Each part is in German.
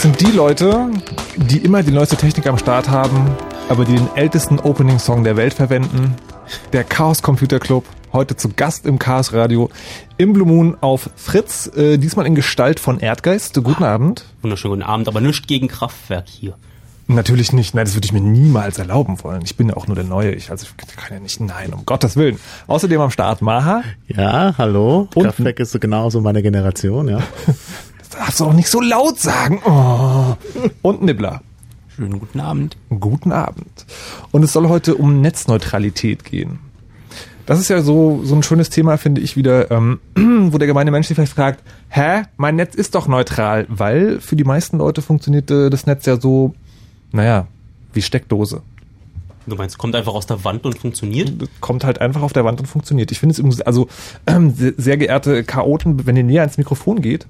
Es sind die Leute, die immer die neueste Technik am Start haben, aber die den ältesten Opening-Song der Welt verwenden. Der Chaos Computer Club, heute zu Gast im Chaos Radio im Blue Moon auf Fritz, äh, diesmal in Gestalt von Erdgeist. Guten Abend. Wunderschönen guten Abend, aber nichts gegen Kraftwerk hier. Natürlich nicht, nein, das würde ich mir niemals erlauben wollen. Ich bin ja auch nur der Neue, ich also ich kann ja nicht, nein, um Gottes Willen. Außerdem am Start Maha. Ja, hallo. Und- Kraftwerk ist so genauso meine Generation, ja. Das darfst du auch nicht so laut sagen. Oh. Und Nibbler. Schönen guten Abend. Guten Abend. Und es soll heute um Netzneutralität gehen. Das ist ja so, so ein schönes Thema, finde ich wieder, ähm, wo der gemeine Mensch sich vielleicht fragt, hä, mein Netz ist doch neutral, weil für die meisten Leute funktioniert äh, das Netz ja so, naja, wie Steckdose. Du meinst, kommt einfach aus der Wand und funktioniert? Kommt halt einfach auf der Wand und funktioniert. Ich finde es übrigens, also, ähm, se- sehr geehrte Chaoten, wenn ihr näher ans Mikrofon geht,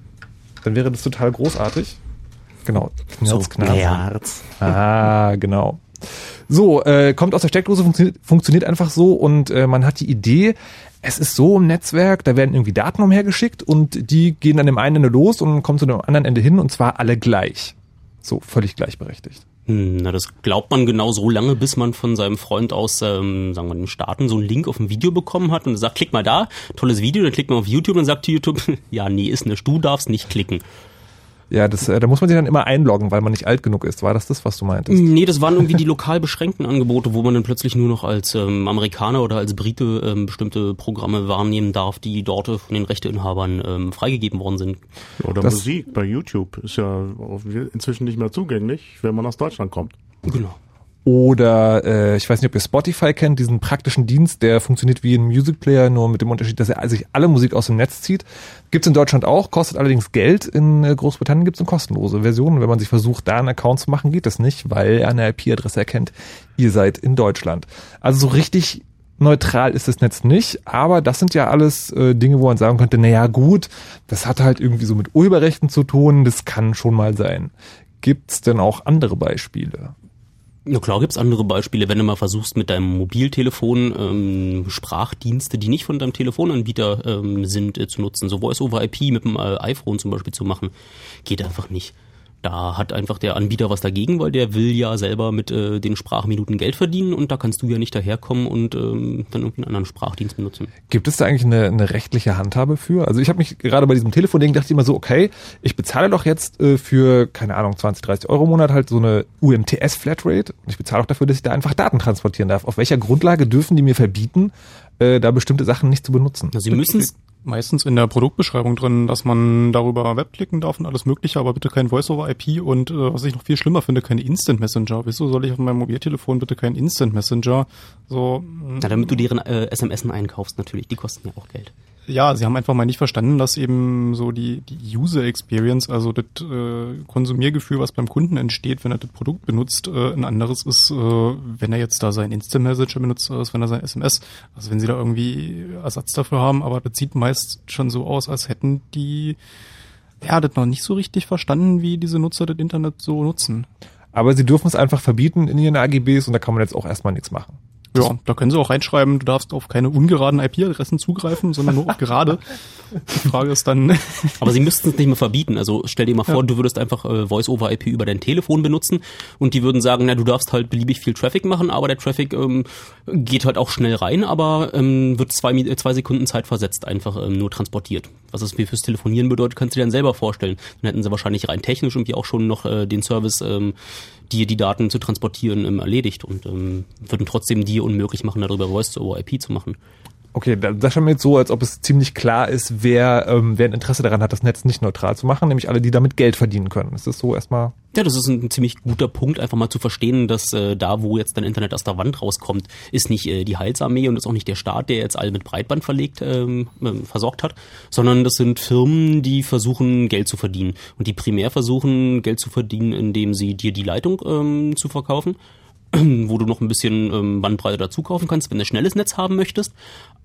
dann wäre das total großartig. Genau. Knarz. Herz. Ah, genau. So, äh, kommt aus der Steckdose, funktioniert, funktioniert einfach so und äh, man hat die Idee, es ist so im Netzwerk, da werden irgendwie Daten umhergeschickt und die gehen an dem einen Ende los und kommen zu dem anderen Ende hin und zwar alle gleich. So, völlig gleichberechtigt. Hm, na, das glaubt man genau so lange, bis man von seinem Freund aus, ähm, sagen wir, den Staaten so einen Link auf ein Video bekommen hat und sagt, klick mal da, tolles Video, dann klickt man auf YouTube und sagt YouTube, ja, nee, ist nicht, du darfst nicht klicken. Ja, das, äh, da muss man sich dann immer einloggen, weil man nicht alt genug ist. War das das, was du meintest? Nee, das waren irgendwie die lokal beschränkten Angebote, wo man dann plötzlich nur noch als ähm, Amerikaner oder als Brite ähm, bestimmte Programme wahrnehmen darf, die dort von den Rechteinhabern ähm, freigegeben worden sind. Oder Das- Musik bei YouTube ist ja inzwischen nicht mehr zugänglich, wenn man aus Deutschland kommt. Genau. Oder äh, ich weiß nicht, ob ihr Spotify kennt, diesen praktischen Dienst, der funktioniert wie ein Music Player, nur mit dem Unterschied, dass er sich alle Musik aus dem Netz zieht. Gibt's in Deutschland auch, kostet allerdings Geld. In äh, Großbritannien gibt's eine kostenlose Version. Wenn man sich versucht, da einen Account zu machen, geht das nicht, weil er eine IP-Adresse erkennt, ihr seid in Deutschland. Also so richtig neutral ist das Netz nicht, aber das sind ja alles äh, Dinge, wo man sagen könnte, naja gut, das hat halt irgendwie so mit Urheberrechten zu tun, das kann schon mal sein. Gibt's denn auch andere Beispiele? Na klar gibt's andere Beispiele, wenn du mal versuchst mit deinem Mobiltelefon ähm, Sprachdienste, die nicht von deinem Telefonanbieter ähm, sind, äh, zu nutzen, so Voice-over-IP mit dem äh, iPhone zum Beispiel zu machen, geht einfach nicht. Da hat einfach der Anbieter was dagegen, weil der will ja selber mit äh, den Sprachminuten Geld verdienen und da kannst du ja nicht daherkommen und ähm, dann irgendwie einen anderen Sprachdienst benutzen. Gibt es da eigentlich eine, eine rechtliche Handhabe für? Also ich habe mich gerade bei diesem Telefonding dachte ich immer so, okay, ich bezahle doch jetzt äh, für, keine Ahnung, 20, 30 Euro im Monat halt so eine UMTS-Flatrate und ich bezahle auch dafür, dass ich da einfach Daten transportieren darf. Auf welcher Grundlage dürfen die mir verbieten, äh, da bestimmte Sachen nicht zu benutzen? Also sie müssen meistens in der Produktbeschreibung drin, dass man darüber webklicken darf und alles mögliche, aber bitte kein Voice-over-IP und äh, was ich noch viel schlimmer finde, keine Instant Messenger. Wieso soll ich auf meinem Mobiltelefon bitte keinen Instant Messenger? So, Na, damit du deren äh, SMS einkaufst natürlich, die kosten ja auch Geld. Ja, sie haben einfach mal nicht verstanden, dass eben so die, die User Experience, also das äh, Konsumiergefühl, was beim Kunden entsteht, wenn er das Produkt benutzt, äh, ein anderes ist, äh, wenn er jetzt da sein Instant Messenger benutzt, als wenn er sein SMS. Also wenn sie da irgendwie Ersatz dafür haben, aber das sieht meist schon so aus, als hätten die ja das noch nicht so richtig verstanden, wie diese Nutzer das Internet so nutzen. Aber sie dürfen es einfach verbieten in ihren AGBs und da kann man jetzt auch erstmal nichts machen. Ja, da können sie auch reinschreiben, du darfst auf keine ungeraden IP-Adressen zugreifen, sondern nur auf gerade. Die Frage ist dann, Aber sie müssten es nicht mehr verbieten. Also stell dir mal vor, du würdest einfach äh, Voice-over-IP über dein Telefon benutzen und die würden sagen, na, du darfst halt beliebig viel Traffic machen, aber der Traffic ähm, geht halt auch schnell rein, aber ähm, wird zwei, äh, zwei Sekunden Zeit versetzt einfach ähm, nur transportiert. Was das mir fürs Telefonieren bedeutet, kannst du dir dann selber vorstellen. Dann hätten sie wahrscheinlich rein technisch irgendwie auch schon noch äh, den Service, ähm, dir die Daten zu transportieren, ähm, erledigt und ähm, würden trotzdem dir unmöglich machen, darüber Voice-over-IP zu machen. Okay, da- das scheint mir jetzt so, als ob es ziemlich klar ist, wer, ähm, wer ein Interesse daran hat, das Netz nicht neutral zu machen, nämlich alle, die damit Geld verdienen können. Ist das so erstmal? Ja, das ist ein ziemlich guter Punkt, einfach mal zu verstehen, dass äh, da, wo jetzt dein Internet aus der Wand rauskommt, ist nicht äh, die Heilsarmee und ist auch nicht der Staat, der jetzt alle mit Breitband verlegt, ähm, ähm, versorgt hat, sondern das sind Firmen, die versuchen, Geld zu verdienen. Und die primär versuchen, Geld zu verdienen, indem sie dir die Leitung ähm, zu verkaufen wo du noch ein bisschen ähm, Bandbreite dazu kaufen kannst, wenn du schnelles Netz haben möchtest.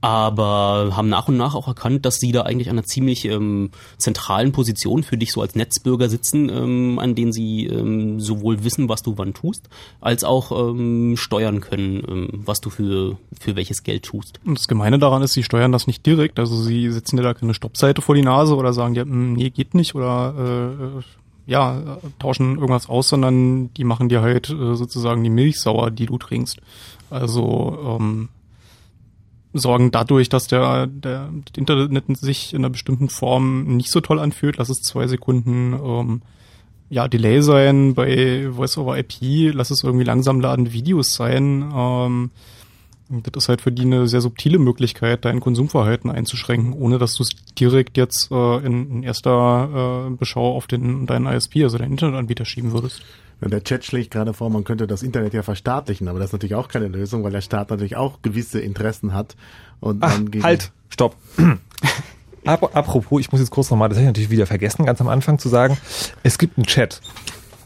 Aber haben nach und nach auch erkannt, dass sie da eigentlich an einer ziemlich ähm, zentralen Position für dich so als Netzbürger sitzen, ähm, an denen sie ähm, sowohl wissen, was du wann tust, als auch ähm, steuern können, ähm, was du für, für welches Geld tust. Und das Gemeine daran ist, sie steuern das nicht direkt. Also sie setzen dir da keine Stoppseite vor die Nase oder sagen dir, "Hm, nee, geht nicht oder äh, äh, ja, tauschen irgendwas aus, sondern die machen dir halt äh, sozusagen die Milch sauer, die du trinkst. Also ähm, sorgen dadurch, dass der, der das Internet sich in einer bestimmten Form nicht so toll anfühlt, lass es zwei Sekunden ähm, ja, Delay sein bei Voice over IP, lass es irgendwie langsam ladende Videos sein. Ähm, das ist halt für die eine sehr subtile Möglichkeit, dein Konsumverhalten einzuschränken, ohne dass du es direkt jetzt äh, in, in erster äh, Beschau auf den deinen ISP, also deinen Internetanbieter schieben würdest. Ja, Der Chat schlägt gerade vor, man könnte das Internet ja verstaatlichen, aber das ist natürlich auch keine Lösung, weil der Staat natürlich auch gewisse Interessen hat. Und Ach, halt, stopp. Ap- Apropos, ich muss jetzt kurz nochmal, das habe ich natürlich wieder vergessen, ganz am Anfang zu sagen, es gibt einen Chat.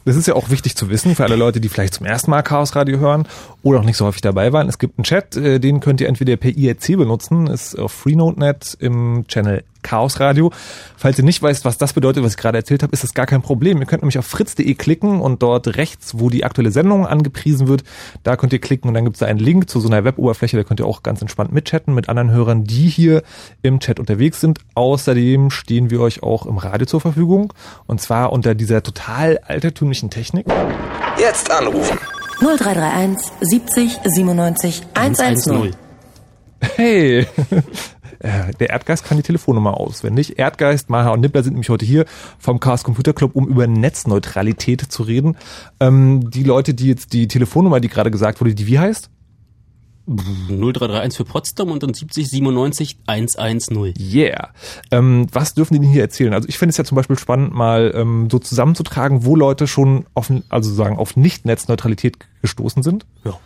Das ist ja auch wichtig zu wissen für alle Leute, die vielleicht zum ersten Mal Chaos Radio hören oder auch nicht so häufig dabei waren. Es gibt einen Chat, äh, den könnt ihr entweder per IRC benutzen, ist auf FreeNote.net im Channel Chaos Radio. Falls ihr nicht weißt, was das bedeutet, was ich gerade erzählt habe, ist das gar kein Problem. Ihr könnt nämlich auf fritz.de klicken und dort rechts, wo die aktuelle Sendung angepriesen wird, da könnt ihr klicken und dann gibt es da einen Link zu so einer Web-Oberfläche, da könnt ihr auch ganz entspannt mitchatten mit anderen Hörern, die hier im Chat unterwegs sind. Außerdem stehen wir euch auch im Radio zur Verfügung und zwar unter dieser total altertümlichen Technik. Jetzt anrufen. 0331 70 97 110. Hey! Äh, Der Erdgeist kann die Telefonnummer auswendig. Erdgeist, Maha und Nippler sind nämlich heute hier vom Chaos Computer Club, um über Netzneutralität zu reden. Ähm, die Leute, die jetzt die Telefonnummer, die gerade gesagt wurde, die wie heißt? 0331 für Potsdam und dann 70 97 110. Yeah. Ähm, was dürfen die denn hier erzählen? Also ich finde es ja zum Beispiel spannend, mal ähm, so zusammenzutragen, wo Leute schon auf, also sagen, auf Nicht-Netzneutralität gestoßen sind. Ja.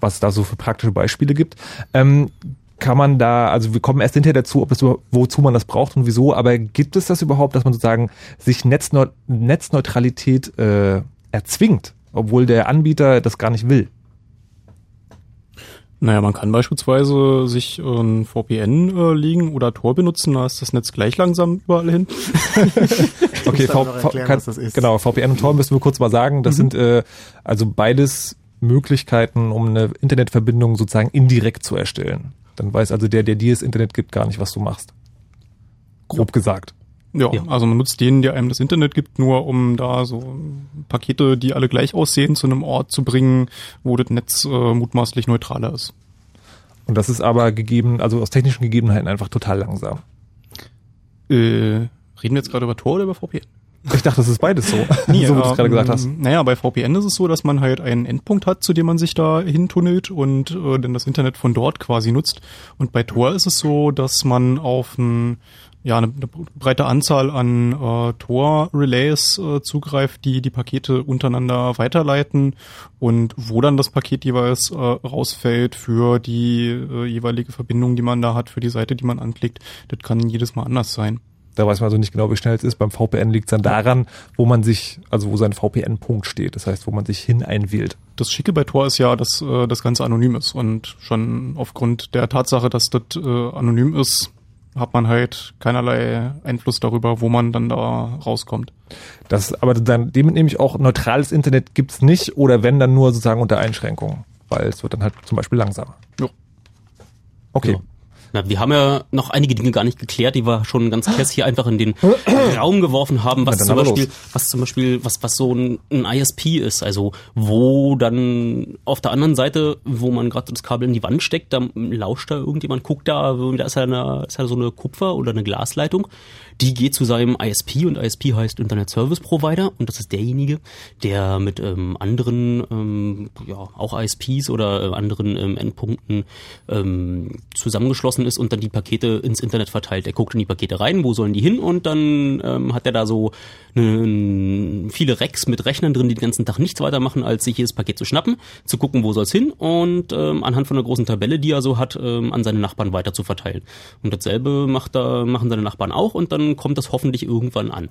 Was es da so für praktische Beispiele gibt. Ähm, kann man da, also wir kommen erst hinterher dazu, ob es wozu man das braucht und wieso, aber gibt es das überhaupt, dass man sozusagen sich Netzneu Netzneutralität äh, erzwingt, obwohl der Anbieter das gar nicht will? Naja, man kann beispielsweise sich ein VPN äh, legen oder Tor benutzen, da ist das Netz gleich langsam überall hin. Okay, v erklären, kann, was das ist. genau, VPN und Tor müssen wir kurz mal sagen. Das sind äh, also beides Möglichkeiten, um eine Internetverbindung sozusagen indirekt zu erstellen. Dann weiß also der, der dir das Internet gibt, gar nicht, was du machst. Grob gesagt. Ja, Ja. also man nutzt den, der einem das Internet gibt, nur um da so Pakete, die alle gleich aussehen, zu einem Ort zu bringen, wo das Netz äh, mutmaßlich neutraler ist. Und das ist aber gegeben, also aus technischen Gegebenheiten einfach total langsam. Äh, reden wir jetzt gerade über Tor oder über VPN? Ich dachte, das ist beides so. so wie du es gerade gesagt hast. ähm, Naja, bei VPN ist es so, dass man halt einen Endpunkt hat, zu dem man sich da hintunnelt und äh, dann das Internet von dort quasi nutzt. Und bei Tor ist es so, dass man auf ein, ja, eine, eine breite Anzahl an äh, Tor-Relays äh, zugreift, die die Pakete untereinander weiterleiten und wo dann das Paket jeweils äh, rausfällt für die äh, jeweilige Verbindung, die man da hat, für die Seite, die man anklickt, das kann jedes Mal anders sein. Da weiß man also nicht genau, wie schnell es ist. Beim VPN liegt es dann daran, wo man sich, also wo sein VPN-Punkt steht. Das heißt, wo man sich hin einwählt. Das Schicke bei Tor ist ja, dass äh, das Ganze anonym ist und schon aufgrund der Tatsache, dass das äh, anonym ist, hat man halt keinerlei Einfluss darüber, wo man dann da rauskommt. Das, aber dann, dem nehme ich auch neutrales Internet gibt's nicht oder wenn dann nur sozusagen unter Einschränkungen. Weil es wird dann halt zum Beispiel langsamer. Jo. Okay. Ja. Na, wir haben ja noch einige Dinge gar nicht geklärt, die wir schon ganz kess hier einfach in den Raum geworfen haben, was zum Beispiel, was zum Beispiel, was, was so ein, ein ISP ist, also wo dann auf der anderen Seite, wo man gerade das Kabel in die Wand steckt, da lauscht da irgendjemand, guckt da, da ist ja, eine, ist ja so eine Kupfer- oder eine Glasleitung, die geht zu seinem ISP und ISP heißt Internet Service Provider und das ist derjenige, der mit ähm, anderen, ähm, ja, auch ISPs oder äh, anderen ähm, Endpunkten ähm, zusammengeschlossen ist und dann die Pakete ins Internet verteilt. Er guckt in die Pakete rein, wo sollen die hin und dann ähm, hat er da so ne, viele Racks mit Rechnern drin, die den ganzen Tag nichts weiter machen, als sich jedes Paket zu schnappen, zu gucken, wo soll's hin und ähm, anhand von einer großen Tabelle, die er so hat, ähm, an seine Nachbarn weiter zu verteilen. Und dasselbe macht er, machen seine Nachbarn auch und dann kommt das hoffentlich irgendwann an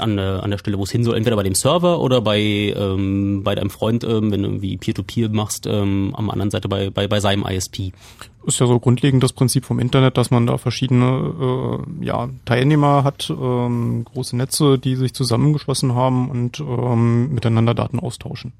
an, an der Stelle, wo es hin soll, entweder bei dem Server oder bei, ähm, bei deinem Freund, ähm, wenn du irgendwie Peer-to-Peer machst, ähm, am anderen Seite bei, bei, bei seinem ISP. Ist ja so grundlegend das Prinzip vom Internet, dass man da verschiedene äh, ja, Teilnehmer hat, ähm, große Netze, die sich zusammengeschlossen haben und ähm, miteinander Daten austauschen.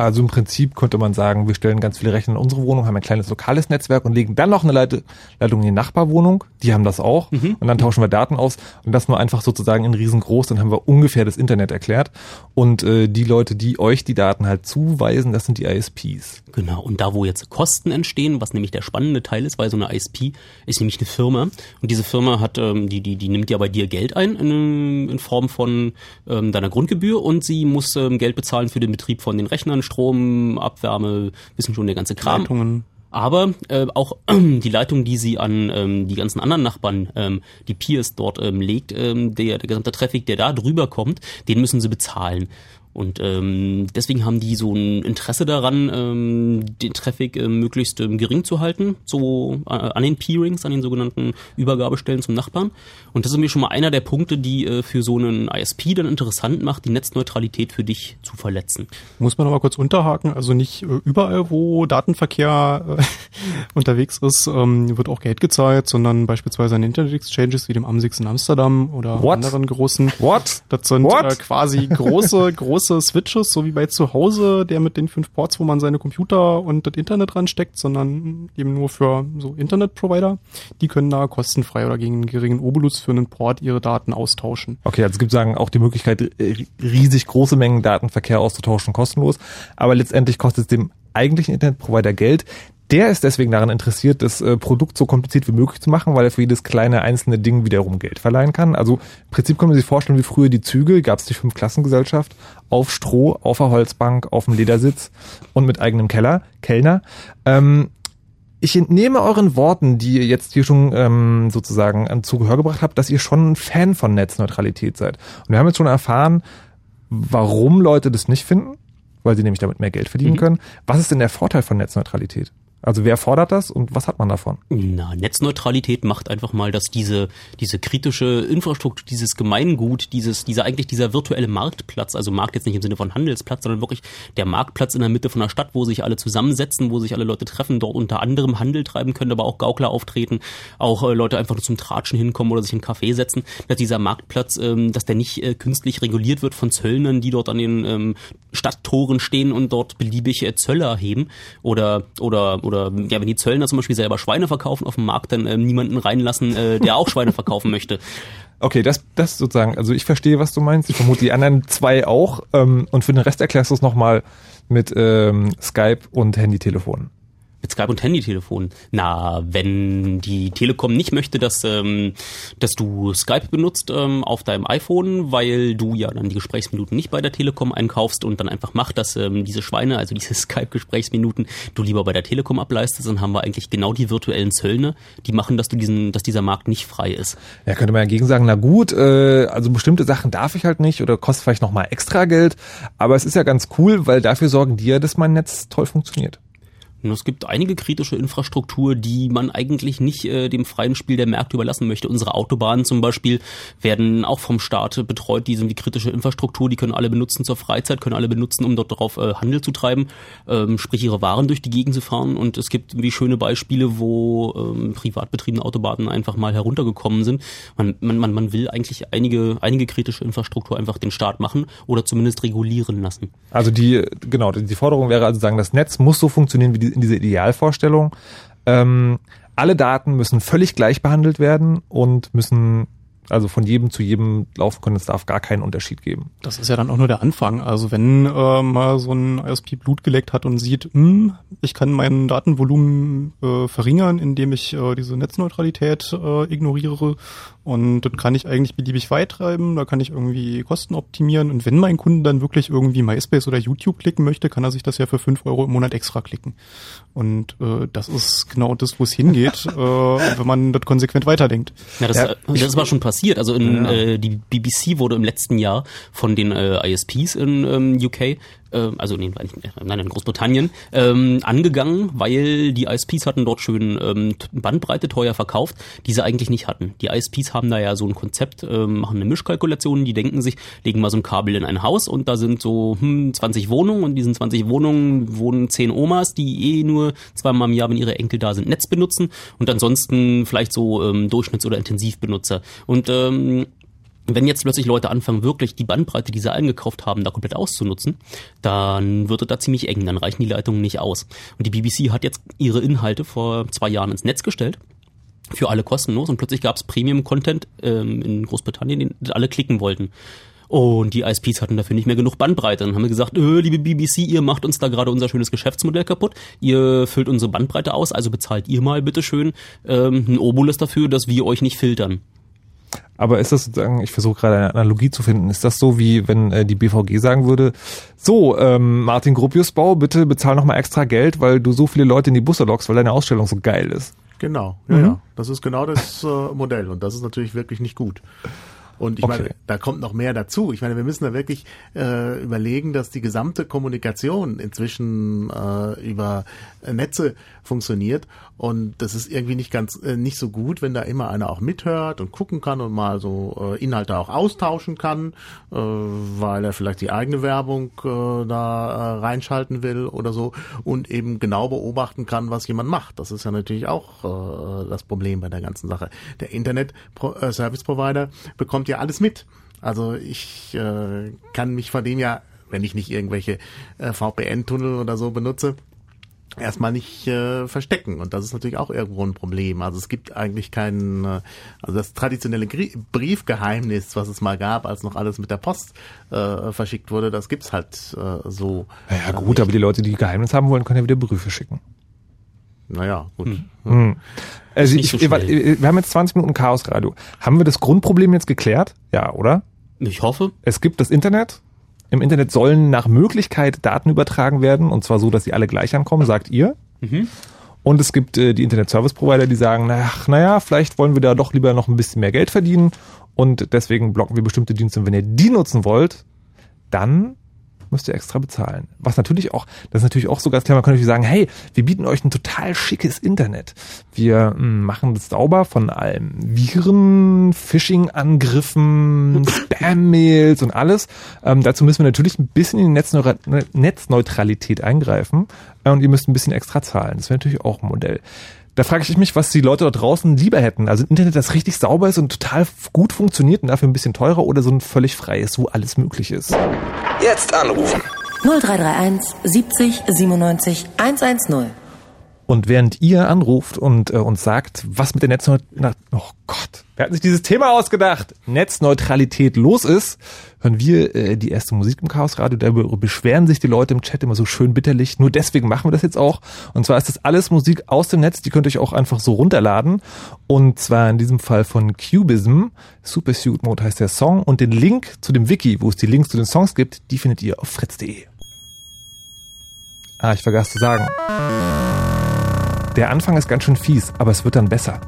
Also im Prinzip könnte man sagen, wir stellen ganz viele Rechner in unsere Wohnung, haben ein kleines lokales Netzwerk und legen dann noch eine Leitung in die Nachbarwohnung. Die haben das auch. Und dann tauschen wir Daten aus und das nur einfach sozusagen in riesengroß. Dann haben wir ungefähr das Internet erklärt. Und äh, die Leute, die euch die Daten halt zuweisen, das sind die ISPs. Genau, und da wo jetzt Kosten entstehen, was nämlich der spannende Teil ist, weil so eine ISP ist nämlich eine Firma und diese Firma hat, ähm, die, die, die nimmt ja bei dir Geld ein in, in Form von ähm, deiner Grundgebühr und sie muss ähm, Geld bezahlen für den Betrieb von den Rechnern, Strom, Abwärme, wissen schon der ganze Kram. Leitungen. Aber äh, auch die Leitung, die sie an ähm, die ganzen anderen Nachbarn, ähm, die Peers dort ähm, legt, ähm, der, der gesamte Traffic, der da drüber kommt, den müssen sie bezahlen. Und ähm, deswegen haben die so ein Interesse daran, ähm, den Traffic ähm, möglichst ähm, gering zu halten, so äh, an den Peerings, an den sogenannten Übergabestellen zum Nachbarn. Und das ist mir schon mal einer der Punkte, die äh, für so einen ISP dann interessant macht, die Netzneutralität für dich zu verletzen. Muss man aber kurz unterhaken, also nicht äh, überall, wo Datenverkehr äh, unterwegs ist, ähm, wird auch Geld gezahlt, sondern beispielsweise an Internet Exchanges wie dem Amsix in Amsterdam oder What? anderen großen. What? Das sind What? äh, quasi große, große Switches, so wie bei zu Hause, der mit den fünf Ports, wo man seine Computer und das Internet ransteckt, sondern eben nur für so Internetprovider. Die können da kostenfrei oder gegen einen geringen Obolus für einen Port ihre Daten austauschen. Okay, also es gibt sagen auch die Möglichkeit, äh, riesig große Mengen Datenverkehr auszutauschen, kostenlos. Aber letztendlich kostet es dem eigentlichen Internetprovider Geld. Der ist deswegen daran interessiert, das äh, Produkt so kompliziert wie möglich zu machen, weil er für jedes kleine einzelne Ding wiederum Geld verleihen kann. Also im Prinzip können wir sich vorstellen, wie früher die Züge, gab es die Fünf-Klassengesellschaft, auf Stroh, auf der Holzbank, auf dem Ledersitz und mit eigenem Keller, Kellner. Ähm, ich entnehme euren Worten, die ihr jetzt hier schon ähm, sozusagen an zu Gehör gebracht habt, dass ihr schon ein Fan von Netzneutralität seid. Und wir haben jetzt schon erfahren, warum Leute das nicht finden, weil sie nämlich damit mehr Geld verdienen können. Was ist denn der Vorteil von Netzneutralität? Also wer fordert das und was hat man davon? Na, Netzneutralität macht einfach mal, dass diese, diese kritische Infrastruktur, dieses Gemeingut, dieses, dieser eigentlich dieser virtuelle Marktplatz, also Markt jetzt nicht im Sinne von Handelsplatz, sondern wirklich der Marktplatz in der Mitte von der Stadt, wo sich alle zusammensetzen, wo sich alle Leute treffen, dort unter anderem Handel treiben können, aber auch Gaukler auftreten, auch äh, Leute einfach nur zum Tratschen hinkommen oder sich in einen Café setzen, dass dieser Marktplatz, ähm, dass der nicht äh, künstlich reguliert wird von Zöllnern, die dort an den ähm, Stadttoren stehen und dort beliebig äh, Zölle erheben oder, oder, oder ja, wenn die Zöllner zum Beispiel selber Schweine verkaufen auf dem Markt, dann ähm, niemanden reinlassen, äh, der auch Schweine verkaufen möchte. Okay, das, das sozusagen, also ich verstehe, was du meinst. Ich vermute die anderen zwei auch. Ähm, und für den Rest erklärst du es nochmal mit ähm, Skype und Handytelefon. Mit Skype und Handytelefon. Na, wenn die Telekom nicht möchte, dass, ähm, dass du Skype benutzt ähm, auf deinem iPhone, weil du ja dann die Gesprächsminuten nicht bei der Telekom einkaufst und dann einfach macht, dass ähm, diese Schweine, also diese Skype-Gesprächsminuten, du lieber bei der Telekom ableistest, dann haben wir eigentlich genau die virtuellen Zöllner, die machen, dass du diesen, dass dieser Markt nicht frei ist. Ja, könnte man dagegen sagen, na gut, äh, also bestimmte Sachen darf ich halt nicht oder kostet vielleicht nochmal extra Geld, aber es ist ja ganz cool, weil dafür sorgen die ja, dass mein Netz toll funktioniert. Es gibt einige kritische Infrastruktur, die man eigentlich nicht äh, dem freien Spiel der Märkte überlassen möchte. Unsere Autobahnen zum Beispiel werden auch vom Staat betreut. Die sind die kritische Infrastruktur, die können alle benutzen zur Freizeit, können alle benutzen, um dort darauf äh, Handel zu treiben, ähm, sprich ihre Waren durch die Gegend zu fahren. Und es gibt wie schöne Beispiele, wo ähm, privat betriebene Autobahnen einfach mal heruntergekommen sind. Man, man, man, man will eigentlich einige, einige kritische Infrastruktur einfach den Staat machen oder zumindest regulieren lassen. Also die, genau, die Forderung wäre also sagen, das Netz muss so funktionieren wie die in dieser Idealvorstellung. Ähm, alle Daten müssen völlig gleich behandelt werden und müssen also von jedem zu jedem laufen können. Es darf gar keinen Unterschied geben. Das ist ja dann auch nur der Anfang. Also wenn äh, mal so ein ISP Blut geleckt hat und sieht, hm, ich kann mein Datenvolumen äh, verringern, indem ich äh, diese Netzneutralität äh, ignoriere und das kann ich eigentlich beliebig weit treiben, da kann ich irgendwie Kosten optimieren und wenn mein Kunde dann wirklich irgendwie MySpace oder YouTube klicken möchte, kann er sich das ja für fünf Euro im Monat extra klicken. Und äh, das ist genau das, wo es hingeht, äh, wenn man das konsequent weiterdenkt. Ja, das, ja, das ist aber schon passiert. Also in, ja. äh, die BBC wurde im letzten Jahr von den äh, ISPs in ähm, UK äh, also nee, nein, in Großbritannien, ähm, angegangen, weil die ISPs hatten dort schön ähm, Bandbreite teuer verkauft, die sie eigentlich nicht hatten. Die ISPs haben da ja so ein Konzept, ähm, machen eine Mischkalkulation, die denken sich, legen mal so ein Kabel in ein Haus und da sind so hm, 20 Wohnungen und diesen 20 Wohnungen wohnen 10 Omas, die eh nur zweimal im Jahr, wenn ihre Enkel da sind, Netz benutzen und ansonsten vielleicht so ähm, Durchschnitts- oder Intensivbenutzer. Und ähm, wenn jetzt plötzlich Leute anfangen, wirklich die Bandbreite, die sie eingekauft haben, da komplett auszunutzen, dann wird es da ziemlich eng, dann reichen die Leitungen nicht aus. Und die BBC hat jetzt ihre Inhalte vor zwei Jahren ins Netz gestellt für alle kostenlos und plötzlich gab es Premium-Content ähm, in Großbritannien, den alle klicken wollten. Und die ISPs hatten dafür nicht mehr genug Bandbreite. Dann haben wir gesagt, äh, liebe BBC, ihr macht uns da gerade unser schönes Geschäftsmodell kaputt. Ihr füllt unsere Bandbreite aus, also bezahlt ihr mal bitteschön ähm, ein Obolus dafür, dass wir euch nicht filtern. Aber ist das sozusagen, ich versuche gerade eine Analogie zu finden, ist das so wie wenn äh, die BVG sagen würde, so, ähm, Martin Gropiusbau, bitte bezahl nochmal extra Geld, weil du so viele Leute in die Busse lockst, weil deine Ausstellung so geil ist. Genau, ja, mhm. ja. Das ist genau das äh, Modell und das ist natürlich wirklich nicht gut. Und ich okay. meine, da kommt noch mehr dazu. Ich meine, wir müssen da wirklich äh, überlegen, dass die gesamte Kommunikation inzwischen äh, über Netze funktioniert. Und das ist irgendwie nicht ganz äh, nicht so gut, wenn da immer einer auch mithört und gucken kann und mal so äh, Inhalte auch austauschen kann, äh, weil er vielleicht die eigene Werbung äh, da äh, reinschalten will oder so und eben genau beobachten kann, was jemand macht. Das ist ja natürlich auch äh, das Problem bei der ganzen Sache. Der Internet äh, Service Provider bekommt ja alles mit. Also ich äh, kann mich von dem ja, wenn ich nicht irgendwelche äh, VPN-Tunnel oder so benutze, erstmal nicht äh, verstecken. Und das ist natürlich auch irgendwo ein Problem. Also es gibt eigentlich kein, äh, also das traditionelle Grie Briefgeheimnis, was es mal gab, als noch alles mit der Post äh, verschickt wurde, das gibt's halt äh, so. Naja gut, nicht. aber die Leute, die Geheimnis haben wollen, können ja wieder Briefe schicken. Naja, gut. Hm. Hm. Also ich, so wir haben jetzt 20 Minuten Chaos Radio. Haben wir das Grundproblem jetzt geklärt? Ja, oder? Ich hoffe. Es gibt das Internet. Im Internet sollen nach Möglichkeit Daten übertragen werden und zwar so, dass sie alle gleich ankommen, sagt ihr. Mhm. Und es gibt äh, die Internet Service Provider, die sagen, ach, naja, vielleicht wollen wir da doch lieber noch ein bisschen mehr Geld verdienen und deswegen blocken wir bestimmte Dienste. Und wenn ihr die nutzen wollt, dann müsst ihr extra bezahlen. Was natürlich auch, das ist natürlich auch so ganz klar, man kann natürlich sagen, hey, wir bieten euch ein total schickes Internet. Wir hm, machen das sauber von allem. Viren, Phishing-Angriffen, Spam-Mails und alles. Ähm, dazu müssen wir natürlich ein bisschen in die Netzneur Netzneutralität eingreifen äh, und ihr müsst ein bisschen extra zahlen. Das wäre natürlich auch ein Modell. Da frage ich mich, was die Leute da draußen lieber hätten. Also ein Internet, das richtig sauber ist und total gut funktioniert und dafür ein bisschen teurer oder so ein völlig freies, wo alles möglich ist. Jetzt anrufen. 0331 70 97 110. Und während ihr anruft und äh, uns sagt, was mit der Netzneutralität, oh Gott, wer hat sich dieses Thema ausgedacht? Netzneutralität los ist, hören wir äh, die erste Musik im Chaos Radio. Darüber beschweren sich die Leute im Chat immer so schön bitterlich. Nur deswegen machen wir das jetzt auch. Und zwar ist das alles Musik aus dem Netz. Die könnt ihr euch auch einfach so runterladen. Und zwar in diesem Fall von Cubism. Supersuit Mode heißt der Song. Und den Link zu dem Wiki, wo es die Links zu den Songs gibt, die findet ihr auf fritz.de. Ah, ich vergaß zu sagen. Der Anfang ist ganz schön fies, aber es wird dann besser.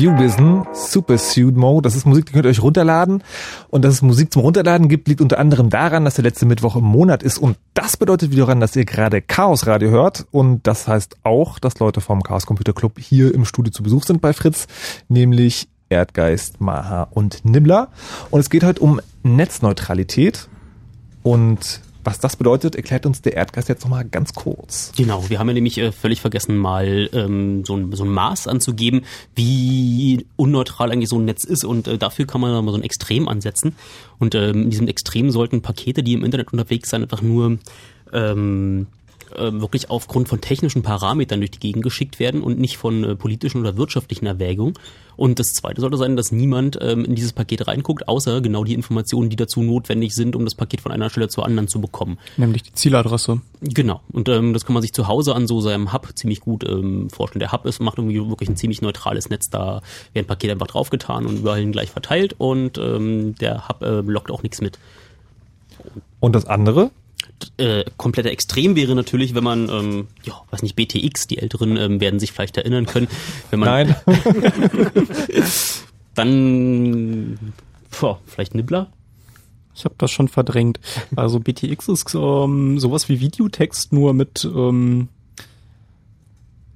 Cubism, Super Suit Mode. Das ist Musik, die könnt ihr euch runterladen. Und dass es Musik zum Runterladen gibt, liegt unter anderem daran, dass der letzte Mittwoch im Monat ist. Und das bedeutet wiederum, dass ihr gerade Chaos Radio hört. Und das heißt auch, dass Leute vom Chaos Computer Club hier im Studio zu Besuch sind bei Fritz, nämlich Erdgeist, Maha und Nibbler. Und es geht heute um Netzneutralität. Und was das bedeutet, erklärt uns der Erdgeist jetzt nochmal ganz kurz. Genau, wir haben ja nämlich äh, völlig vergessen, mal ähm, so, ein, so ein Maß anzugeben, wie unneutral eigentlich so ein Netz ist und äh, dafür kann man mal so ein Extrem ansetzen. Und ähm, in diesem Extrem sollten Pakete, die im Internet unterwegs sind, einfach nur ähm, äh, wirklich aufgrund von technischen Parametern durch die Gegend geschickt werden und nicht von äh, politischen oder wirtschaftlichen Erwägungen. Und das Zweite sollte sein, dass niemand ähm, in dieses Paket reinguckt, außer genau die Informationen, die dazu notwendig sind, um das Paket von einer Stelle zur anderen zu bekommen. Nämlich die Zieladresse. Genau. Und ähm, das kann man sich zu Hause an so seinem Hub ziemlich gut ähm, vorstellen. Der Hub ist, macht irgendwie wirklich ein ziemlich neutrales Netz. Da werden Pakete einfach draufgetan und überall gleich verteilt und ähm, der Hub äh, lockt auch nichts mit. Und das andere? Äh, kompletter Extrem wäre natürlich, wenn man, ähm, ja, weiß nicht, BTX, die Älteren ähm, werden sich vielleicht erinnern können. Wenn man, Nein. dann, boah, vielleicht Nibbler? Ich habe das schon verdrängt. Also BTX ist ähm, sowas wie Videotext, nur mit, ähm,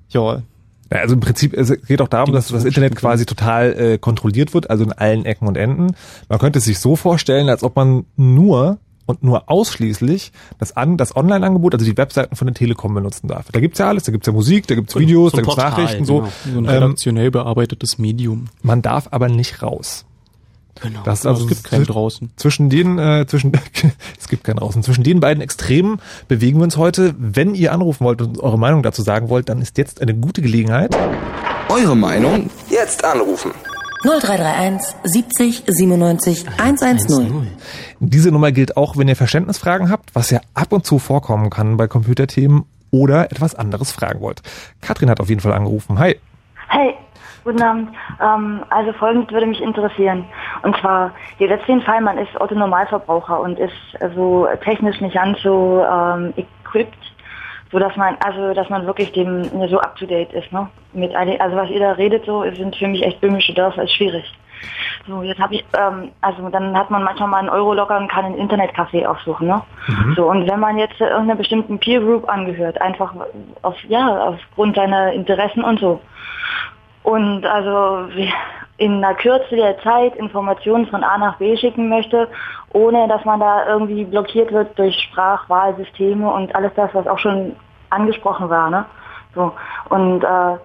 ja, Ja, Also im Prinzip es geht auch darum, dass das Internet quasi total äh, kontrolliert wird, also in allen Ecken und Enden. Man könnte es sich so vorstellen, als ob man nur und nur ausschließlich das, an, das Online-Angebot, also die Webseiten von der Telekom benutzen darf. Da gibt's ja alles, da gibt's ja Musik, da gibt's Videos, so da gibt's Portal, Nachrichten, so. genau. so ein Ähm, redaktionell bearbeitetes Medium. man darf aber nicht raus. Genau. Das ist Also also es gibt zwisch- draußen. Zwischen den, äh, zwischen, es gibt keinen draußen. Zwischen den beiden Extremen bewegen wir uns heute. Wenn ihr anrufen wollt und eure Meinung dazu sagen wollt, dann ist jetzt eine gute Gelegenheit. Eure Meinung? Jetzt anrufen. 0331 70 97 110. Diese Nummer gilt auch, wenn ihr Verständnisfragen habt, was ja ab und zu vorkommen kann bei Computerthemen oder etwas anderes fragen wollt. Katrin hat auf jeden Fall angerufen. Hi. Hey, guten Abend. Ähm, also folgendes würde mich interessieren. Und zwar, hier jetzt den Fall, man ist Autonormalverbraucher und ist also technisch nicht ganz so ähm, equipped, so dass man, also dass man wirklich dem ne, so up to date ist, ne? Mit all, also was ihr da redet, so sind für mich echt böhmische Dörfer, ist schwierig. So, jetzt habe ich, ähm, also dann hat man manchmal mal einen Euro locker und kann ein Internetcafé aufsuchen, ne? So, und wenn man jetzt äh, irgendeiner bestimmten Peer Group angehört, einfach auf, ja, aufgrund seiner Interessen und so, und also in einer Kürze der Zeit Informationen von A nach B schicken möchte, ohne dass man da irgendwie blockiert wird durch Sprachwahlsysteme und alles das, was auch schon angesprochen war. Ne? So. Und äh,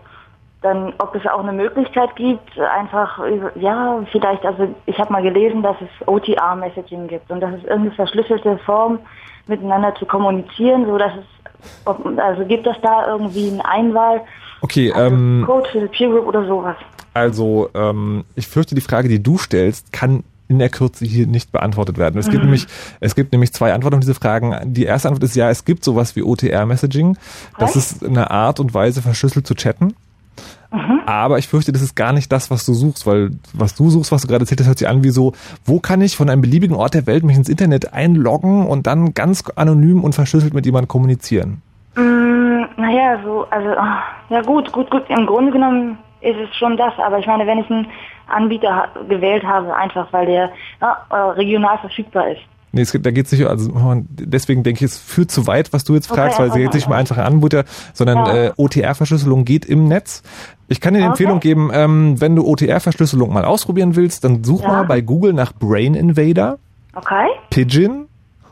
dann, ob es auch eine Möglichkeit gibt, einfach, ja, vielleicht, also ich habe mal gelesen, dass es OTR-Messaging gibt und das ist irgendeine verschlüsselte Form, miteinander zu kommunizieren, so dass es, ob, also gibt es da irgendwie eine Einwahl, Okay, also ähm, Code für die Peer Group oder sowas. also ähm, ich fürchte, die Frage, die du stellst, kann in der Kürze hier nicht beantwortet werden. Es gibt nämlich, es gibt nämlich zwei Antworten auf diese Fragen. Die erste Antwort ist ja, es gibt sowas wie OTR-Messaging. Das ist eine Art und Weise, verschlüsselt zu chatten. Aber ich fürchte, das ist gar nicht das, was du suchst, weil was du suchst, was du gerade erzählt hast, hört sich an wie so, wo kann ich von einem beliebigen Ort der Welt mich ins Internet einloggen und dann ganz anonym und verschlüsselt mit jemandem kommunizieren? Mm, naja, so, also, ah, ja gut, gut, gut. Im Grunde genommen ist es schon das, aber ich meine, wenn ich einen Anbieter gewählt habe, einfach weil der ja, äh, regional verfügbar ist. Nee, es da geht's nicht, also deswegen denke ich, es führt zu weit, was du jetzt Okay, fragst, weil es okay, geht nicht okay. einfache Anbieter, sondern Ja. äh, OTR-Verschlüsselung geht im Netz. Ich kann dir eine Okay. Empfehlung geben, ähm, wenn du OTR-Verschlüsselung mal ausprobieren willst, dann such Ja. mal bei Google nach Brain Invader, Okay? Pigeon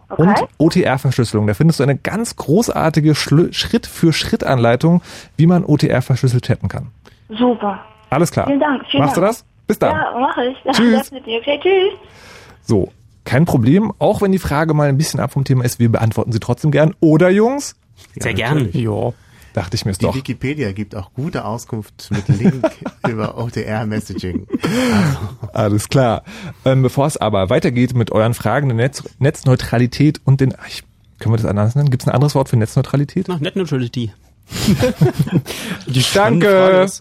Okay. und OTR-Verschlüsselung. Da findest du eine ganz großartige Schritt-für-Schritt-Anleitung, wie man OTR verschlüsselt chatten kann. Super. Alles klar. Vielen Dank. Vielen Machst du Dank. das? Bis dann. Ja, mache ich. Tschüss. Okay, tschüss. So, kein Problem. Auch wenn die Frage mal ein bisschen ab vom Thema ist, wir beantworten sie trotzdem gern. Oder Jungs? Sehr Ja, gern. Ja. Dachte ich mir es Die doch. Wikipedia gibt auch gute Auskunft mit Link über OTR-Messaging. Alles klar. Ähm, Bevor es aber weitergeht mit euren Fragen der Netz Netzneutralität und den, ach, ich, können wir das anders nennen? Gibt es ein anderes Wort für Netzneutralität? Na, Net Neutrality. Die spannende Danke.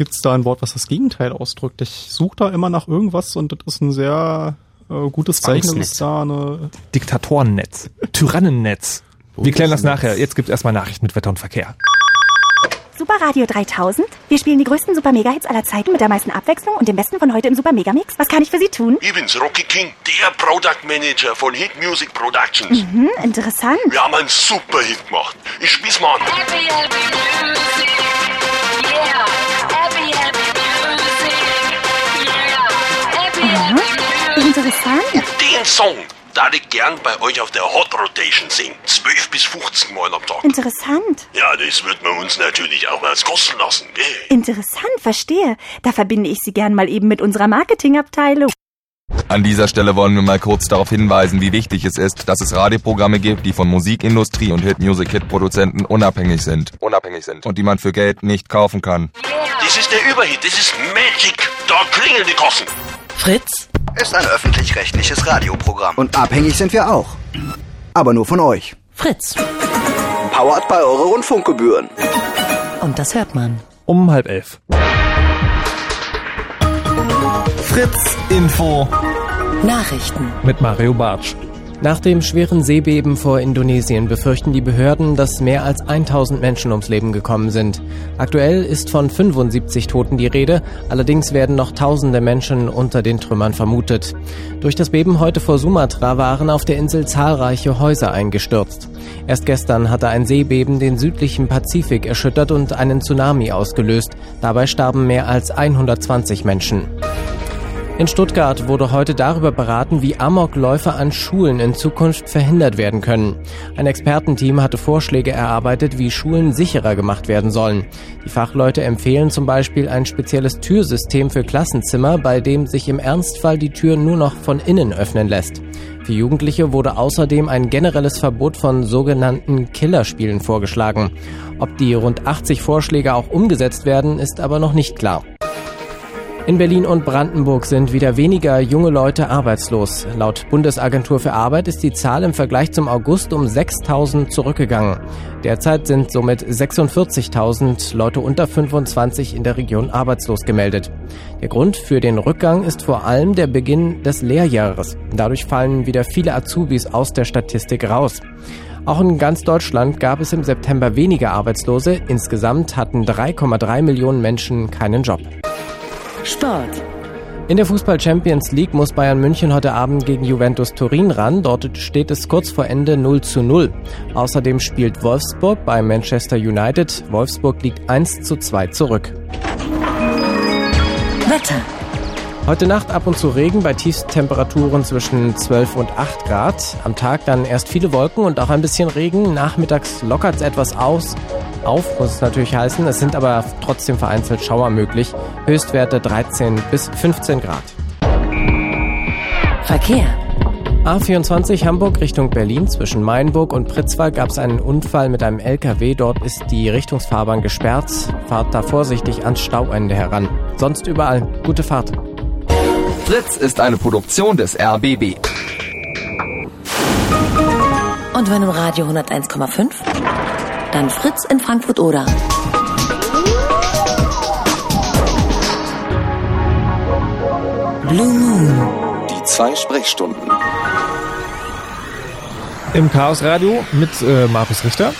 Gibt es da ein Wort, was das Gegenteil ausdrückt? Ich suche da immer nach irgendwas und das ist ein sehr äh, gutes Zeichen, dass es da eine Diktatorennetz, Tyrannennetz. Wir klären das nachher. Jetzt gibt es erstmal Nachrichten mit Wetter und Verkehr. Super Radio 3000? Wir spielen die größten Super Mega Hits aller Zeiten mit der meisten Abwechslung und dem besten von heute im Super Mega Mix. Was kann ich für Sie tun? Ich bin's, Rocky King, der Product Manager von Hit Music Productions. Mhm, interessant. Wir haben einen super Hit gemacht. Ich spiel's mal an. Happy, happy music. Interessant. Den Song darf ich gern bei euch auf der Hot Rotation singen. 12 bis 15 Mal am Tag. Interessant. Ja, das wird man uns natürlich auch was kosten lassen, gell? Interessant, verstehe. Da verbinde ich Sie gern mal eben mit unserer Marketingabteilung. An dieser Stelle wollen wir mal kurz darauf hinweisen, wie wichtig es ist, dass es Radioprogramme gibt, die von Musikindustrie und Hit-Music-Hit-Produzenten unabhängig sind. Unabhängig sind. Und die man für Geld nicht kaufen kann. Das ist der Überhit, das ist Magic. Da klingeln die Kosten. Fritz? Ist ein öffentlich-rechtliches Radioprogramm. Und abhängig sind wir auch. Aber nur von euch. Fritz. Powered bei eure Rundfunkgebühren. Und das hört man. Um halb elf. Fritz Info. Nachrichten. Mit Mario Bartsch. Nach dem schweren Seebeben vor Indonesien befürchten die Behörden, dass mehr als 1000 Menschen ums Leben gekommen sind. Aktuell ist von 75 Toten die Rede, allerdings werden noch tausende Menschen unter den Trümmern vermutet. Durch das Beben heute vor Sumatra waren auf der Insel zahlreiche Häuser eingestürzt. Erst gestern hatte ein Seebeben den südlichen Pazifik erschüttert und einen Tsunami ausgelöst. Dabei starben mehr als 120 Menschen. In Stuttgart wurde heute darüber beraten, wie Amokläufe an Schulen in Zukunft verhindert werden können. Ein Expertenteam hatte Vorschläge erarbeitet, wie Schulen sicherer gemacht werden sollen. Die Fachleute empfehlen zum Beispiel ein spezielles Türsystem für Klassenzimmer, bei dem sich im Ernstfall die Tür nur noch von innen öffnen lässt. Für Jugendliche wurde außerdem ein generelles Verbot von sogenannten Killerspielen vorgeschlagen. Ob die rund 80 Vorschläge auch umgesetzt werden, ist aber noch nicht klar. In Berlin und Brandenburg sind wieder weniger junge Leute arbeitslos. Laut Bundesagentur für Arbeit ist die Zahl im Vergleich zum August um 6.000 zurückgegangen. Derzeit sind somit 46.000 Leute unter 25 in der Region arbeitslos gemeldet. Der Grund für den Rückgang ist vor allem der Beginn des Lehrjahres. Dadurch fallen wieder viele Azubis aus der Statistik raus. Auch in ganz Deutschland gab es im September weniger Arbeitslose. Insgesamt hatten 3,3 Millionen Menschen keinen Job. Sport. In der Fußball Champions League muss Bayern München heute Abend gegen Juventus Turin ran. Dort steht es kurz vor Ende 0 zu 0. Außerdem spielt Wolfsburg bei Manchester United. Wolfsburg liegt 1 zu 2 zurück. Wetter. Heute Nacht ab und zu Regen bei Tiefstemperaturen zwischen 12 und 8 Grad. Am Tag dann erst viele Wolken und auch ein bisschen Regen. Nachmittags lockert es etwas aus. Auf muss es natürlich heißen. Es sind aber trotzdem vereinzelt Schauer möglich. Höchstwerte 13 bis 15 Grad. Verkehr. A24 Hamburg Richtung Berlin zwischen Mainburg und Pritzwalk gab es einen Unfall mit einem LKW. Dort ist die Richtungsfahrbahn gesperrt. Fahrt da vorsichtig ans Stauende heran. Sonst überall gute Fahrt. Fritz ist eine Produktion des RBB. Und wenn im Radio 101,5? Dann Fritz in Frankfurt oder. Blue Moon. Die zwei Sprechstunden. Im Chaos Radio mit äh, Markus Richter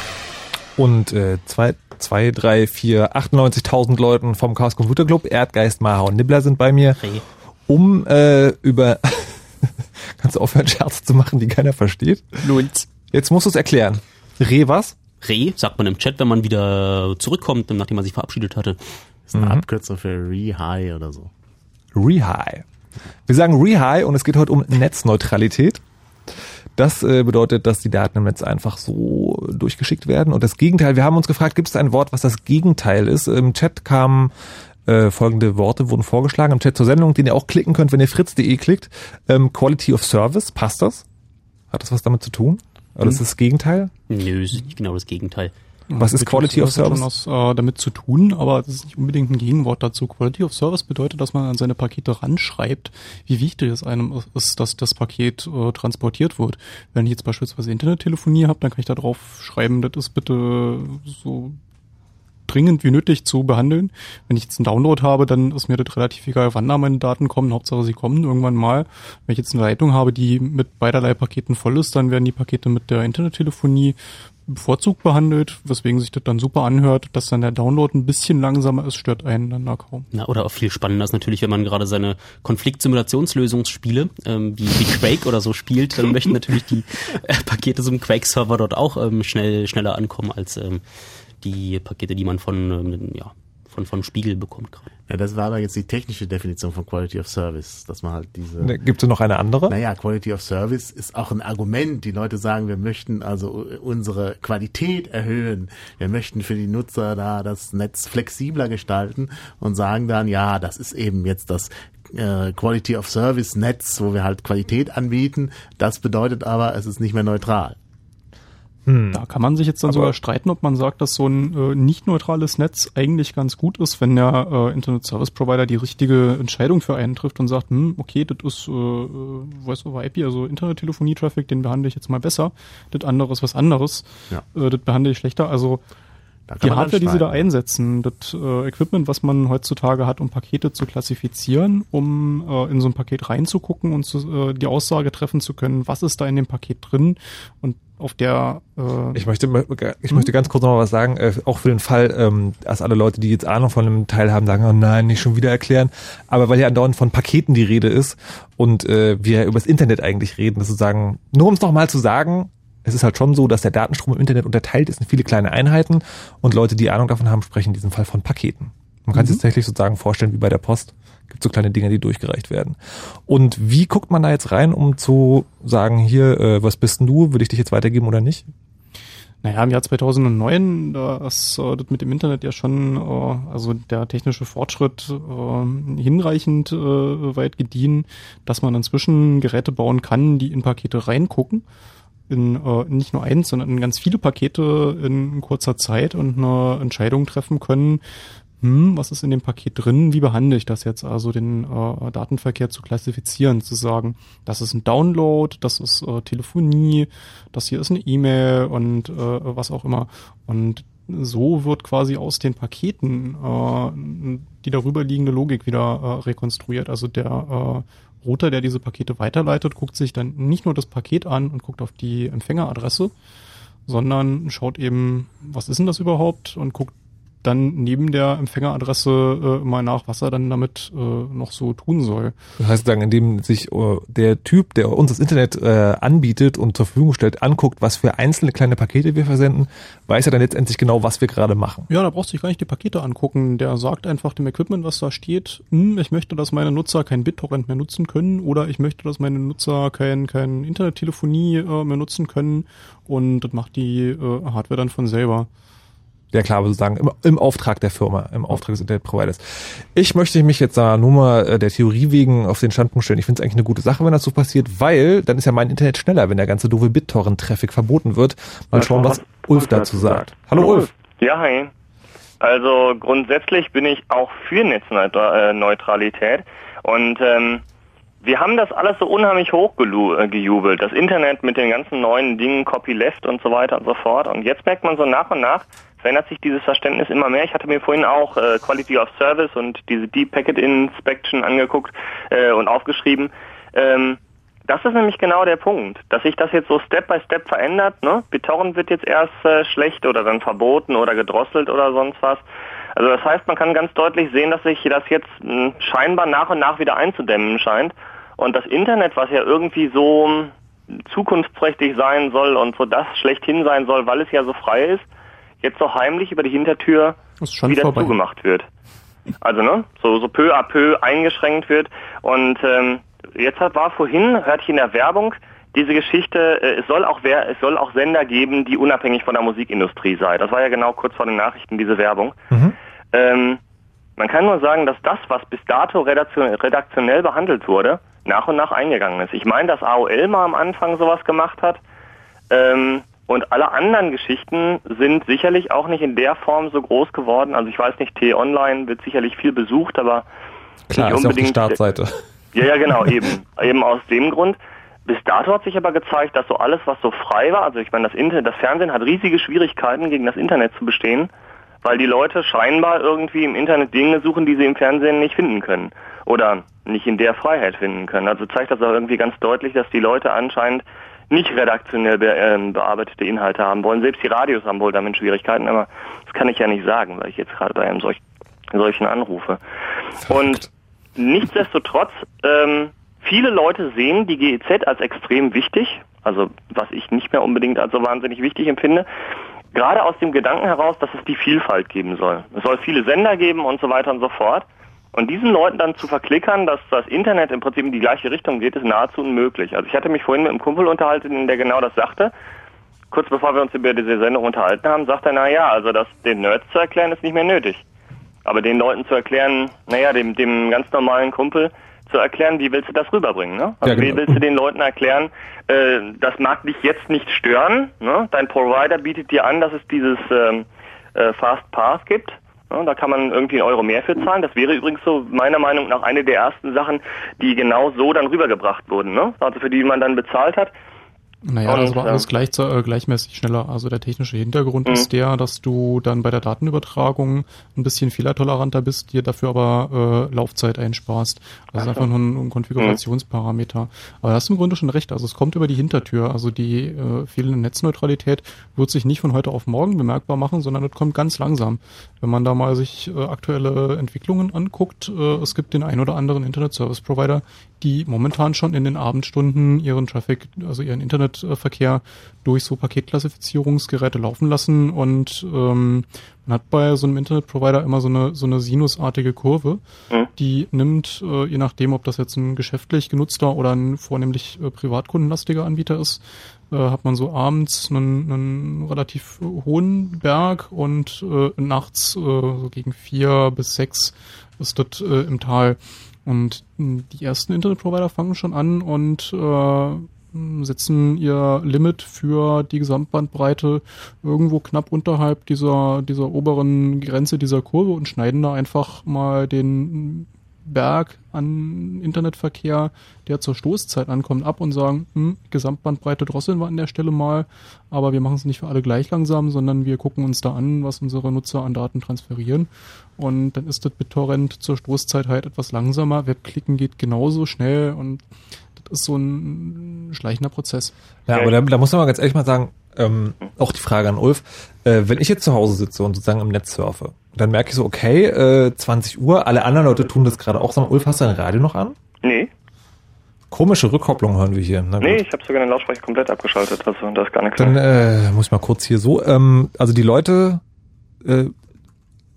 und äh, zwei, zwei, drei, vier, 98.000 Leuten vom Chaos Computer Club. Erdgeist, Maha und Nibbler sind bei mir, Hey. Um äh, über... Kannst du aufhören, Scherze zu machen, die keiner versteht? Lund. Jetzt musst du es erklären. Reh was? Re, sagt man im Chat, wenn man wieder zurückkommt, nachdem man sich verabschiedet hatte. ist eine Abkürzung für Re-High oder so. Rehigh. Wir sagen Rehigh und es geht heute um Netzneutralität. Das äh, bedeutet, dass die Daten im Netz einfach so durchgeschickt werden. Und das Gegenteil, wir haben uns gefragt, gibt es ein Wort, was das Gegenteil ist? Im Chat kamen äh, folgende Worte, wurden vorgeschlagen im Chat zur Sendung, den ihr auch klicken könnt, wenn ihr fritz.de klickt. Ähm, Quality of Service, passt das? Hat das was damit zu tun? Oder ist das das Gegenteil? Nö, es ist nicht genau das Gegenteil. Was ist Quality of Das hat schon Service? was äh, damit zu tun, aber das ist nicht unbedingt ein Gegenwort dazu. Quality of Service bedeutet, dass man an seine Pakete ranschreibt, wie wichtig es einem ist, dass das Paket äh, transportiert wird. Wenn ich jetzt beispielsweise Internettelefonie habe, dann kann ich da drauf schreiben, das ist bitte so dringend wie nötig zu behandeln. Wenn ich jetzt einen Download habe, dann ist mir das relativ egal, wann da meine Daten kommen. Hauptsache, sie kommen irgendwann mal. Wenn ich jetzt eine Leitung habe, die mit beiderlei Paketen voll ist, dann werden die Pakete mit der Internettelefonie bevorzugt behandelt, weswegen sich das dann super anhört, dass dann der Download ein bisschen langsamer ist, stört einen dann da kaum. Na, oder auch viel spannender ist natürlich, wenn man gerade seine Konfliktsimulationslösungsspiele ähm, wie, wie Quake oder so spielt, dann möchten natürlich die äh, Pakete zum Quake-Server dort auch ähm, schnell schneller ankommen als ähm, die Pakete, die man von ähm, ja von von Spiegel bekommt gerade. Ja, das war aber jetzt die technische Definition von Quality of Service, dass man halt diese. Ne, Gibt es noch eine andere? Naja, Quality of Service ist auch ein Argument. Die Leute sagen, wir möchten also unsere Qualität erhöhen. Wir möchten für die Nutzer da das Netz flexibler gestalten und sagen dann, ja, das ist eben jetzt das äh, Quality of Service Netz, wo wir halt Qualität anbieten. Das bedeutet aber, es ist nicht mehr neutral. Hm. Da kann man sich jetzt dann Aber- sogar streiten, ob man sagt, dass so ein äh, nicht neutrales Netz eigentlich ganz gut ist, wenn der äh, Internet Service Provider die richtige Entscheidung für einen trifft und sagt, hm, okay, das ist äh, Voice over IP, also Internettelefonie-Traffic, den behandle ich jetzt mal besser. Das andere ist was anderes. Ja. Äh, das behandle ich schlechter. Also die Hardware, die sie da einsetzen, das äh, Equipment, was man heutzutage hat, um Pakete zu klassifizieren, um äh, in so ein Paket reinzugucken und zu, äh, die Aussage treffen zu können, was ist da in dem Paket drin und auf der äh, Ich möchte, ich möchte ganz kurz noch mal was sagen, äh, auch für den Fall, ähm, dass alle Leute, die jetzt Ahnung von einem Teil haben, sagen, oh nein, nicht schon wieder erklären. Aber weil ja andauernd von Paketen die Rede ist und äh, wir über das Internet eigentlich reden, sozusagen, nur um es noch mal zu sagen, es ist halt schon so, dass der Datenstrom im Internet unterteilt ist in viele kleine Einheiten und Leute, die Ahnung davon haben, sprechen in diesem Fall von Paketen. Man kann sich tatsächlich sozusagen vorstellen, wie bei der Post. Gibt so kleine Dinge, die durchgereicht werden. Und wie guckt man da jetzt rein, um zu sagen, hier, äh, was bist denn du? Will ich dich jetzt weitergeben oder nicht? Naja, im Jahr 2009, da ist äh, das mit dem Internet ja schon, äh, also der technische Fortschritt äh, hinreichend äh, weit gediehen, dass man inzwischen Geräte bauen kann, die in Pakete reingucken. In äh, nicht nur eins, sondern in ganz viele Pakete in kurzer Zeit und eine Entscheidung treffen können, hm, was ist in dem Paket drin, wie behandle ich das jetzt, also den äh, Datenverkehr zu klassifizieren, zu sagen, das ist ein Download, das ist äh, Telefonie, das hier ist eine E-Mail und äh, was auch immer. Und so wird quasi aus den Paketen äh, die darüber liegende Logik wieder äh, rekonstruiert. Also der äh, Router, der diese Pakete weiterleitet, guckt sich dann nicht nur das Paket an und guckt auf die Empfängeradresse, sondern schaut eben, was ist denn das überhaupt und guckt dann neben der Empfängeradresse äh, mal nach, was er dann damit äh, noch so tun soll. Das heißt, sagen, indem sich äh, der Typ, der uns das Internet äh, anbietet und zur Verfügung stellt, anguckt, was für einzelne kleine Pakete wir versenden, weiß er dann letztendlich genau, was wir gerade machen. Ja, da brauchst du dich gar nicht die Pakete angucken. Der sagt einfach dem Equipment, was da steht, hm, ich möchte, dass meine Nutzer kein BitTorrent mehr nutzen können oder ich möchte, dass meine Nutzer kein, kein Internettelefonie äh, mehr nutzen können und das macht die äh, Hardware dann von selber. Ja klar, sozusagen im, im Auftrag der Firma, im Auftrag des Internetproviders. Ich möchte mich jetzt da nur mal äh, der Theorie wegen auf den Standpunkt stellen. Ich finde es eigentlich eine gute Sache, wenn das so passiert, weil dann ist ja mein Internet schneller, wenn der ganze doofe BitTorrent-Traffic verboten wird. Mal schauen, was Ulf dazu sagt. Hallo Ulf. Ja, hi. Also grundsätzlich bin ich auch für Netzneutralität und ähm, wir haben das alles so unheimlich hochgejubelt. Das Internet mit den ganzen neuen Dingen, Copyleft und so weiter und so fort. Und jetzt merkt man so nach und nach, verändert sich dieses Verständnis immer mehr. Ich hatte mir vorhin auch äh, Quality of Service und diese Deep Packet Inspection angeguckt äh, und aufgeschrieben. Ähm, das ist nämlich genau der Punkt, dass sich das jetzt so Step by Step verändert. Ne? BitTorrent wird jetzt erst äh, schlecht oder dann verboten oder gedrosselt oder sonst was. Also das heißt, man kann ganz deutlich sehen, dass sich das jetzt mh, scheinbar nach und nach wieder einzudämmen scheint. Und das Internet, was ja irgendwie so mh, zukunftsträchtig sein soll und so das schlechthin sein soll, weil es ja so frei ist, jetzt so heimlich über die Hintertür wieder vorbei. zugemacht wird. Also ne, so, so peu à peu eingeschränkt wird. Und ähm, jetzt hat, war vorhin, hörte ich in der Werbung, diese Geschichte, äh, es soll auch wer, es soll auch Sender geben, die unabhängig von der Musikindustrie sei. Das war ja genau kurz vor den Nachrichten diese Werbung. Ähm, man kann nur sagen, dass das, was bis dato redaktion redaktionell behandelt wurde, nach und nach eingegangen ist. Ich meine, dass AOL mal am Anfang sowas gemacht hat. Ähm, und alle anderen Geschichten sind sicherlich auch nicht in der Form so groß geworden. Also ich weiß nicht, T-Online wird sicherlich viel besucht, aber Klar, nicht ist ja auch die unbedingt Startseite. ja, ja, genau, eben. eben aus dem Grund. Bis dato hat sich aber gezeigt, dass so alles, was so frei war, also ich meine, das Internet, das Fernsehen hat riesige Schwierigkeiten, gegen das Internet zu bestehen, weil die Leute scheinbar irgendwie im Internet Dinge suchen, die sie im Fernsehen nicht finden können. Oder nicht in der Freiheit finden können. Also zeigt das auch irgendwie ganz deutlich, dass die Leute anscheinend nicht redaktionell be ähm, bearbeitete Inhalte haben wollen. Selbst die Radios haben wohl damit Schwierigkeiten, aber das kann ich ja nicht sagen, weil ich jetzt gerade bei einem solch, solchen anrufe. Und nichtsdestotrotz, ähm, viele Leute sehen die GEZ als extrem wichtig, also was ich nicht mehr unbedingt als so wahnsinnig wichtig empfinde, gerade aus dem Gedanken heraus, dass es die Vielfalt geben soll. Es soll viele Sender geben und so weiter und so fort. Und diesen Leuten dann zu verklickern, dass das Internet im Prinzip in die gleiche Richtung geht, ist nahezu unmöglich. Also ich hatte mich vorhin mit einem Kumpel unterhalten, der genau das sagte. Kurz bevor wir uns über diese Sendung unterhalten haben, sagt er, na ja, also das den Nerds zu erklären ist nicht mehr nötig. Aber den Leuten zu erklären, naja, dem, dem ganz normalen Kumpel zu erklären, wie willst du das rüberbringen? Ne? Also Ja, genau. wie willst du den Leuten erklären, äh, das mag dich jetzt nicht stören. Ne? Dein Provider bietet dir an, dass es dieses ähm, äh, Fast Pass gibt. Da kann man irgendwie einen Euro mehr für zahlen. Das wäre übrigens so meiner Meinung nach eine der ersten Sachen, die genau so dann rübergebracht wurden. Ne? Also für die man dann bezahlt hat. Naja, Und, das war alles gleich, äh, gleichmäßig schneller. Also der technische Hintergrund Mhm. ist der, dass du dann bei der Datenübertragung ein bisschen fehlertoleranter bist, dir dafür aber äh, Laufzeit einsparst. Das ist Ach so. einfach nur ein, ein Konfigurationsparameter. Aber da hast du im Grunde schon recht. Also es kommt über die Hintertür. Also die äh, fehlende Netzneutralität wird sich nicht von heute auf morgen bemerkbar machen, sondern das kommt ganz langsam. Wenn man da mal sich äh, aktuelle Entwicklungen anguckt, äh, es gibt den ein oder anderen Internet Service Provider, die momentan schon in den Abendstunden ihren Traffic, also ihren Internetverkehr durch so Paketklassifizierungsgeräte laufen lassen und ähm, man hat bei so einem Internetprovider immer so eine so eine sinusartige Kurve, Mhm. die nimmt, äh, je nachdem, ob das jetzt ein geschäftlich genutzter oder ein vornehmlich äh, privatkundenlastiger Anbieter ist, äh, hat man so abends einen, einen relativ hohen Berg und äh, nachts äh, so gegen vier bis sechs ist das äh, im Tal. Und mh, die ersten Internetprovider fangen schon an und äh, mh, setzen ihr Limit für die Gesamtbandbreite irgendwo knapp unterhalb dieser, dieser oberen Grenze dieser Kurve und schneiden da einfach mal den Berg an Internetverkehr, der zur Stoßzeit ankommt, ab und sagen, hm, Gesamtbandbreite drosseln wir an der Stelle mal, aber wir machen es nicht für alle gleich langsam, sondern wir gucken uns da an, was unsere Nutzer an Daten transferieren. Und dann ist das BitTorrent zur Stoßzeit halt etwas langsamer. Webklicken geht genauso schnell und das ist so ein schleichender Prozess. Ja, aber da, da muss man mal ganz ehrlich mal sagen, ähm, auch die Frage an Ulf, äh, wenn ich jetzt zu Hause sitze und sozusagen im Netz surfe, dann merke ich so, okay, äh, 20 Uhr, alle anderen Leute tun das gerade auch. Sag mal, Ulf, hast du dein Radio noch an? Nee, Komische Rückkopplung hören wir hier. Gut. nee, ich habe sogar den Lautsprecher komplett abgeschaltet, also da ist gar nichts. Dann äh, muss ich mal kurz hier so, ähm, also die Leute äh,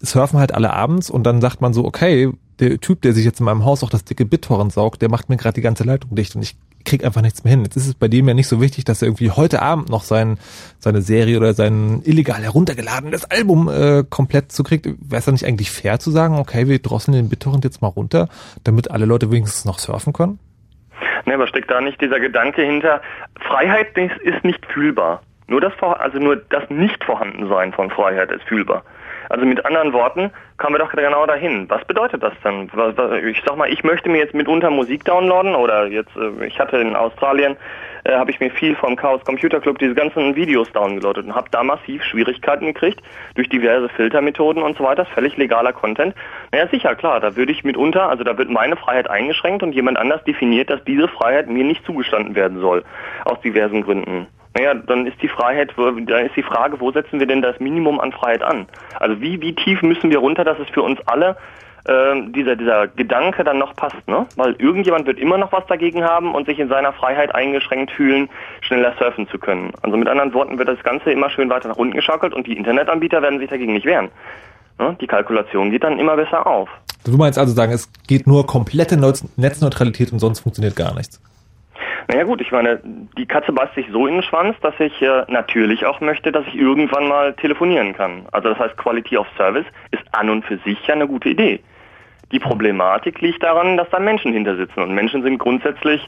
surfen halt alle abends und dann sagt man so, okay, der Typ, der sich jetzt in meinem Haus auch das dicke BitTorrent saugt, der macht mir gerade die ganze Leitung dicht und ich krieg einfach nichts mehr hin. Jetzt ist es bei dem ja nicht so wichtig, dass er irgendwie heute Abend noch sein, seine Serie oder sein illegal heruntergeladenes Album äh, komplett zu kriegt. Wäre es dann nicht eigentlich fair zu sagen, okay, wir drosseln den BitTorrent jetzt mal runter, damit alle Leute wenigstens noch surfen können? Ne, aber steckt da nicht dieser Gedanke hinter, Freiheit ist, nicht fühlbar. Nur das, also nur das Nicht-Vorhandensein von Freiheit ist fühlbar. Also mit anderen Worten kommen wir doch genau dahin. Was bedeutet das was- Ich sag mal, ich möchte mir jetzt mitunter Musik downloaden oder jetzt, äh, ich hatte in Australien, äh, habe ich mir viel vom Chaos Computer Club diese ganzen Videos downgeloadet und habe da massiv Schwierigkeiten gekriegt durch diverse Filtermethoden und so weiter, völlig legaler Content. Naja, sicher, klar, da würde ich mitunter, also da wird meine Freiheit eingeschränkt und jemand anders definiert, dass diese Freiheit mir nicht zugestanden werden soll, aus diversen Gründen. Naja, dann ist die Freiheit, dann ist die Frage, wo setzen wir denn das Minimum an Freiheit an? Also wie, wie tief müssen wir runter, dass es für uns alle ähm, dieser, dieser Gedanke dann noch passt, ne? Weil irgendjemand wird immer noch was dagegen haben und sich in seiner Freiheit eingeschränkt fühlen, schneller surfen zu können. Also mit anderen Worten wird das Ganze immer schön weiter nach unten geschaukelt und die Internetanbieter werden sich dagegen nicht wehren. Ne? Die Kalkulation geht dann immer besser auf. Du meinst also sagen, es geht nur komplette Netz- Netzneutralität und sonst funktioniert gar nichts. Naja gut, ich meine, die Katze beißt sich so in den Schwanz, dass ich äh, natürlich auch möchte, dass ich irgendwann mal telefonieren kann. Also das heißt, Quality of Service ist an und für sich ja eine gute Idee. Die Problematik liegt daran, dass da Menschen hinter sitzen und Menschen sind grundsätzlich,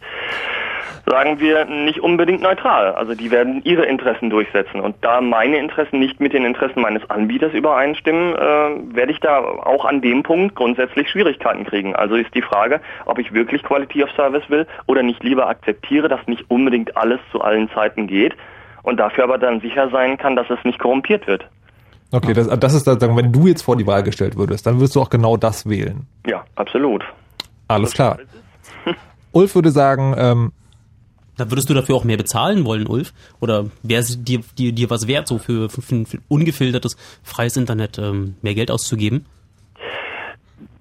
sagen wir, nicht unbedingt neutral. Also die werden ihre Interessen durchsetzen und da meine Interessen nicht mit den Interessen meines Anbieters übereinstimmen, äh, werde ich da auch an dem Punkt grundsätzlich Schwierigkeiten kriegen. Also ist die Frage, ob ich wirklich Quality of Service will oder nicht lieber akzeptiere, dass nicht unbedingt alles zu allen Zeiten geht und dafür aber dann sicher sein kann, dass es nicht korrumpiert wird. Okay, das, das ist dann, wenn du jetzt vor die Wahl gestellt würdest, dann würdest du auch genau das wählen. Ja, absolut. Alles klar. Ulf würde sagen, ähm, Da würdest du dafür auch mehr bezahlen wollen, Ulf? Oder wäre es dir, dir, dir was wert, so für, für, für ungefiltertes, freies Internet ähm, mehr Geld auszugeben?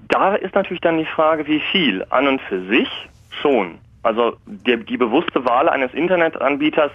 Da ist natürlich dann die Frage, wie viel. An und für sich schon. Also die, die bewusste Wahl eines Internetanbieters,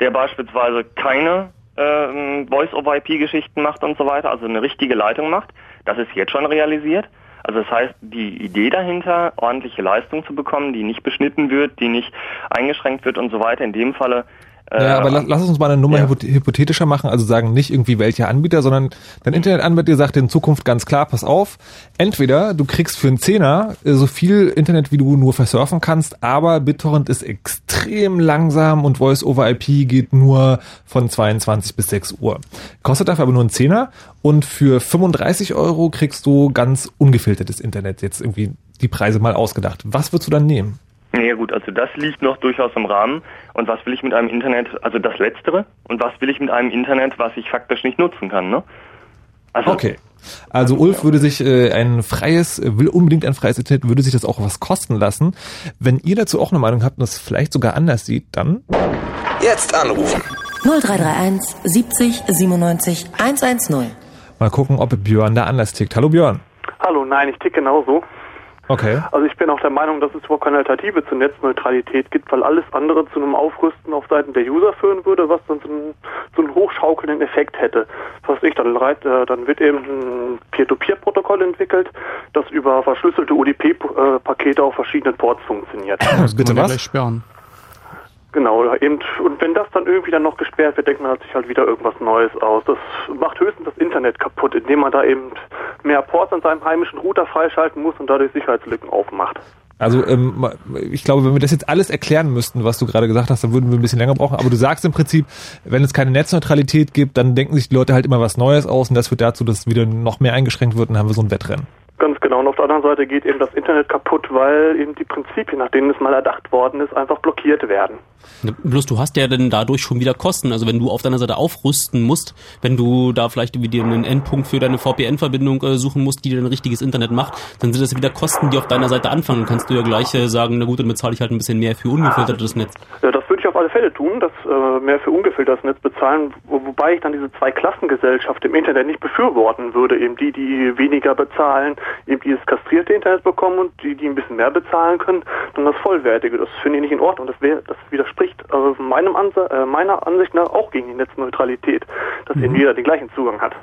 der beispielsweise keine äh, Voice-over-IP-Geschichten macht und so weiter, also eine richtige Leitung macht, das ist jetzt schon realisiert. Also das heißt, die Idee dahinter, ordentliche Leistung zu bekommen, die nicht beschnitten wird, die nicht eingeschränkt wird und so weiter, in dem Falle Ja, aber äh, lass, lass uns mal eine Nummer hypothe- hypothetischer machen, also sagen nicht irgendwie welcher Anbieter, sondern dein Internetanbieter sagt in Zukunft ganz klar, pass auf, entweder du kriegst für einen Zehner äh, so viel Internet, wie du nur versurfen kannst, aber BitTorrent ist extrem langsam und Voice-over-IP geht nur von 22 bis 6 Uhr. Kostet dafür aber nur einen Zehner und für 35 Euro kriegst du ganz ungefiltertes Internet, jetzt irgendwie die Preise mal ausgedacht. Was würdest du dann nehmen? Ja gut, also das liegt noch durchaus im Rahmen. Und was will ich mit einem Internet, also das Letztere, und was will ich mit einem Internet, was ich faktisch nicht nutzen kann, ne? Also, Okay. Also Ulf würde sich äh, ein freies, will unbedingt ein freies Internet, würde sich das auch was kosten lassen. Wenn ihr dazu auch eine Meinung habt und das vielleicht sogar anders sieht, dann Jetzt anrufen. 0331 70 97 110. mal gucken, ob Björn da anders tickt. Hallo Björn. Hallo, nein, ich ticke genauso. Okay. Also ich bin auch der Meinung, dass es überhaupt keine Alternative zur Netzneutralität gibt, weil alles andere zu einem Aufrüsten auf Seiten der User führen würde, was dann so einen, so einen hochschaukelnden Effekt hätte. Was ich, dann, reit- äh, dann wird eben ein Peer-to-Peer-Protokoll entwickelt, das über verschlüsselte UDP-Pakete auf verschiedenen Ports funktioniert. Das bitte was? Gleich sperren. Genau, eben, und wenn das dann irgendwie dann noch gesperrt wird, denkt man sich halt wieder irgendwas Neues aus. Das macht höchstens das Internet kaputt, indem man da eben mehr Ports an seinem heimischen Router freischalten muss und dadurch Sicherheitslücken aufmacht. Also ähm, ich glaube, wenn wir das jetzt alles erklären müssten, was du gerade gesagt hast, dann würden wir ein bisschen länger brauchen. Aber du sagst im Prinzip, wenn es keine Netzneutralität gibt, dann denken sich die Leute halt immer was Neues aus und das führt dazu, dass wieder noch mehr eingeschränkt wird und dann haben wir so ein Wettrennen. Ganz genau. Und auf der anderen Seite geht eben das Internet kaputt, weil eben die Prinzipien, nach denen es mal erdacht worden ist, einfach blockiert werden. Bloß du hast ja dann dadurch schon wieder Kosten. Also wenn du auf deiner Seite aufrüsten musst, wenn du da vielleicht dir einen Endpunkt für deine VPN-Verbindung äh, suchen musst, die dir ein richtiges Internet macht, dann sind das wieder Kosten, die auf deiner Seite anfangen. Dann kannst du ja gleich äh, sagen, na gut, dann bezahle ich halt ein bisschen mehr für ungefiltertes Netz. Ja, alle Fälle tun, das äh, mehr für ungefiltertes Netz bezahlen, wo, wobei ich dann diese Zweiklassengesellschaft im Internet nicht befürworten würde. Eben die, die weniger bezahlen, eben die das kastrierte Internet bekommen und die, die ein bisschen mehr bezahlen können, dann das vollwertige. Das finde ich nicht in Ordnung. Das, wär, das widerspricht äh, meinem Ansa äh, meiner Ansicht nach auch gegen die Netzneutralität, dass eben jeder den gleichen Zugang hat.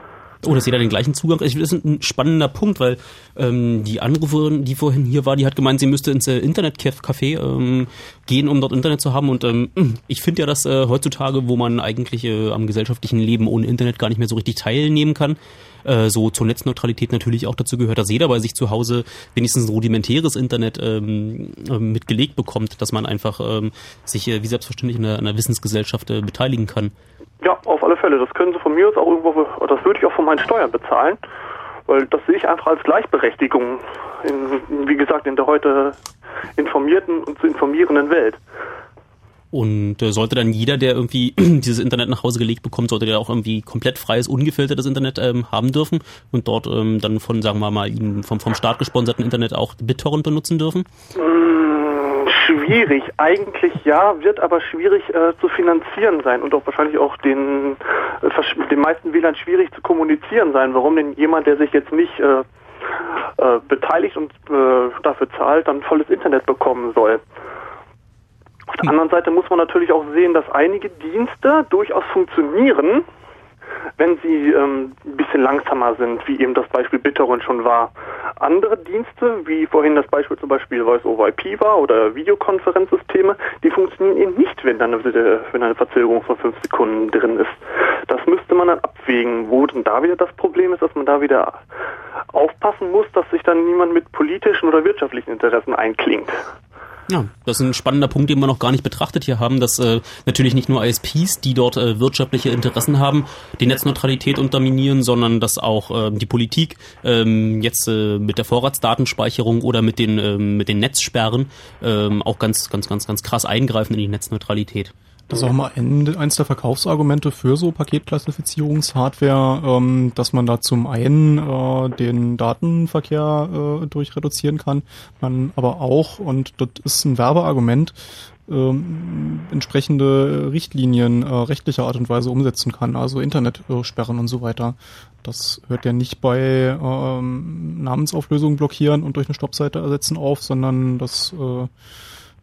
Oh, dass jeder den gleichen Zugang. Ich, das ist ein spannender Punkt, weil ähm, die Anruferin, die vorhin hier war, die hat gemeint, sie müsste ins äh, Internetcafé ähm, gehen, um dort Internet zu haben. Und ähm, ich finde ja, dass äh, heutzutage, wo man eigentlich äh, am gesellschaftlichen Leben ohne Internet gar nicht mehr so richtig teilnehmen kann, äh, so zur Netzneutralität natürlich auch dazu gehört, dass jeder bei sich zu Hause wenigstens ein rudimentäres Internet ähm, äh, mitgelegt bekommt, dass man einfach ähm, sich äh, wie selbstverständlich in einer, einer Wissensgesellschaft äh, beteiligen kann. Ja, auf alle Fälle. Das können Sie von mir aus auch irgendwo, das würde ich auch von meinen Steuern bezahlen, weil das sehe ich einfach als Gleichberechtigung, in, wie gesagt, in der heute informierten und zu informierenden Welt. Und äh, sollte dann jeder, der irgendwie dieses Internet nach Hause gelegt bekommt, sollte der auch irgendwie komplett freies, ungefiltertes Internet ähm, haben dürfen und dort ähm, dann von, sagen wir mal, vom, vom Staat gesponserten Internet auch BitTorrent benutzen dürfen? Mm, schwierig. Eigentlich ja, wird aber schwierig äh, zu finanzieren sein und auch wahrscheinlich auch den, äh, den meisten WLAN schwierig zu kommunizieren sein. Warum denn jemand, der sich jetzt nicht äh, äh, beteiligt und äh, dafür zahlt, dann volles Internet bekommen soll? Auf der anderen Seite muss man natürlich auch sehen, dass einige Dienste durchaus funktionieren, wenn sie ähm, ein bisschen langsamer sind, wie eben das Beispiel BitTorrent schon war. Andere Dienste, wie vorhin das Beispiel zum Beispiel Voice-over-IP war oder Videokonferenzsysteme, die funktionieren eben nicht, wenn dann eine, wenn eine Verzögerung von fünf Sekunden drin ist. Das müsste man dann abwägen, wo denn da wieder das Problem ist, dass man da wieder aufpassen muss, dass sich dann niemand mit politischen oder wirtschaftlichen Interessen einklingt. Ja, das ist ein spannender Punkt, den wir noch gar nicht betrachtet hier haben, dass äh, natürlich nicht nur ISPs, die dort äh, wirtschaftliche Interessen haben, die Netzneutralität unterminieren, sondern dass auch äh, die Politik ähm, jetzt äh, mit der Vorratsdatenspeicherung oder mit den ähm, mit den Netzsperren ähm, auch ganz ganz ganz ganz krass eingreifen in die Netzneutralität. Das ist auch mal ein, eins der Verkaufsargumente für so Paketklassifizierungshardware, ähm, dass man da zum einen äh, den Datenverkehr äh, durch reduzieren kann, man aber auch, und das ist ein Werbeargument, ähm, entsprechende Richtlinien äh, rechtlicher Art und Weise umsetzen kann, also Internetsperren und so weiter. Das hört ja nicht bei ähm, Namensauflösungen blockieren und durch eine Stoppseite ersetzen auf, sondern das äh,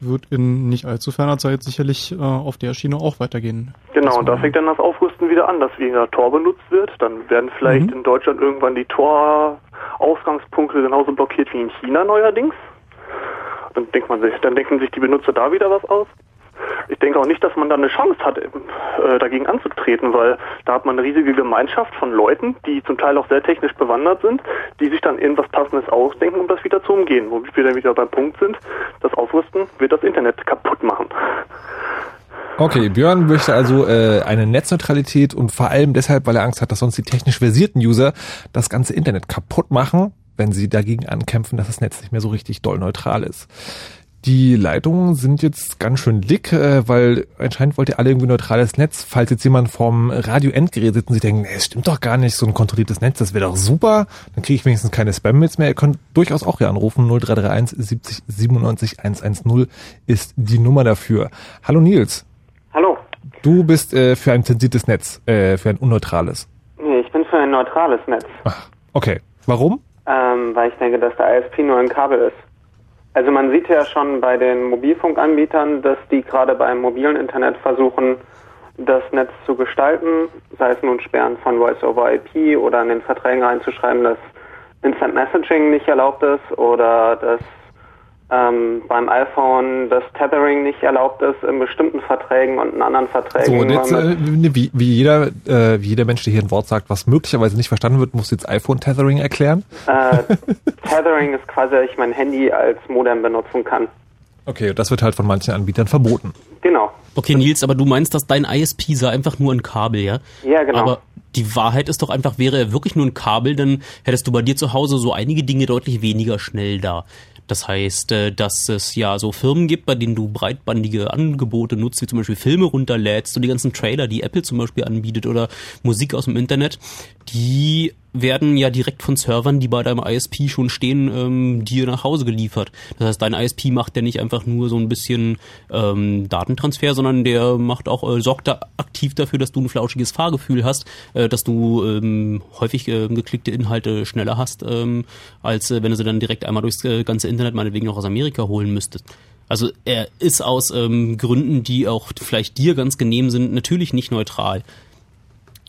wird in nicht allzu ferner Zeit sicherlich äh, auf der Schiene auch weitergehen. Genau, und da fängt dann das Aufrüsten wieder an, dass weniger Tor benutzt wird. Dann werden vielleicht in Deutschland irgendwann die Tor-Ausgangspunkte genauso blockiert wie in China neuerdings. Dann denkt man sich, dann denken sich die Benutzer da wieder was aus. Ich denke auch nicht, dass man da eine Chance hat, äh, dagegen anzutreten, weil da hat man eine riesige Gemeinschaft von Leuten, die zum Teil auch sehr technisch bewandert sind, die sich dann irgendwas Passendes ausdenken, um das wieder zu umgehen. Womit wir dann wieder beim Punkt sind, das Aufrüsten wird das Internet kaputt machen. Okay, Björn möchte also äh, eine Netzneutralität und vor allem deshalb, weil er Angst hat, dass sonst die technisch versierten User das ganze Internet kaputt machen, wenn sie dagegen ankämpfen, dass das Netz nicht mehr so richtig doll neutral ist. Die Leitungen sind jetzt ganz schön dick, äh, weil anscheinend wollt ihr alle irgendwie neutrales Netz. Falls jetzt jemand vorm Radio-Endgerät sitzt und sich denkt, nee, es stimmt doch gar nicht, so ein kontrolliertes Netz, das wäre doch super, dann kriege ich wenigstens keine Spam-Mails mehr. Ihr könnt durchaus auch hier anrufen, 0331 70 97 110 ist die Nummer dafür. Hallo Nils. Hallo. Du bist äh, für ein zensiertes Netz, äh, für ein unneutrales. Nee, ich bin für ein neutrales Netz. Okay. Warum? Ähm, weil ich denke, dass der ISP nur ein Kabel ist. Also man sieht ja schon bei den Mobilfunkanbietern, dass die gerade beim mobilen Internet versuchen, das Netz zu gestalten, sei es nun Sperren von Voice over IP oder in den Verträgen reinzuschreiben, dass Instant Messaging nicht erlaubt ist oder dass ähm, beim iPhone das Tethering nicht erlaubt ist in bestimmten Verträgen und in anderen Verträgen. So, und jetzt, äh, wie, wie, jeder, äh, wie jeder Mensch, der hier ein Wort sagt, was möglicherweise nicht verstanden wird, muss jetzt iPhone-Tethering erklären. Äh, Tethering ist quasi, dass ich mein Handy als Modem benutzen kann. Okay, und das wird halt von manchen Anbietern verboten. Genau. Okay, Nils, aber du meinst, dass dein ISP sei einfach nur ein Kabel, ja? Ja, genau. Aber die Wahrheit ist doch einfach, wäre er wirklich nur ein Kabel, dann hättest du bei dir zu Hause so einige Dinge deutlich weniger schnell da. Das heißt, äh, dass es ja so Firmen gibt, bei denen du breitbandige Angebote nutzt, wie zum Beispiel Filme runterlädst und die ganzen Trailer, die Apple zum Beispiel anbietet oder Musik aus dem Internet, die werden ja direkt von Servern, die bei deinem ISP schon stehen, ähm, dir nach Hause geliefert. Das heißt, dein ISP macht ja nicht einfach nur so ein bisschen ähm, Datentransfer, sondern der macht auch, äh, sorgt da aktiv dafür, dass du ein flauschiges Fahrgefühl hast, äh, dass du ähm, häufig äh, geklickte Inhalte schneller hast, ähm, als äh, wenn du sie dann direkt einmal durchs äh, ganze Internet meinetwegen noch aus Amerika holen müsstest. Also er ist aus ähm, Gründen, die auch vielleicht dir ganz genehm sind, natürlich nicht neutral.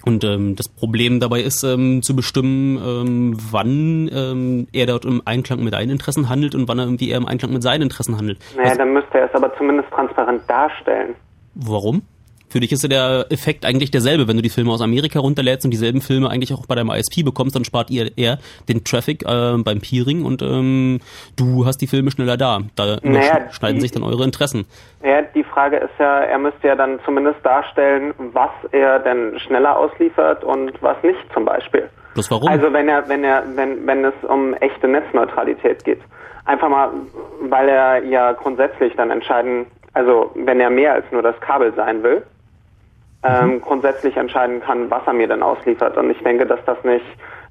Und ähm, das Problem dabei ist ähm, zu bestimmen, ähm, wann ähm, er dort im Einklang mit deinen Interessen handelt und wann er irgendwie eher im Einklang mit seinen Interessen handelt. Naja, dann müsste er es aber zumindest transparent darstellen. Warum? Für dich ist ja der Effekt eigentlich derselbe. Wenn du die Filme aus Amerika runterlädst und dieselben Filme eigentlich auch bei deinem ISP bekommst, dann spart ihr eher den Traffic äh, beim Peering und ähm, du hast die Filme schneller da. Da Naja, schneiden die- sich dann eure Interessen. Ja, die Frage ist ja, er müsste ja dann zumindest darstellen, was er denn schneller ausliefert und was nicht zum Beispiel. Bloß warum? Also wenn er, wenn er, wenn, wenn es um echte Netzneutralität geht. Einfach mal, weil er ja grundsätzlich dann entscheiden, also wenn er mehr als nur das Kabel sein will, ähm, grundsätzlich entscheiden kann, was er mir denn ausliefert. Und ich denke, dass das nicht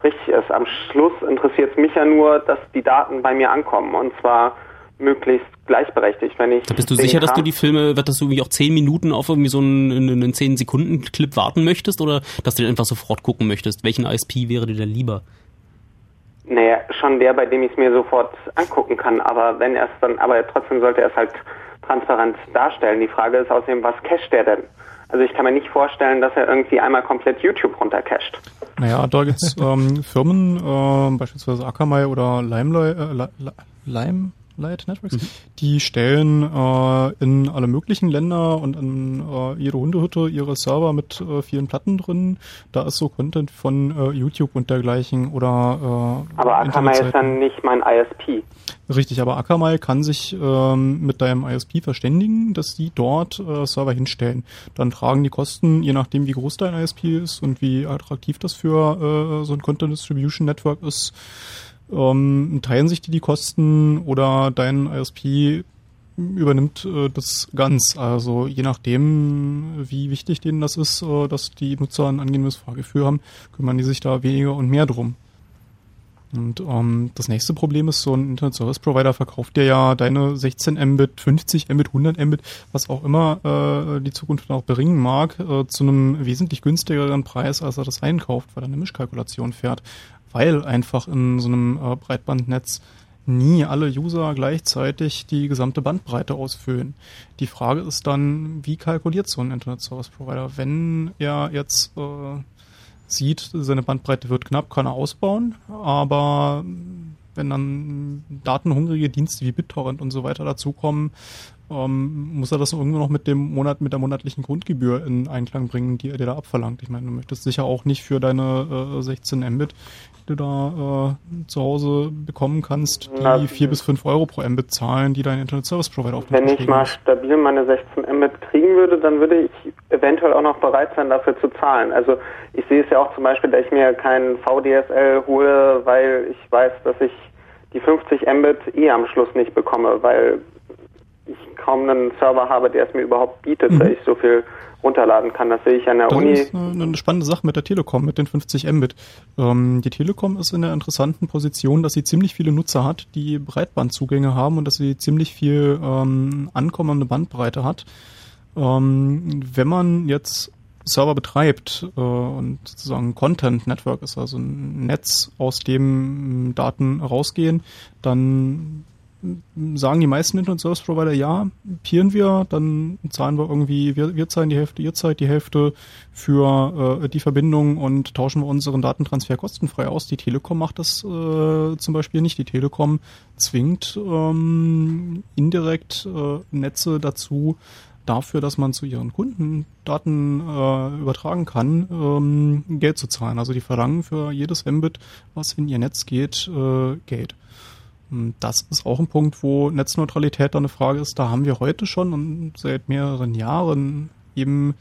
richtig ist. Am Schluss interessiert es mich ja nur, dass die Daten bei mir ankommen und zwar möglichst gleichberechtigt. Wenn ich Da bist du sicher, dass du die Filme, dass du irgendwie auch 10 Minuten auf irgendwie so einen, einen, einen 10 Sekunden Clip warten möchtest oder dass du den einfach sofort gucken möchtest? Welchen ISP wäre dir denn lieber? Naja, schon der, bei dem ich es mir sofort angucken kann. Aber wenn er es dann, aber trotzdem sollte er es halt transparent darstellen. Die Frage ist außerdem, was cached der denn? Also ich kann mir nicht vorstellen, dass er irgendwie einmal komplett YouTube runtercached. Naja, da gibt's ähm, Firmen, ähm, beispielsweise Akamai oder Limelight, äh, Li- Li- Limelight Networks, die stellen äh, in alle möglichen Länder und in äh, jede Hundehütte ihre Server mit äh, vielen Platten drin. Da ist so Content von äh, YouTube und dergleichen oder äh, Aber Akamai ist dann nicht mein ISP. Richtig, aber Akamai kann sich ähm, mit deinem ISP verständigen, dass die dort äh, Server hinstellen. Dann tragen die Kosten, je nachdem wie groß dein ISP ist und wie attraktiv das für äh, so ein Content Distribution Network ist, ähm, teilen sich die die Kosten oder dein ISP übernimmt äh, das ganz. Also je nachdem, wie wichtig denen das ist, äh, dass die Nutzer ein angenehmes Fahrgefühl haben, kümmern die sich da weniger und mehr drum. Und ähm, das nächste Problem ist, so ein Internet Service Provider verkauft dir ja deine 16 Mbit, 50 Mbit, 100 Mbit, was auch immer äh, die Zukunft auch bringen mag, äh, zu einem wesentlich günstigeren Preis, als er das einkauft, weil er eine Mischkalkulation fährt, weil einfach in so einem äh, Breitbandnetz nie alle User gleichzeitig die gesamte Bandbreite ausfüllen. Die Frage ist dann, wie kalkuliert so ein Internet Service Provider, wenn er jetzt äh, sieht, seine Bandbreite wird knapp, kann er ausbauen, aber wenn dann datenhungrige Dienste wie BitTorrent und so weiter dazukommen, ähm, muss er das irgendwo noch mit dem Monat, mit der monatlichen Grundgebühr in Einklang bringen, die er dir da abverlangt. Ich meine, du möchtest sicher auch nicht für deine äh, 16 Mbit, du da äh, zu Hause bekommen kannst, die Na, 4 bis 5 Euro pro Mbit zahlen, die dein Internet Service Provider auf den Wenn ich mal stabil meine 16 Mbit kriegen würde, dann würde ich eventuell auch noch bereit sein, dafür zu zahlen. Also ich sehe es ja auch zum Beispiel, dass ich mir keinen VDSL hole, weil ich weiß, dass ich die 50 Mbit eh am Schluss nicht bekomme, weil ich kaum einen Server habe, der es mir überhaupt bietet, Mhm. dass ich so viel runterladen kann. Das sehe ich an der Das Uni. ist eine, eine spannende Sache mit der Telekom, mit den 50 Mbit. Ähm, die Telekom ist in der interessanten Position, dass sie ziemlich viele Nutzer hat, die Breitbandzugänge haben und dass sie ziemlich viel ähm, ankommende Bandbreite hat. Ähm, wenn man jetzt Server betreibt äh, und sozusagen Content Network ist, also ein Netz, aus dem Daten rausgehen, dann sagen die meisten Internet Service Provider, ja, peeren wir, dann zahlen wir irgendwie, wir, wir zahlen die Hälfte, ihr zahlt die Hälfte für äh, die Verbindung und tauschen wir unseren Datentransfer kostenfrei aus. Die Telekom macht das äh, zum Beispiel nicht. Die Telekom zwingt ähm, indirekt äh, Netze dazu, dafür, dass man zu ihren Kunden Daten äh, übertragen kann, ähm, Geld zu zahlen. Also die verlangen für jedes Mbit, was in ihr Netz geht, äh, Geld. Und Das ist auch ein Punkt, wo Netzneutralität dann eine Frage ist. Da haben wir heute schon und seit mehreren Jahren eben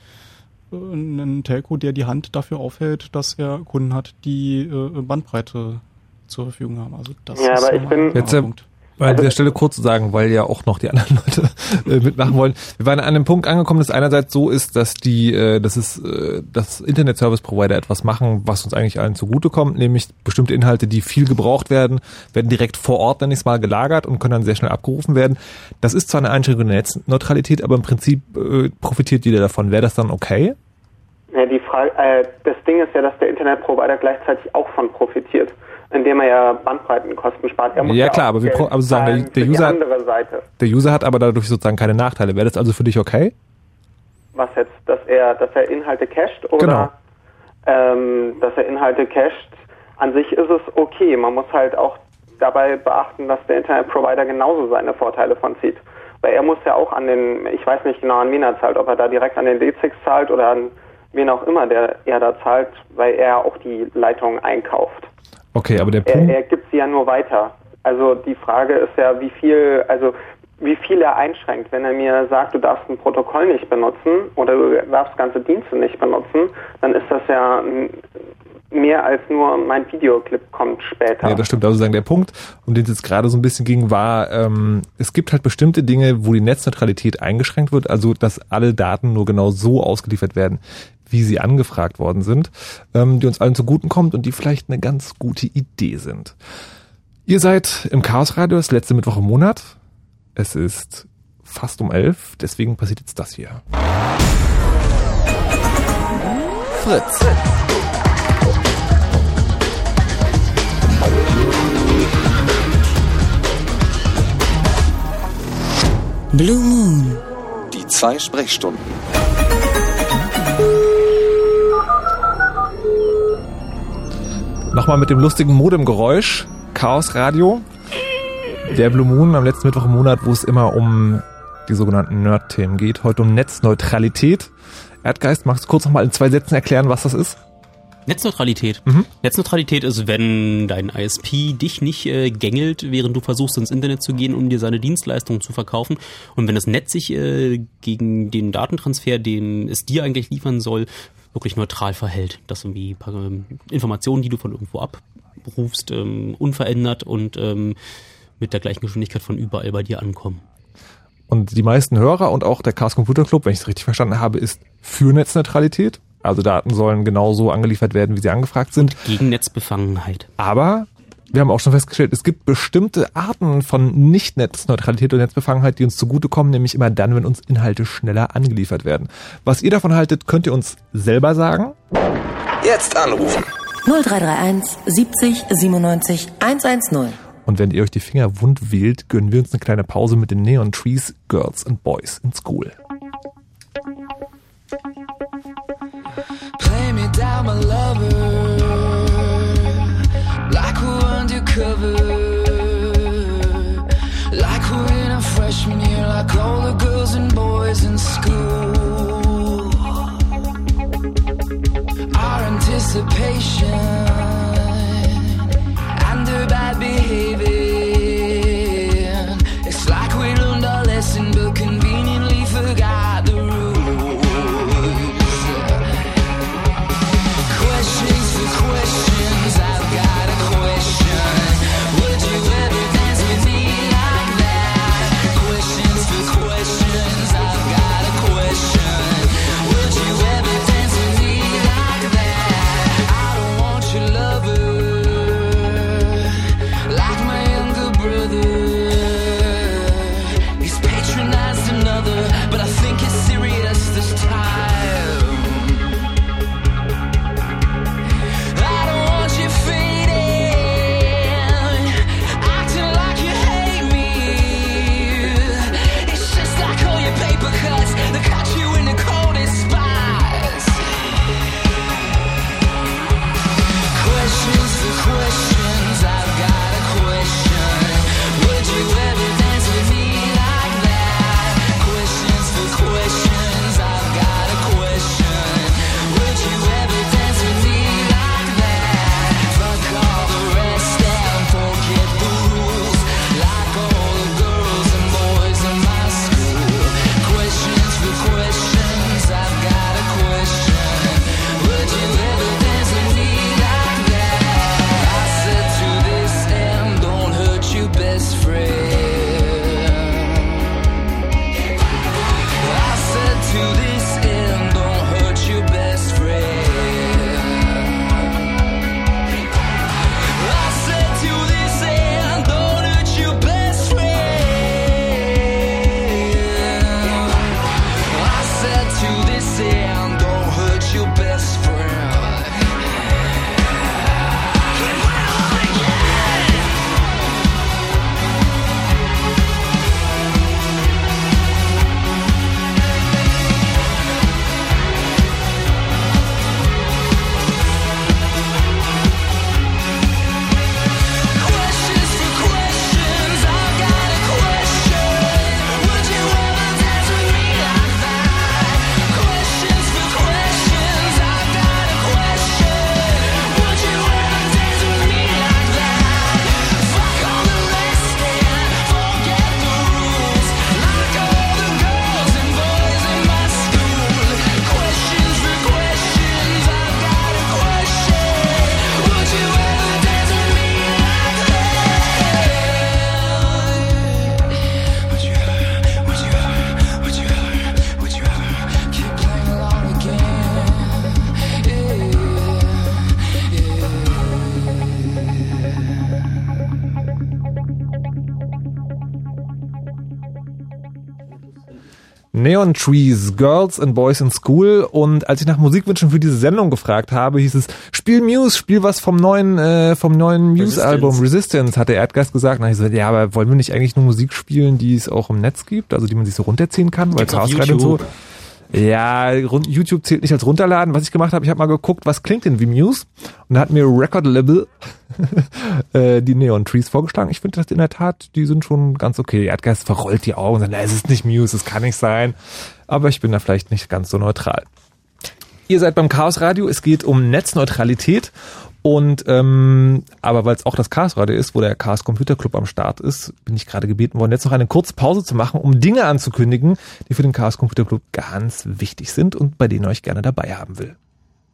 äh, einen Telco, der die Hand dafür aufhält, dass er Kunden hat, die äh, Bandbreite zur Verfügung haben. Also das Ja, ist aber ich ein bin- Jetzt äh, Punkt. Bei dieser Stelle kurz zu sagen, weil ja auch noch die anderen Leute äh, mitmachen wollen. Wir waren an einem Punkt angekommen, dass einerseits so ist, dass die, äh, dass es, äh, dass Internet Service Provider etwas machen, was uns eigentlich allen zugutekommt, nämlich bestimmte Inhalte, die viel gebraucht werden, werden direkt vor Ort dann nicht mal gelagert und können dann sehr schnell abgerufen werden. Das ist zwar eine Einschränkung der Netzneutralität, aber im Prinzip äh, profitiert jeder davon. Wäre das dann okay? Ja, die Frage, äh, das Ding ist ja, dass der Internetprovider gleichzeitig auch von profitiert, indem er ja Bandbreitenkosten spart. Er muss Ja, ja, klar, aber wir aber sozusagen der- User-. Der User hat aber dadurch sozusagen keine Nachteile. Wäre das also für dich okay? Was jetzt, dass er, dass er Inhalte cached oder Genau. ähm, dass er Inhalte cached. An sich ist es okay. Man muss halt auch dabei beachten, dass der Internetprovider genauso seine Vorteile von zieht. Weil er muss ja auch an den, ich weiß nicht genau an wen er zahlt, ob er da direkt an den D6 zahlt oder an wen auch immer, der er da zahlt, weil er auch die Leitung einkauft. Okay, aber der Er, Punkt. er gibt sie ja nur weiter. Also die Frage ist ja, wie viel, also wie viel er einschränkt. Wenn er mir sagt, du darfst ein Protokoll nicht benutzen oder du darfst ganze Dienste nicht benutzen, dann ist das ja mehr als nur mein Videoclip kommt später. Ja, das stimmt. Also sagen, der Punkt, um den es jetzt gerade so ein bisschen ging, war, ähm, es gibt halt bestimmte Dinge, wo die Netzneutralität eingeschränkt wird, also dass alle Daten nur genau so ausgeliefert werden, wie sie angefragt worden sind, ähm, die uns allen zuguten kommt und die vielleicht eine ganz gute Idee sind. Ihr seid im Chaos Radio, das letzte Mittwoch im Monat. Es ist fast um elf, deswegen passiert jetzt das hier. Fritz. Blue Moon. Die zwei Sprechstunden. Nochmal mit dem lustigen Modemgeräusch. Chaos Radio. Der Blue Moon am letzten Mittwoch im Monat, wo es immer um die sogenannten Nerd-Themen geht. Heute um Netzneutralität. Erdgeist, magst du kurz nochmal in zwei Sätzen erklären, was das ist? Netzneutralität. Netzneutralität ist, wenn dein ISP dich nicht äh, gängelt, während du versuchst ins Internet zu gehen, um dir seine Dienstleistungen zu verkaufen. Und wenn das Netz sich äh, gegen den Datentransfer, den es dir eigentlich liefern soll, wirklich neutral verhält. Dass irgendwie ähm, Informationen, die du von irgendwo abrufst, ähm, unverändert und ähm, mit der gleichen Geschwindigkeit von überall bei dir ankommen. Und die meisten Hörer und auch der Chaos Computer Club, wenn ich es richtig verstanden habe, ist für Netzneutralität. Also Daten sollen genauso angeliefert werden, wie sie angefragt sind. Gegen Netzbefangenheit. Aber wir haben auch schon festgestellt, es gibt bestimmte Arten von Nicht-Netzneutralität und Netzbefangenheit, die uns zugutekommen, nämlich immer dann, wenn uns Inhalte schneller angeliefert werden. Was ihr davon haltet, könnt ihr uns selber sagen. Jetzt anrufen. 0331 70 97 110. Und wenn ihr euch die Finger wund wählt, gönnen wir uns eine kleine Pause mit den Neon Trees, Girls and Boys in School. Like we're in a freshman year. Like all the girls and boys in school. Our anticipation and their bad behaving. Neon Trees, Girls and Boys in School. Und als ich nach Musikwünschen für diese Sendung gefragt habe, hieß es, spiel Muse, spiel was vom neuen, äh, vom neuen Muse-Album Resistance, hat der Erdgeist gesagt. Na, ich so, ja, aber wollen wir nicht eigentlich nur Musik spielen, die es auch im Netz gibt, also die man sich so runterziehen kann, weil Chaos so. Ja, YouTube zählt nicht als runterladen. Was ich gemacht habe, ich habe mal geguckt, was klingt denn wie Muse und da hat mir Record Label äh, die Neon Trees vorgeschlagen. Ich finde das in der Tat, die sind schon ganz okay. Erdgeist verrollt die Augen und sagt, na, es ist nicht Muse, es kann nicht sein. Aber ich bin da vielleicht nicht ganz so neutral. Ihr seid beim Chaos Radio, es geht um Netzneutralität und ähm, aber weil es auch das Chaos Radio ist, wo der Chaos Computer Club am Start ist, bin ich gerade gebeten worden, jetzt noch eine kurze Pause zu machen, um Dinge anzukündigen, die für den Chaos Computer Club ganz wichtig sind und bei denen ich gerne dabei haben will.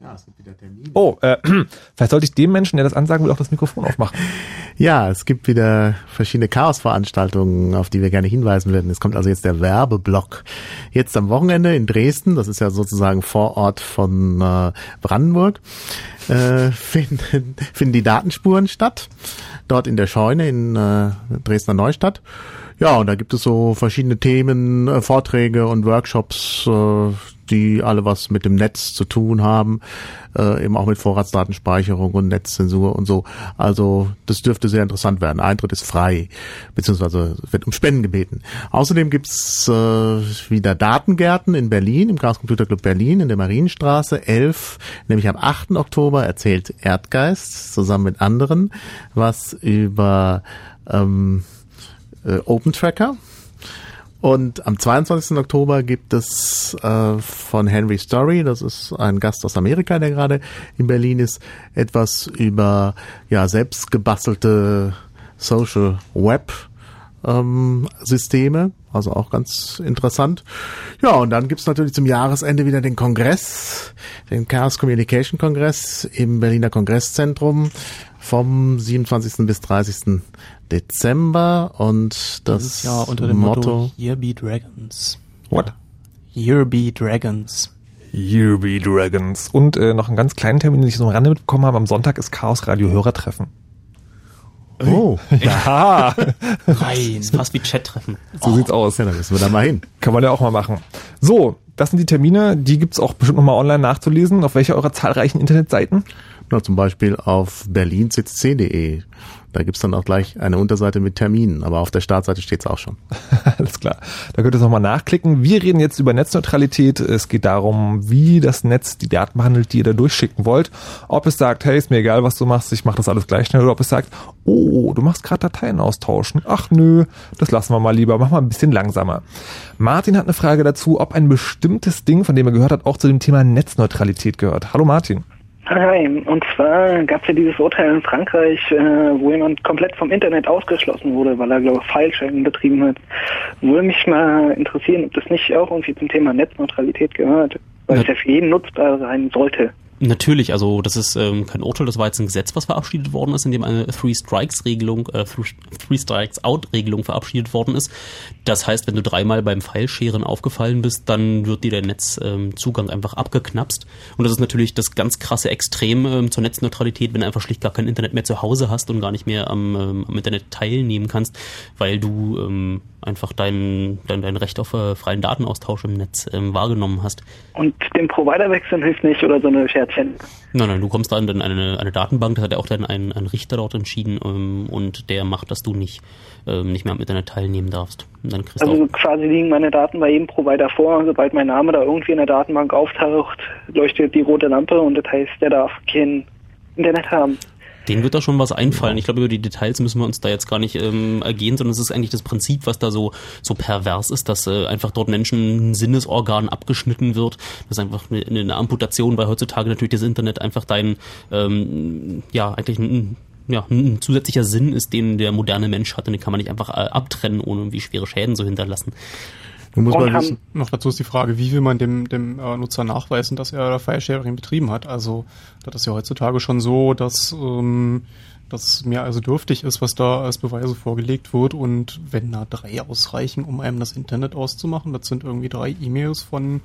Ja, es gibt wieder Termine. Oh, äh, vielleicht sollte ich dem Menschen, der das ansagen will, auch das Mikrofon aufmachen. Ja, es gibt wieder verschiedene Chaos-Veranstaltungen, auf die wir gerne hinweisen würden. Es kommt also jetzt der Werbeblock. Jetzt am Wochenende in Dresden, das ist ja sozusagen Vorort von äh, Brandenburg, äh, finden, finden die Datenspuren statt. dort in der Scheune in äh, Dresdner Neustadt. Ja, und da gibt es so verschiedene Themen, äh, Vorträge und Workshops, äh, die alle was mit dem Netz zu tun haben, äh, eben auch mit Vorratsdatenspeicherung und Netzzensur und so. Also das dürfte sehr interessant werden. Eintritt ist frei, beziehungsweise wird um Spenden gebeten. Außerdem gibt's äh, wieder Datengärten in Berlin, im Chaos Computer Club Berlin in der Marienstraße 11, nämlich am 8. Oktober erzählt Erdgeist zusammen mit anderen was über ähm, äh, Open Tracker. Und am 22. Oktober gibt es äh, von Henry Story, das ist ein Gast aus Amerika, der gerade in Berlin ist, etwas über ja selbst gebastelte Social Web ähm, Systeme, also auch ganz interessant. Ja, und dann gibt's natürlich zum Jahresende wieder den Kongress, den Chaos Communication Kongress im Berliner Kongresszentrum vom 27. bis 30. Dezember und das Dieses Jahr unter dem Motto, Motto Here be Dragons. What? Here be Dragons. You be Dragons. Und äh, noch einen ganz kleinen Termin, den ich so am Rande mitbekommen habe. Am Sonntag ist Chaos Radio Hörertreffen. Oh. Ja. Rein. Ist fast wie Chat-Treffen. So sieht's aus. Ja, dann müssen wir da mal hin. Kann man ja auch mal machen. So, das sind die Termine. Die gibt's auch bestimmt nochmal online nachzulesen. Auf welcher eurer zahlreichen Internetseiten? Na, zum Beispiel auf berlinzc.de. Da gibt's dann auch gleich eine Unterseite mit Terminen, aber auf der Startseite steht's auch schon. Alles klar. Da könnt ihr es nochmal nachklicken. Wir reden jetzt über Netzneutralität. Es geht darum, wie das Netz die Daten behandelt, die ihr da durchschicken wollt. Ob es sagt, hey, ist mir egal, was du machst, ich mache das alles gleich schnell. Oder ob es sagt, oh, du machst gerade Dateien austauschen. Ach nö, das lassen wir mal lieber. Mach mal ein bisschen langsamer. Martin hat eine Frage dazu, ob ein bestimmtes Ding, von dem er gehört hat, auch zu dem Thema Netzneutralität gehört. Hallo Martin. Hi, und zwar gab es ja dieses Urteil in Frankreich, äh, wo jemand komplett vom Internet ausgeschlossen wurde, weil er, glaube ich, File-Sharing betrieben hat. Würde mich mal interessieren, ob das nicht auch irgendwie zum Thema Netzneutralität gehört, weil es ja für jeden nutzbar sein sollte. Natürlich, also das ist ähm, kein Urteil, das war jetzt ein Gesetz, was verabschiedet worden ist, in dem eine Three Strikes Regelung, äh, Three Strikes Out Regelung verabschiedet worden ist. Das heißt, wenn du dreimal beim File-Sharen aufgefallen bist, dann wird dir der Netzzugang einfach abgeknapst. Und das ist natürlich das ganz krasse Extrem ähm, zur Netzneutralität, wenn du einfach schlicht gar kein Internet mehr zu Hause hast und gar nicht mehr am, ähm, am Internet teilnehmen kannst, weil du ähm, einfach dein, dein, dein Recht auf äh, freien Datenaustausch im Netz ähm, wahrgenommen hast. Und den Provider wechseln hilft nicht oder so eine Scherzchen. Nein, nein, du kommst da in dann eine, eine Datenbank, da hat ja auch dann ein, ein Richter dort entschieden ähm, und der macht, dass du nicht, ähm, nicht mehr am Internet teilnehmen darfst. Dann Also quasi liegen meine Daten bei jedem Provider vor. Sobald mein Name da irgendwie in der Datenbank auftaucht, leuchtet die rote Lampe und das heißt, der darf kein Internet haben. Denen wird da schon was einfallen. Ich glaube, über die Details müssen wir uns da jetzt gar nicht ähm, ergehen, sondern es ist eigentlich das Prinzip, was da so, so pervers ist, dass äh, einfach dort Menschen ein Sinnesorgan abgeschnitten wird. Das ist einfach eine, eine Amputation, weil heutzutage natürlich das Internet einfach dein, ähm, ja, eigentlich ein, ja, ein zusätzlicher Sinn ist, den der moderne Mensch hat und den kann man nicht einfach äh, abtrennen, ohne irgendwie schwere Schäden zu hinterlassen. Und mal haben- wissen, noch dazu ist die Frage, wie will man dem, dem äh, Nutzer nachweisen, dass er File-Sharing betrieben hat? Also, das ist ja heutzutage schon so, dass ähm, das mehr also dürftig ist, was da als Beweise vorgelegt wird. Und wenn da drei ausreichen, um einem das Internet auszumachen, das sind irgendwie drei E-Mails von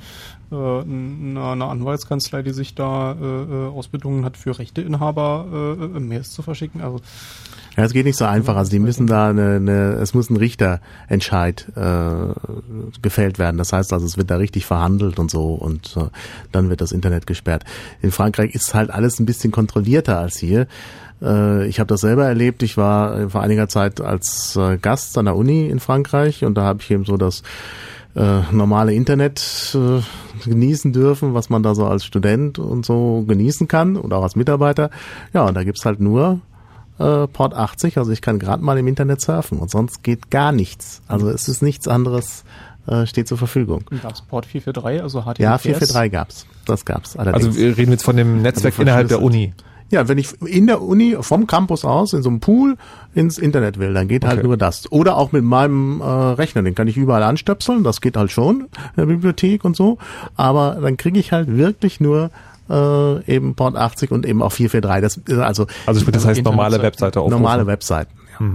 äh, einer, einer Anwaltskanzlei, die sich da äh, äh, ausbedungen hat, für Rechteinhaber äh, äh, Mails zu verschicken. Also Ja, es geht nicht so einfach. Also die müssen da eine, eine es muss ein Richterentscheid äh, gefällt werden. Das heißt also, es wird da richtig verhandelt und so und äh, dann wird das Internet gesperrt. In Frankreich ist halt alles ein bisschen kontrollierter als hier. Äh, ich habe das selber erlebt. Ich war vor einiger Zeit als äh, Gast an der Uni in Frankreich und da habe ich eben so das äh, normale Internet äh, genießen dürfen, was man da so als Student und so genießen kann und auch als Mitarbeiter. Ja, und da gibt's halt nur äh, Port 80, also ich kann gerade mal im Internet surfen und sonst geht gar nichts. Also es ist nichts anderes äh, steht zur Verfügung. gab es Port 443, also HTTPS. Ja, 443 gab's. Das gab's. Allerdings. Also wir reden jetzt von dem Netzwerk Also innerhalb der. Uni. Ja, wenn ich in der Uni vom Campus aus in so einem Pool ins Internet will, dann geht halt Okay. nur das. Oder auch mit meinem äh, Rechner, den kann ich überall anstöpseln, das geht halt schon in der Bibliothek und so. Aber dann kriege ich halt wirklich nur äh, eben Port 80 und eben auch 443. Das ist also Also sprich, das heißt normale Webseite aufrufen. normale Webseiten. Ja.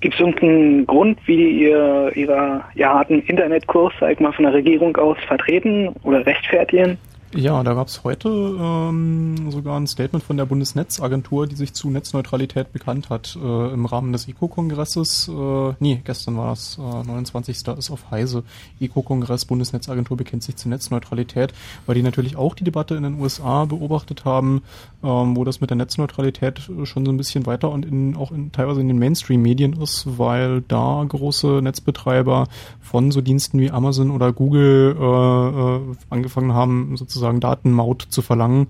Gibt es irgendeinen Grund, wie ihr ihrer ja, harten Internetkurs, sag ich mal, von der Regierung aus vertreten oder rechtfertigen? Ja, da gab es heute ähm, sogar ein Statement von der Bundesnetzagentur, die sich zu Netzneutralität bekannt hat äh, im Rahmen des ECO-Kongresses. Äh, nee, gestern war das, äh, 29. ist auf Heise. ECO-Kongress, Bundesnetzagentur bekennt sich zur Netzneutralität, weil die natürlich auch die Debatte in den USA beobachtet haben, ähm, wo das mit der Netzneutralität schon so ein bisschen weiter und in, auch in, teilweise in den Mainstream-Medien ist, weil da große Netzbetreiber von so Diensten wie Amazon oder Google äh, äh, angefangen haben, sozusagen Datenmaut zu verlangen.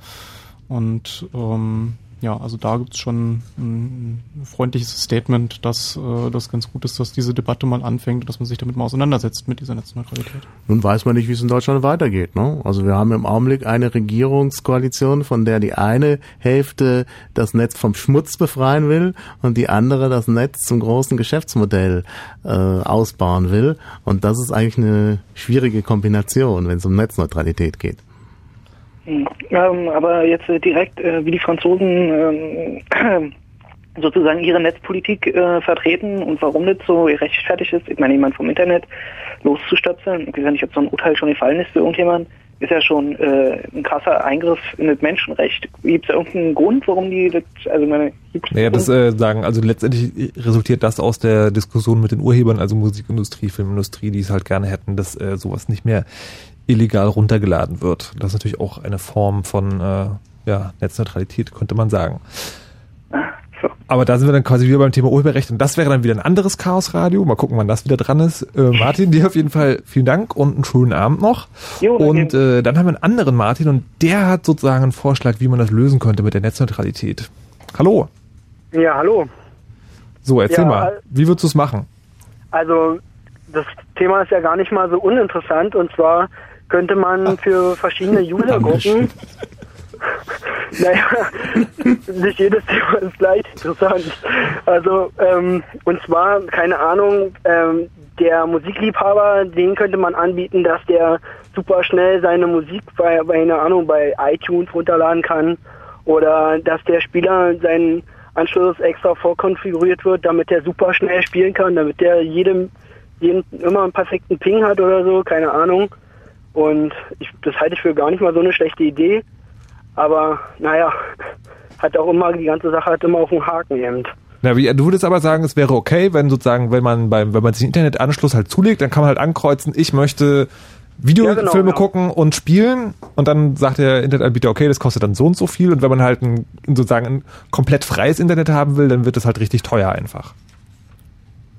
Und ähm, ja, also da gibt's schon ein, ein freundliches Statement, dass äh, das ganz gut ist, dass diese Debatte mal anfängt und dass man sich damit mal auseinandersetzt mit dieser Netzneutralität. Nun weiß man nicht, wie es in Deutschland weitergeht. Ne? Also wir haben im Augenblick eine Regierungskoalition, von der die eine Hälfte das Netz vom Schmutz befreien will und die andere das Netz zum großen Geschäftsmodell äh, ausbauen will. Und das ist eigentlich eine schwierige Kombination, wenn es um Netzneutralität geht. Hm. Ähm, aber jetzt äh, direkt, äh, wie die Franzosen ähm, sozusagen ihre Netzpolitik äh, vertreten und warum das so rechtfertigt ist, ich meine, jemand vom Internet loszustöpseln, ich weiß nicht, ob so ein Urteil schon gefallen ist für irgendjemand, ist ja schon äh, ein krasser Eingriff in das Menschenrecht. Gibt es da irgendeinen Grund, warum die das, also meine, Naja, das äh, sagen, also letztendlich resultiert das aus der Diskussion mit den Urhebern, also Musikindustrie, Filmindustrie, die es halt gerne hätten, dass äh, sowas nicht mehr illegal runtergeladen wird. Das ist natürlich auch eine Form von äh, ja, Netzneutralität, könnte man sagen. Aber da sind wir dann quasi wieder beim Thema Urheberrecht und das wäre dann wieder ein anderes Chaosradio. Mal gucken, wann das wieder dran ist. Äh, Martin, dir auf jeden Fall vielen Dank und einen schönen Abend noch. Jo, und äh, dann haben wir einen anderen Martin und der hat sozusagen einen Vorschlag, wie man das lösen könnte mit der Netzneutralität. Hallo. Ja, hallo. So, erzähl Ja, mal, al- wie würdest du es machen? Also das Thema ist ja gar nicht mal so uninteressant und zwar könnte man für verschiedene Usergruppen naja, nicht jedes Thema ist gleich interessant. Also, ähm, und zwar, keine Ahnung, ähm, der Musikliebhaber, den könnte man anbieten, dass der super schnell seine Musik bei, bei keine Ahnung, bei iTunes runterladen kann oder dass der Spieler seinen Anschluss extra vorkonfiguriert wird, damit der super schnell spielen kann, damit der jedem, jeden immer einen perfekten Ping hat oder so, keine Ahnung. Und ich, das halte ich für gar nicht mal so eine schlechte Idee. Aber naja, hat auch immer, die ganze Sache hat immer auf den Haken eben. Na, wie, du würdest aber sagen, es wäre okay, wenn sozusagen, wenn man beim, wenn man sich einen Internetanschluss halt zulegt, dann kann man halt ankreuzen, ich möchte Videofilme Ja, genau, ja. gucken und spielen und dann sagt der Internetanbieter, okay, das kostet dann so und so viel und wenn man halt ein, sozusagen ein komplett freies Internet haben will, dann wird es halt richtig teuer einfach.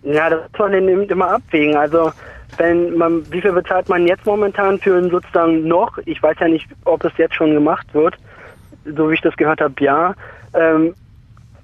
Ja, das muss man eben immer abwägen. Also wenn man, wie viel bezahlt man jetzt momentan für einen sozusagen noch? Ich weiß ja nicht, ob es jetzt schon gemacht wird. So wie ich das gehört habe, ja. Ähm,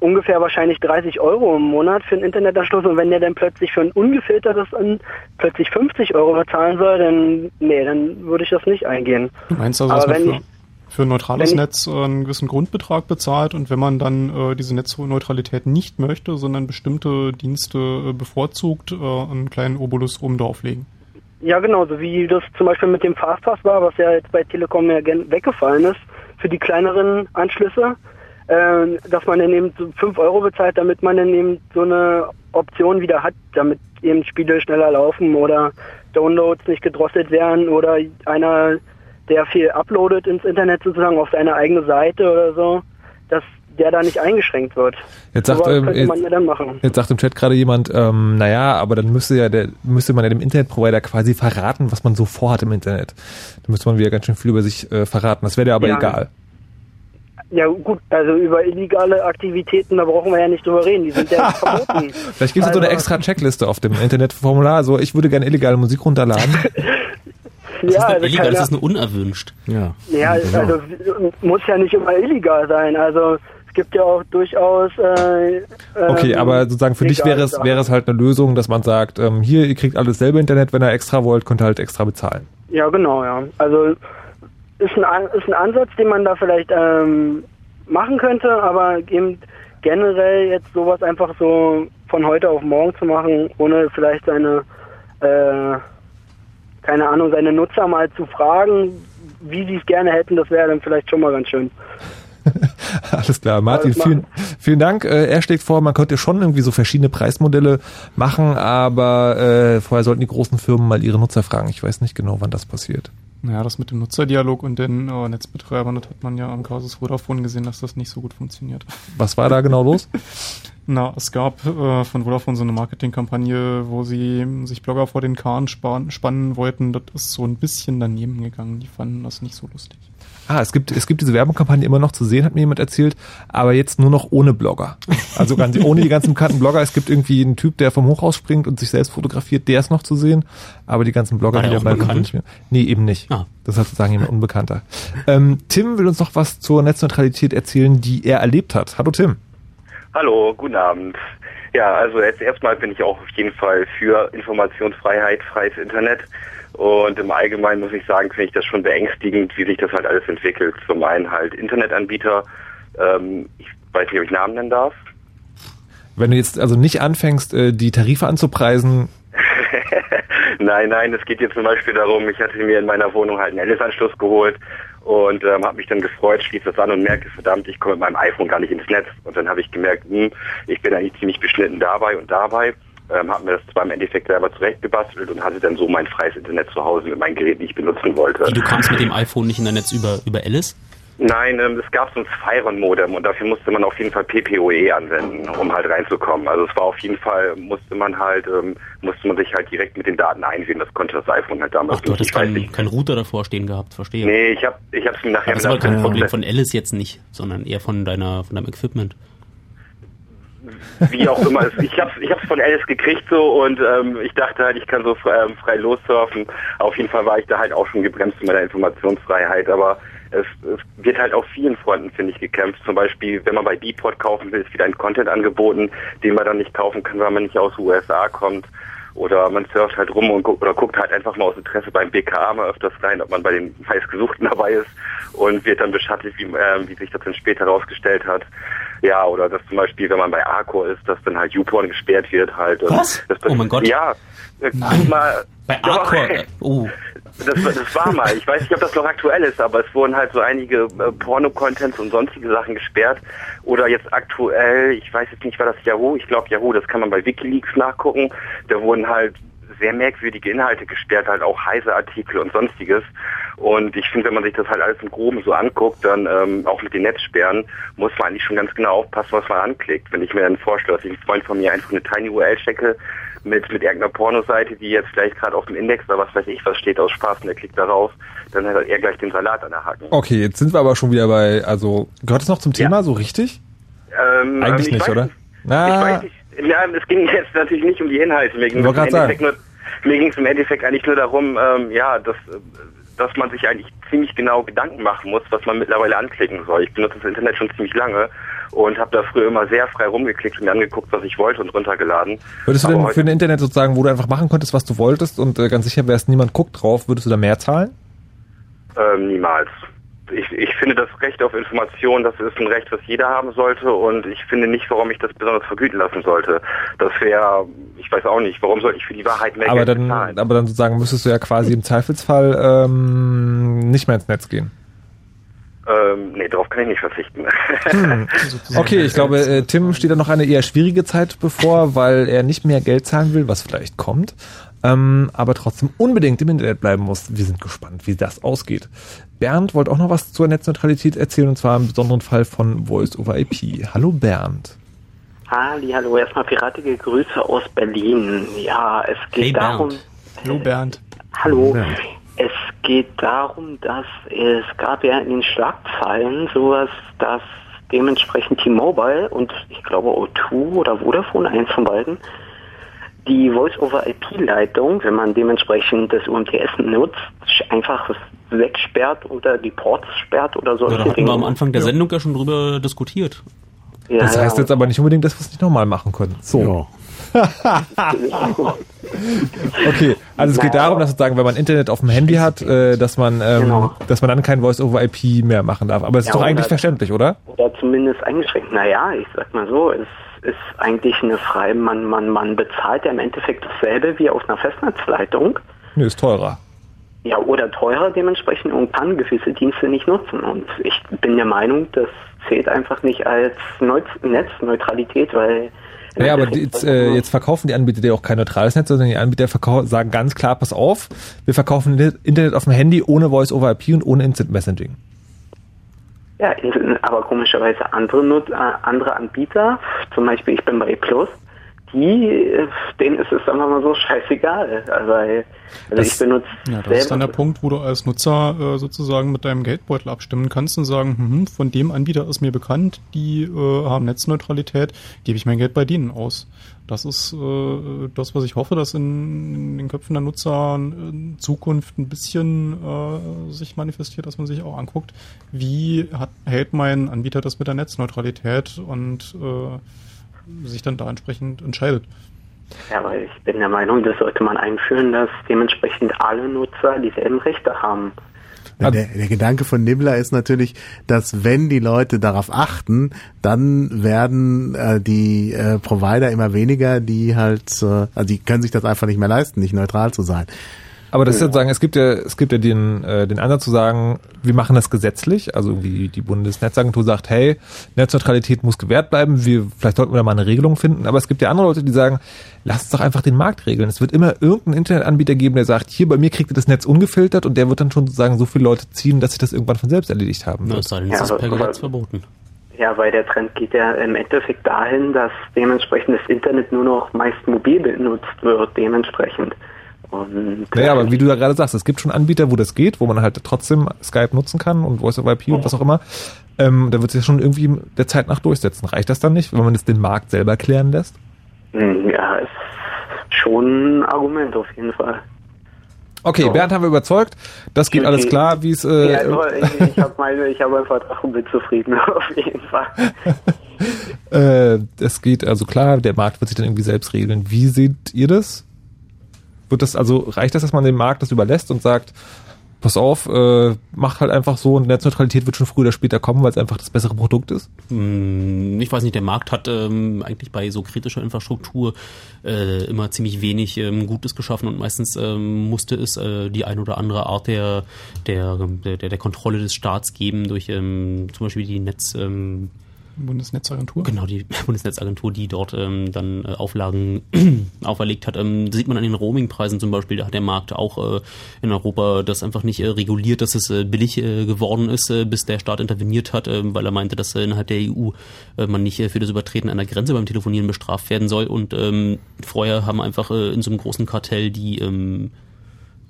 ungefähr wahrscheinlich 30 Euro im Monat für einen Internetanschluss und wenn der dann plötzlich für ein ungefiltertes an plötzlich 50 Euro bezahlen soll, dann nee, dann würde ich das nicht eingehen. Du meinst also, Aber dass man wenn für, ich, für ein neutrales Netz äh, einen gewissen Grundbetrag bezahlt und wenn man dann äh, diese Netzneutralität nicht möchte, sondern bestimmte Dienste äh, bevorzugt, äh, einen kleinen Obolus oben drauflegen? Ja, genau, so wie das zum Beispiel mit dem Fastpass war, was ja jetzt bei Telekom ja weggefallen ist, für die kleineren Anschlüsse, äh, dass man dann eben so 5 Euro bezahlt, damit man dann eben so eine Option wieder hat, damit eben Spiele schneller laufen oder Downloads nicht gedrosselt werden oder einer, der viel uploadet ins Internet sozusagen auf seine eigene Seite oder so, dass der da nicht eingeschränkt wird. Jetzt sagt, ähm, man ja. Jetzt sagt im Chat gerade jemand, ähm, naja, aber dann müsste ja der, müsste man ja dem Internetprovider quasi verraten, was man so vorhat im Internet. Da müsste man wieder ganz schön viel über sich äh, verraten. Das wäre dir aber Ja. egal. Ja gut, also über illegale Aktivitäten, da brauchen wir ja nicht drüber reden, die sind ja verboten. Vielleicht gibt es so eine Also- extra Checkliste auf dem Internetformular. So, ich würde gerne illegale Musik runterladen. Das ja, ist also nicht illegal, keine- das ist nur unerwünscht. Ja. Ja, also muss ja nicht immer illegal sein. Also es gibt ja auch durchaus. Äh, Okay, aber sozusagen für dich wäre es, wäre es halt eine Lösung, dass man sagt, ähm, hier, ihr kriegt alles selber Internet, wenn ihr extra wollt, könnt ihr halt extra bezahlen. Ja, genau, ja. Also ist ein, An- ist ein Ansatz, den man da vielleicht ähm, machen könnte, aber eben generell jetzt sowas einfach so von heute auf morgen zu machen, ohne vielleicht seine, äh, keine Ahnung, seine Nutzer mal zu fragen, wie sie es gerne hätten, das wäre dann vielleicht schon mal ganz schön. Alles klar, Martin, Alles vielen, vielen Dank. Äh, er schlägt vor, man könnte schon irgendwie so verschiedene Preismodelle machen, aber äh, vorher sollten die großen Firmen mal ihre Nutzer fragen. Ich weiß nicht genau, wann das passiert. Naja, das mit dem Nutzerdialog und den äh, Netzbetreibern, das hat man ja am Kasus Vodafone gesehen, dass das nicht so gut funktioniert. Was war da genau los? Na, es gab äh, von Vodafone so eine Marketingkampagne, wo sie sich Blogger vor den Kahn span spannen wollten. Das ist so ein bisschen daneben gegangen. Die fanden das nicht so lustig. Ah, es gibt, es gibt diese Werbekampagne immer noch zu sehen, hat mir jemand erzählt, aber jetzt nur noch ohne Blogger. Also ganz, ohne die ganzen bekannten Blogger. Es gibt irgendwie einen Typ, der vom Hochhaus springt und sich selbst fotografiert, der ist noch zu sehen, aber die ganzen Blogger, War die dabei sind, bekannt? nicht mehr. Nee, eben nicht. Ah. Das ist sozusagen jemand Unbekannter. Ähm, Tim will uns noch was zur Netzneutralität erzählen, die er erlebt hat. Hallo Tim. Hallo, guten Abend. Ja, also jetzt erstmal bin ich auch auf jeden Fall für Informationsfreiheit, freies Internet. Und im Allgemeinen muss ich sagen, finde ich das schon beängstigend, wie sich das halt alles entwickelt. Zum einen halt Internetanbieter, ähm, ich weiß nicht, ob ich Namen nennen darf. Wenn du jetzt also nicht anfängst, äh, die Tarife anzupreisen, nein, nein, es geht jetzt zum Beispiel darum, ich hatte mir in meiner Wohnung halt einen Alice-Anschluss geholt und ähm, habe mich dann gefreut, schließe das an und merke, verdammt, ich komme mit meinem iPhone gar nicht ins Netz. Und dann habe ich gemerkt, hm, ich bin eigentlich ziemlich beschnitten dabei und dabei. Ähm, habe mir das zwar im Endeffekt selber zurechtgebastelt und hatte dann so mein freies Internet zu Hause mit meinem Gerät, die ich benutzen wollte. Du kamst mit dem iPhone nicht in dein Netz über, über Alice? Nein, ähm, es gab so ein Spyron-Modem und dafür musste man auf jeden Fall PPOE anwenden, um halt reinzukommen. Also es war auf jeden Fall, musste man halt, ähm, musste man sich halt direkt mit den Daten einwählen. Das konnte das iPhone halt damals Ach, du hattest keinen kein Router davor stehen gehabt, verstehe. Nee, ich hab, ich hab's mir nachher Aber das war kein Problem von Alice jetzt nicht, sondern eher von deiner, von deinem Equipment. Wie auch immer. Ich hab's, ich hab's von Alice gekriegt so und ähm, ich dachte halt, ich kann so frei, ähm, frei lossurfen. Auf jeden Fall war ich da halt auch schon gebremst in meiner Informationsfreiheit, aber es, es wird halt auf vielen Fronten, finde ich, gekämpft. Zum Beispiel, wenn man bei Beatport kaufen will, ist wieder ein Content angeboten, den man dann nicht kaufen kann, weil man nicht aus den USA kommt. Oder man surft halt rum und gu oder guckt halt einfach mal aus Interesse beim BKA mal öfters rein, ob man bei den heißgesuchten dabei ist und wird dann beschattet, wie, äh, wie sich das dann später herausgestellt hat. Ja, oder dass zum Beispiel, wenn man bei Arcor ist, dass dann halt YouPorn gesperrt wird halt. Was? Oh mein Gott. Ja. Äh, guck mal. Bei. Arcor, äh, oh. Das, war- das war mal. Ich weiß nicht, ob das noch aktuell ist, aber es wurden halt so einige äh, Porno-Contents und sonstige Sachen gesperrt. Oder jetzt aktuell, ich weiß jetzt nicht, war das Yahoo? Ich glaube Yahoo, das kann man bei Wikileaks nachgucken. Da wurden halt sehr merkwürdige Inhalte gesperrt, halt auch heiße Artikel und sonstiges. Und ich finde, wenn man sich das halt alles im Groben so anguckt, dann ähm, auch mit den Netzsperren, muss man eigentlich schon ganz genau aufpassen, was man anklickt. Wenn ich mir dann vorstelle, dass ich ein Freund von mir einfach eine Tiny URL checke mit, mit irgendeiner Pornoseite, die jetzt vielleicht gerade auf dem Index oder was weiß ich was steht aus Spaß und der klickt darauf, dann hat er gleich den Salat an der Hacken. okay, jetzt sind wir aber schon wieder bei, also, gehört es noch zum Thema so richtig? Ähm, Eigentlich ähm, ich nicht, weiß oder? Ich Na, weiß nicht. Ja, es ging jetzt natürlich nicht um die Inhalte. Mir ging Ich grad Endeffekt nur, mir ging es im Endeffekt eigentlich nur darum, ähm, ja, dass, dass man sich eigentlich ziemlich genau Gedanken machen muss, was man mittlerweile anklicken soll. Ich benutze das Internet schon ziemlich lange und habe da früher immer sehr frei rumgeklickt und mir angeguckt, was ich wollte und runtergeladen. würdest du denn für ein Internet sozusagen, wo du einfach machen konntest, was du wolltest und äh, ganz sicher wärst, niemand guckt drauf, würdest du da mehr zahlen? Ähm, niemals. Ich, ich finde das Recht auf Information, das ist ein Recht, was jeder haben sollte und ich finde nicht, warum ich das besonders vergüten lassen sollte. Das wäre, ich weiß auch nicht, warum sollte ich für die Wahrheit mehr aber Geld dann, bezahlen? aber dann sozusagen müsstest du ja quasi im Zweifelsfall ähm, nicht mehr ins Netz gehen. Ähm, nee, darauf kann ich nicht verzichten. Hm. Okay, ich glaube, äh, Tim steht da noch eine eher schwierige Zeit bevor, weil er nicht mehr Geld zahlen will, was vielleicht kommt, ähm, aber trotzdem unbedingt im Internet bleiben muss. Wir sind gespannt, wie das ausgeht. Bernd wollte auch noch was zur Netzneutralität erzählen, und zwar im besonderen Fall von Voice over IP. Hallo Bernd. Halli, hallo, erstmal piratige Grüße aus Berlin. Ja, es geht Hey, darum. Bernd. Hallo Bernd. Hallo. Es geht darum, dass es gab ja in den Schlagzeilen sowas, dass dementsprechend T-Mobile und ich glaube O2 oder Vodafone, eins von beiden, die Voice-over-IP-Leitung, wenn man dementsprechend das UMTS nutzt, einfach wegsperrt oder die Ports sperrt oder Ja, solche da hatten wir am Anfang der Sendung ja schon drüber diskutiert. Ja, das heißt ja. jetzt aber nicht unbedingt, dass wir es nicht nochmal machen können. So. Okay, also es geht darum, dass sozusagen, wenn man Internet auf dem Handy hat, äh, dass man, ähm, Genau. dass man dann kein Voice-over-IP mehr machen darf. Aber es ist Ja, doch eigentlich oder- verständlich, oder? Oder zumindest eingeschränkt. Naja, ich sag mal so, es ist eigentlich eine freie, man, man, man bezahlt ja im Endeffekt dasselbe wie auf einer Festnetzleitung. Nö, ist teurer. Ja, oder teurer dementsprechend und kann gewisse Dienste nicht nutzen. Und ich bin der Meinung, das zählt einfach nicht als Neu Netzneutralität, weil Naja, aber jetzt, äh, jetzt verkaufen die Anbieter dir auch kein neutrales Netz, sondern die Anbieter sagen ganz klar, pass auf, wir verkaufen Internet auf dem Handy ohne Voice-over-IP und ohne Instant Messaging. Ja, aber komischerweise andere, Nut äh, andere Anbieter, zum Beispiel ich bin bei Plus, die, äh, denen ist es einfach mal so scheißegal. Also, also ich benutze Ja, das ist dann selber der Punkt, wo du als Nutzer äh, sozusagen mit deinem Geldbeutel abstimmen kannst und sagen, hm, von dem Anbieter ist mir bekannt, die äh, haben Netzneutralität, gebe ich mein Geld bei denen aus. Das ist äh, das, was ich hoffe, dass in, in den Köpfen der Nutzer in Zukunft ein bisschen äh, sich manifestiert, dass man sich auch anguckt, wie hat, hält mein Anbieter das mit der Netzneutralität und äh, sich dann da entsprechend entscheidet. Ja, aber ich bin der Meinung, das sollte man einführen, dass dementsprechend alle Nutzer dieselben Rechte haben. Der, der Gedanke von Nibbler ist natürlich, dass wenn die Leute darauf achten, dann werden äh, die äh, Provider immer weniger, die halt, äh, also die können sich das einfach nicht mehr leisten, nicht neutral zu sein. Aber das ist sozusagen, es gibt ja, es gibt ja den, äh, den Ansatz zu sagen, wir machen das gesetzlich, also irgendwie die Bundesnetzagentur sagt, hey, Netzneutralität muss gewährt bleiben, wir, vielleicht sollten wir da mal eine Regelung finden, aber es gibt ja andere Leute, die sagen, lasst uns doch einfach den Markt regeln. Es wird immer irgendeinen Internetanbieter geben, der sagt, hier bei mir kriegt ihr das Netz ungefiltert und der wird dann schon sozusagen so viele Leute ziehen, dass sich das irgendwann von selbst erledigt haben wird. es sei denn, Ja, es ist aber- per Gesetz verboten. Ja, weil der Trend geht ja im Endeffekt dahin, dass dementsprechend das Internet nur noch meist mobil benutzt wird, dementsprechend. Und Naja, aber wie du ja gerade sagst, es gibt schon Anbieter, wo das geht, wo man halt trotzdem Skype nutzen kann und Voice over IP und was auch immer. Ähm, da wird sich das schon irgendwie der Zeit nach durchsetzen. Reicht das dann nicht, wenn man es den Markt selber klären lässt? Hm, Ja, ist schon ein Argument auf jeden Fall. Okay, Bernd haben wir überzeugt. Das geht alles klar, wie es. Äh, ja, aber ich, ich habe meine, ich habe meinen Vertrag und bin zufrieden auf jeden Fall. äh, es geht also klar, der Markt wird sich dann irgendwie selbst regeln. Wie seht ihr das? Wird das also reicht das, dass man dem Markt das überlässt und sagt, pass auf, äh, macht halt einfach so und Netzneutralität wird schon früher oder später kommen, weil es einfach das bessere Produkt ist? Hm, Ich weiß nicht, der Markt hat ähm, eigentlich bei so kritischer Infrastruktur äh, immer ziemlich wenig ähm, Gutes geschaffen und meistens ähm, musste es äh, die ein oder andere Art der, der, der, der Kontrolle des Staats geben durch ähm, zum Beispiel die Netz... Ähm, Bundesnetzagentur? Genau, die Bundesnetzagentur, die dort ähm, dann äh, Auflagen auferlegt hat. Ähm, sieht man an den Roamingpreisen zum Beispiel, da hat der Markt auch äh, in Europa das einfach nicht äh, reguliert, dass es äh, billig äh, geworden ist, äh, bis der Staat interveniert hat, äh, weil er meinte, dass innerhalb der EU man nicht für das Übertreten einer Grenze beim Telefonieren bestraft werden soll. Und ähm, vorher haben einfach in so einem großen Kartell die ähm,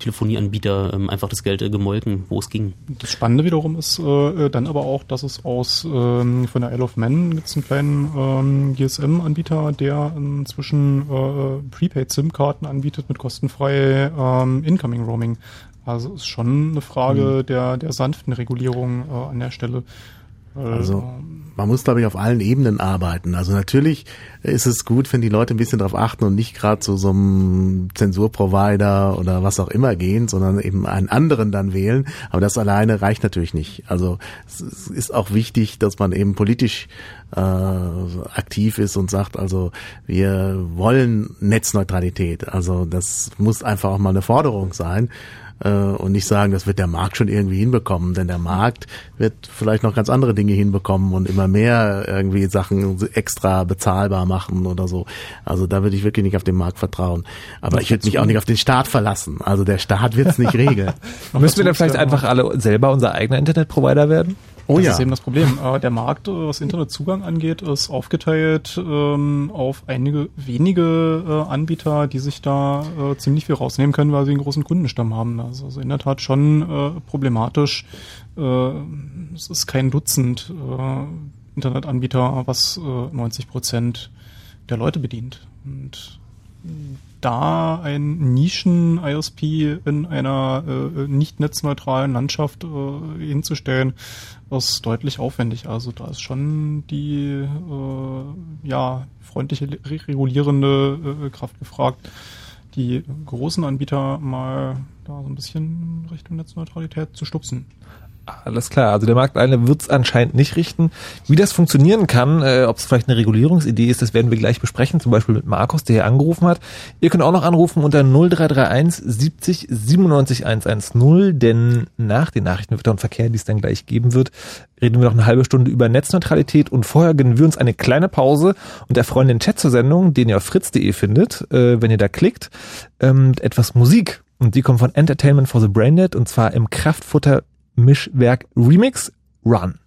Telefonieanbieter ähm, einfach das Geld äh, gemolken, wo es ging. Das Spannende wiederum ist äh, dann aber auch, dass es aus ähm, von der Isle of Man gibt es einen kleinen ähm, GSM-Anbieter, der inzwischen äh, Prepaid-SIM-Karten anbietet mit kostenfrei ähm, Incoming-Roaming. Also ist schon eine Frage Mhm. der, der sanften Regulierung äh, an der Stelle. Also man muss, glaube ich, auf allen Ebenen arbeiten. Also natürlich ist es gut, wenn die Leute ein bisschen darauf achten und nicht gerade zu so einem Zensurprovider oder was auch immer gehen, sondern eben einen anderen dann wählen. Aber das alleine reicht natürlich nicht. Also es ist auch wichtig, dass man eben politisch äh, aktiv ist und sagt, also wir wollen Netzneutralität. Also das muss einfach auch mal eine Forderung sein und nicht sagen, das wird der Markt schon irgendwie hinbekommen, denn der Markt wird vielleicht noch ganz andere Dinge hinbekommen und immer mehr irgendwie Sachen extra bezahlbar machen oder so. Also da würde ich wirklich nicht auf den Markt vertrauen. Aber ich würde mich auch nicht auf den Staat verlassen. Also der Staat wird es nicht regeln. Müssen wir dann vielleicht einfach alle selber unser eigener Internetprovider werden? Oh das ja. ist eben das Problem. Äh, Der Markt, äh, was Internetzugang angeht, ist aufgeteilt ähm, auf einige wenige äh, Anbieter, die sich da äh, ziemlich viel rausnehmen können, weil sie einen großen Kundenstamm haben. Das ist also in der Tat schon äh, problematisch. Äh, es ist kein Dutzend Internetanbieter, was äh, 90 Prozent der Leute bedient. Und da ein Nischen-ISP in einer äh, nicht netzneutralen Landschaft äh, hinzustellen, ist deutlich aufwendig. Also da ist schon die äh, ja, freundliche re- regulierende äh, Kraft gefragt, die großen Anbieter mal da so ein bisschen Richtung Netzneutralität zu stupsen. Alles klar, also der Marktleiter wird es anscheinend nicht richten. Wie das funktionieren kann, äh, ob es vielleicht eine Regulierungsidee ist, das werden wir gleich besprechen, zum Beispiel mit Markus, der hier angerufen hat. Ihr könnt auch noch anrufen unter 0331 70 97 110, denn nach den Nachrichten Wetter und Verkehr, die es dann gleich geben wird, reden wir noch eine halbe Stunde über Netzneutralität und vorher gönnen wir uns eine kleine Pause und erfreuen den Chat zur Sendung, den ihr auf fritz.de findet, äh, wenn ihr da klickt, ähm, etwas Musik. Und die kommt von Entertainment for the Braindead und zwar im Kraftfutter Mischwerk Remix Run.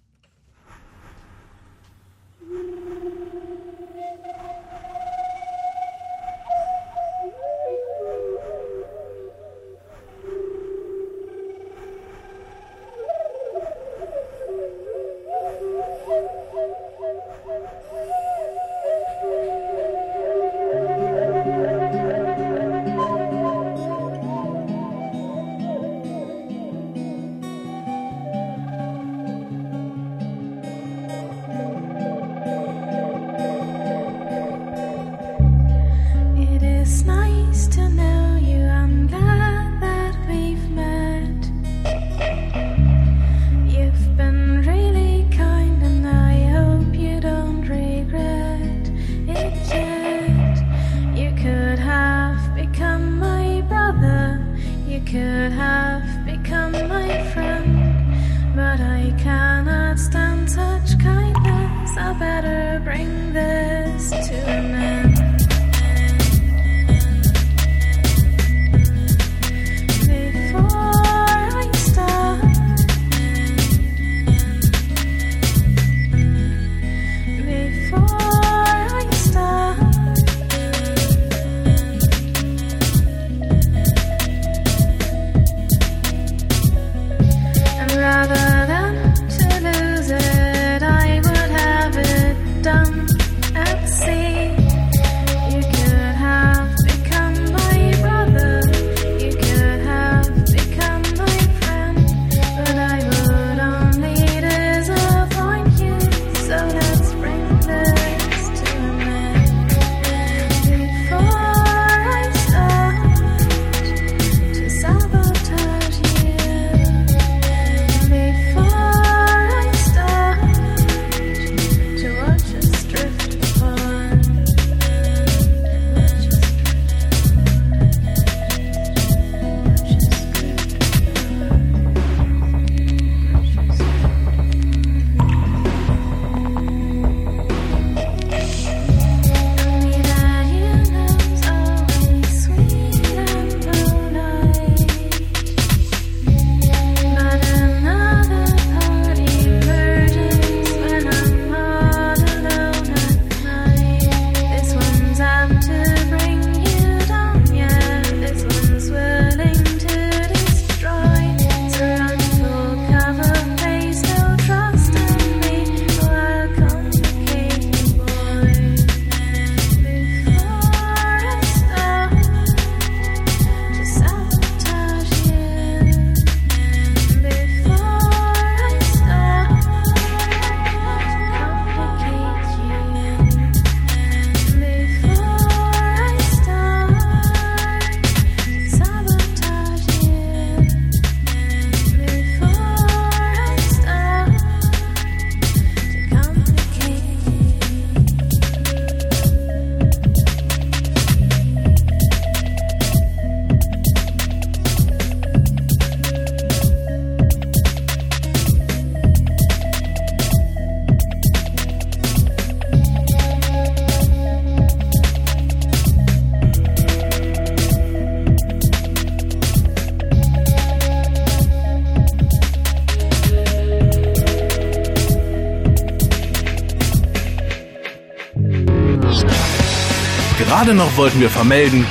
Gerade noch wollten wir vermelden,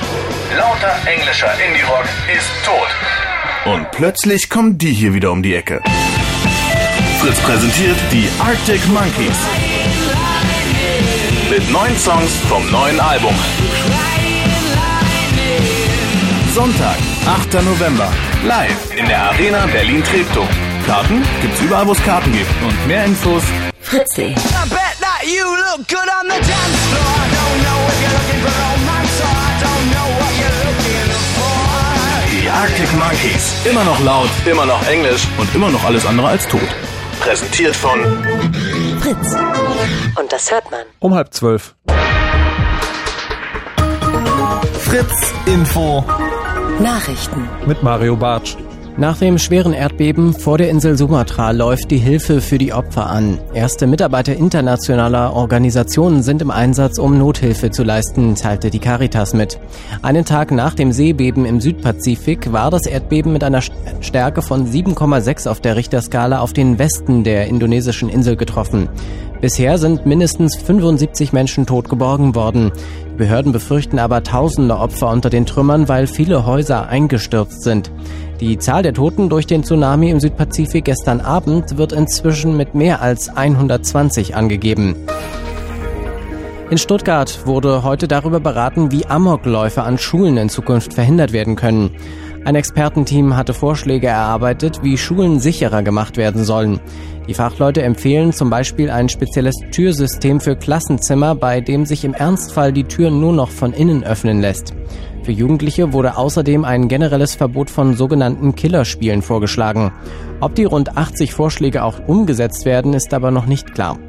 Lauter englischer Indie-Rock ist tot. und plötzlich kommen die hier wieder um die Ecke. Fritz präsentiert die Arctic Monkeys. Mit neun Songs vom neuen Album. Sonntag, 8. November. Live in der Arena Berlin-Treptow. Karten gibt's überall, wo es Karten gibt. Und mehr Infos Fritzi. Arctic Monkeys. Immer noch laut, immer noch Englisch und immer noch alles andere als tot. Präsentiert von Fritz. Und das hört man. Um halb zwölf. Fritz Info. Nachrichten. Mit Mario Bartsch. Nach dem schweren Erdbeben vor der Insel Sumatra läuft die Hilfe für die Opfer an. Erste Mitarbeiter internationaler Organisationen sind im Einsatz, um Nothilfe zu leisten, teilte die Caritas mit. Einen Tag nach dem Seebeben im Südpazifik war das Erdbeben mit einer Stärke von 7,6 auf der Richterskala auf den Westen der indonesischen Insel getroffen. Bisher sind mindestens 75 Menschen tot geborgen worden. Die Behörden befürchten aber tausende Opfer unter den Trümmern, weil viele Häuser eingestürzt sind. Die Zahl der Toten durch den Tsunami im Südpazifik gestern Abend wird inzwischen mit mehr als 120 angegeben. In Stuttgart wurde heute darüber beraten, wie Amokläufe an Schulen in Zukunft verhindert werden können. Ein Expertenteam hatte Vorschläge erarbeitet, wie Schulen sicherer gemacht werden sollen. Die Fachleute empfehlen zum Beispiel ein spezielles Türsystem für Klassenzimmer, bei dem sich im Ernstfall die Tür nur noch von innen öffnen lässt. Für Jugendliche wurde außerdem ein generelles Verbot von sogenannten Killerspielen vorgeschlagen. Ob die rund 80 Vorschläge auch umgesetzt werden, ist aber noch nicht klar.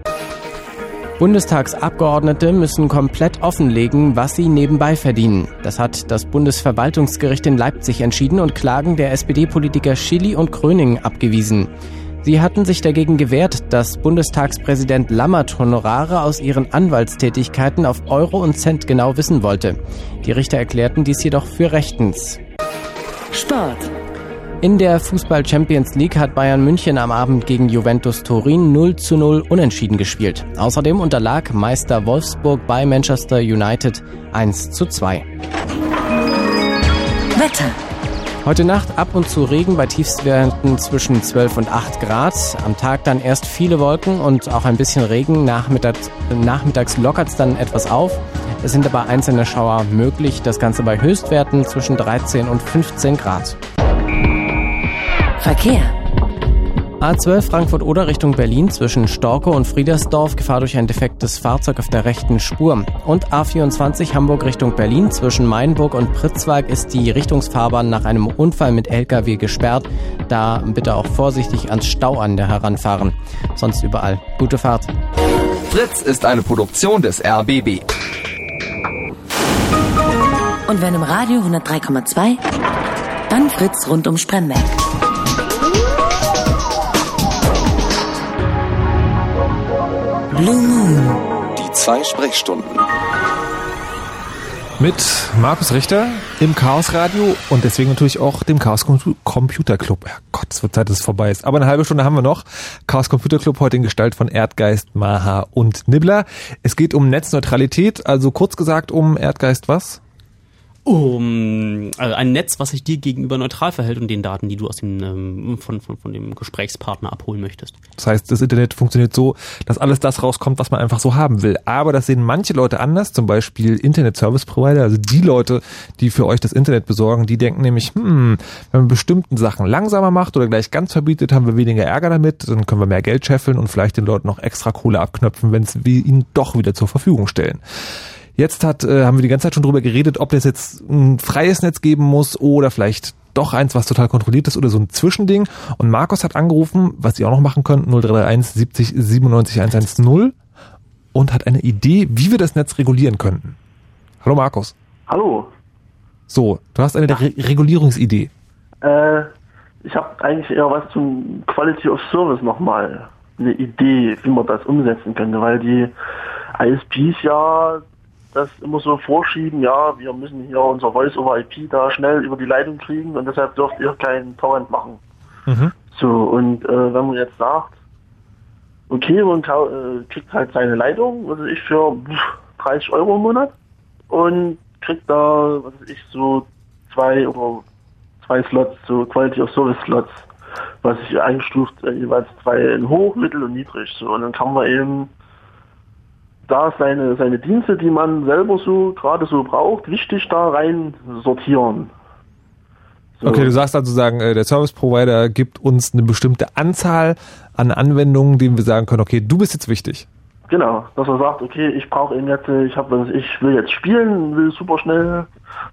Bundestagsabgeordnete müssen komplett offenlegen, was sie nebenbei verdienen. Das hat das Bundesverwaltungsgericht in Leipzig entschieden und Klagen der SPD-Politiker Schilly und Kröning abgewiesen. Sie hatten sich dagegen gewehrt, dass Bundestagspräsident Lammert Honorare aus ihren Anwaltstätigkeiten auf Euro und Cent genau wissen wollte. Die Richter erklärten dies jedoch für rechtens. Sport. In der Fußball Champions League hat Bayern München am Abend gegen Juventus Turin 0 zu 0 unentschieden gespielt. Außerdem unterlag Meister Wolfsburg bei Manchester United 1 zu 2. Wetter. Heute Nacht ab und zu Regen bei Tiefstwerten zwischen 12 und 8 Grad. Am Tag dann erst viele Wolken und auch ein bisschen Regen. Nachmittags, nachmittags lockert es dann etwas auf. Es sind aber einzelne Schauer möglich. Das Ganze bei Höchstwerten zwischen 13 und 15 Grad. Verkehr. A12 Frankfurt-Oder Richtung Berlin zwischen Storkow und Friedersdorf, Gefahr durch ein defektes Fahrzeug auf der rechten Spur. Und A24 Hamburg Richtung Berlin zwischen Mainburg und Pritzwalk ist die Richtungsfahrbahn nach einem Unfall mit LKW gesperrt. Da bitte auch vorsichtig ans Stauander heranfahren. Sonst überall. Gute Fahrt. Fritz ist eine Produktion des RBB. Und wenn im Radio 103,2, dann Fritz rund um Spremberg. Blue Moon. Die zwei Sprechstunden. Mit Markus Richter im Chaos Radio und deswegen natürlich auch dem Chaos Computer Club. Ja Gott, es wird Zeit, dass es vorbei ist. Aber eine halbe Stunde haben wir noch. Chaos Computer Club heute in Gestalt von Erdgeist, Maha und Nibbler. Es geht um Netzneutralität, also kurz gesagt um Erdgeist was? Um also ein Netz, was sich dir gegenüber neutral verhält und den Daten, die du aus dem ähm, von, von, von dem Gesprächspartner abholen möchtest. Das heißt, das Internet funktioniert so, dass alles das rauskommt, was man einfach so haben will. Aber das sehen manche Leute anders, zum Beispiel Internet Service Provider, also die Leute, die für euch das Internet besorgen, die denken nämlich, hm, wenn man bestimmten Sachen langsamer macht oder gleich ganz verbietet, haben wir weniger Ärger damit, dann können wir mehr Geld scheffeln und vielleicht den Leuten noch extra Kohle abknöpfen, wenn wir ihnen doch wieder zur Verfügung stellen. Jetzt hat, äh, haben wir die ganze Zeit schon drüber geredet, ob es jetzt ein freies Netz geben muss oder vielleicht doch eins, was total kontrolliert ist oder so ein Zwischending. Und Markus hat angerufen, was Sie auch noch machen könnten, 0331 70 97 110 und hat eine Idee, wie wir das Netz regulieren könnten. Hallo Markus. Hallo. So, du hast eine Re Regulierungsidee. Äh, ich habe eigentlich eher was zum Quality of Service nochmal. Eine Idee, wie man das umsetzen könnte, weil die ISPs ja das immer so vorschieben, ja, wir müssen hier unser Voice over IP da schnell über die Leitung kriegen und deshalb dürft ihr keinen Torrent machen. Mhm. So, und äh, wenn man jetzt sagt, okay, man äh, kriegt halt seine Leitung, was weiß ich, für pff, 30 Euro im Monat und kriegt da, was weiß ich, so zwei oder zwei Slots, so Quality of Service Slots, was ich eingestuft, äh, jeweils zwei in hoch, mittel und niedrig, so, und dann kann man eben da seine, seine Dienste, die man selber so gerade so braucht, wichtig da rein sortieren. So. Okay, du sagst also sagen, äh, der Service Provider gibt uns eine bestimmte Anzahl an Anwendungen, denen wir sagen können, okay, du bist jetzt wichtig. Genau, dass er sagt, okay, ich brauche eben jetzt, äh, ich habe, ich will jetzt spielen, will super schnell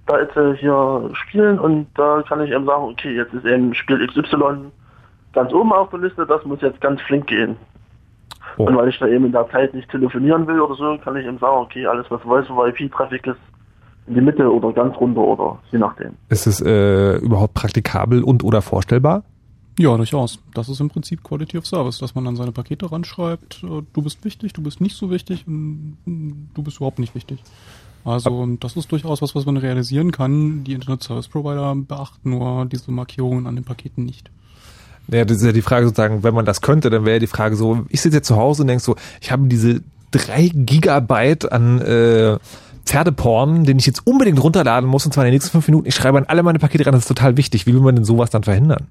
da jetzt äh, hier spielen und da kann ich eben sagen, okay, jetzt ist eben Spiel XY ganz oben auf der Liste, das muss jetzt ganz flink gehen. Und weil ich da eben in der Zeit nicht telefonieren will oder so, kann ich eben sagen, okay, alles was Voice over IP Traffic ist, in die Mitte oder ganz runter oder je nachdem. Ist es äh, überhaupt praktikabel und oder vorstellbar? Ja, durchaus. Das ist im Prinzip Quality of Service, dass man dann seine Pakete ranschreibt, äh, du bist wichtig, du bist nicht so wichtig und du bist überhaupt nicht wichtig. Also das ist durchaus was, was man realisieren kann. Die Internet Service Provider beachten nur diese Markierungen an den Paketen nicht. Ja, das ist ja die Frage sozusagen, wenn man das könnte, dann wäre die Frage so, ich sitze jetzt zu Hause und denk so, ich habe diese drei Gigabyte an äh, Pferdeporn, den ich jetzt unbedingt runterladen muss, und zwar in den nächsten fünf Minuten. Ich schreibe an alle meine Pakete ran, das ist total wichtig. Wie will man denn sowas dann verhindern?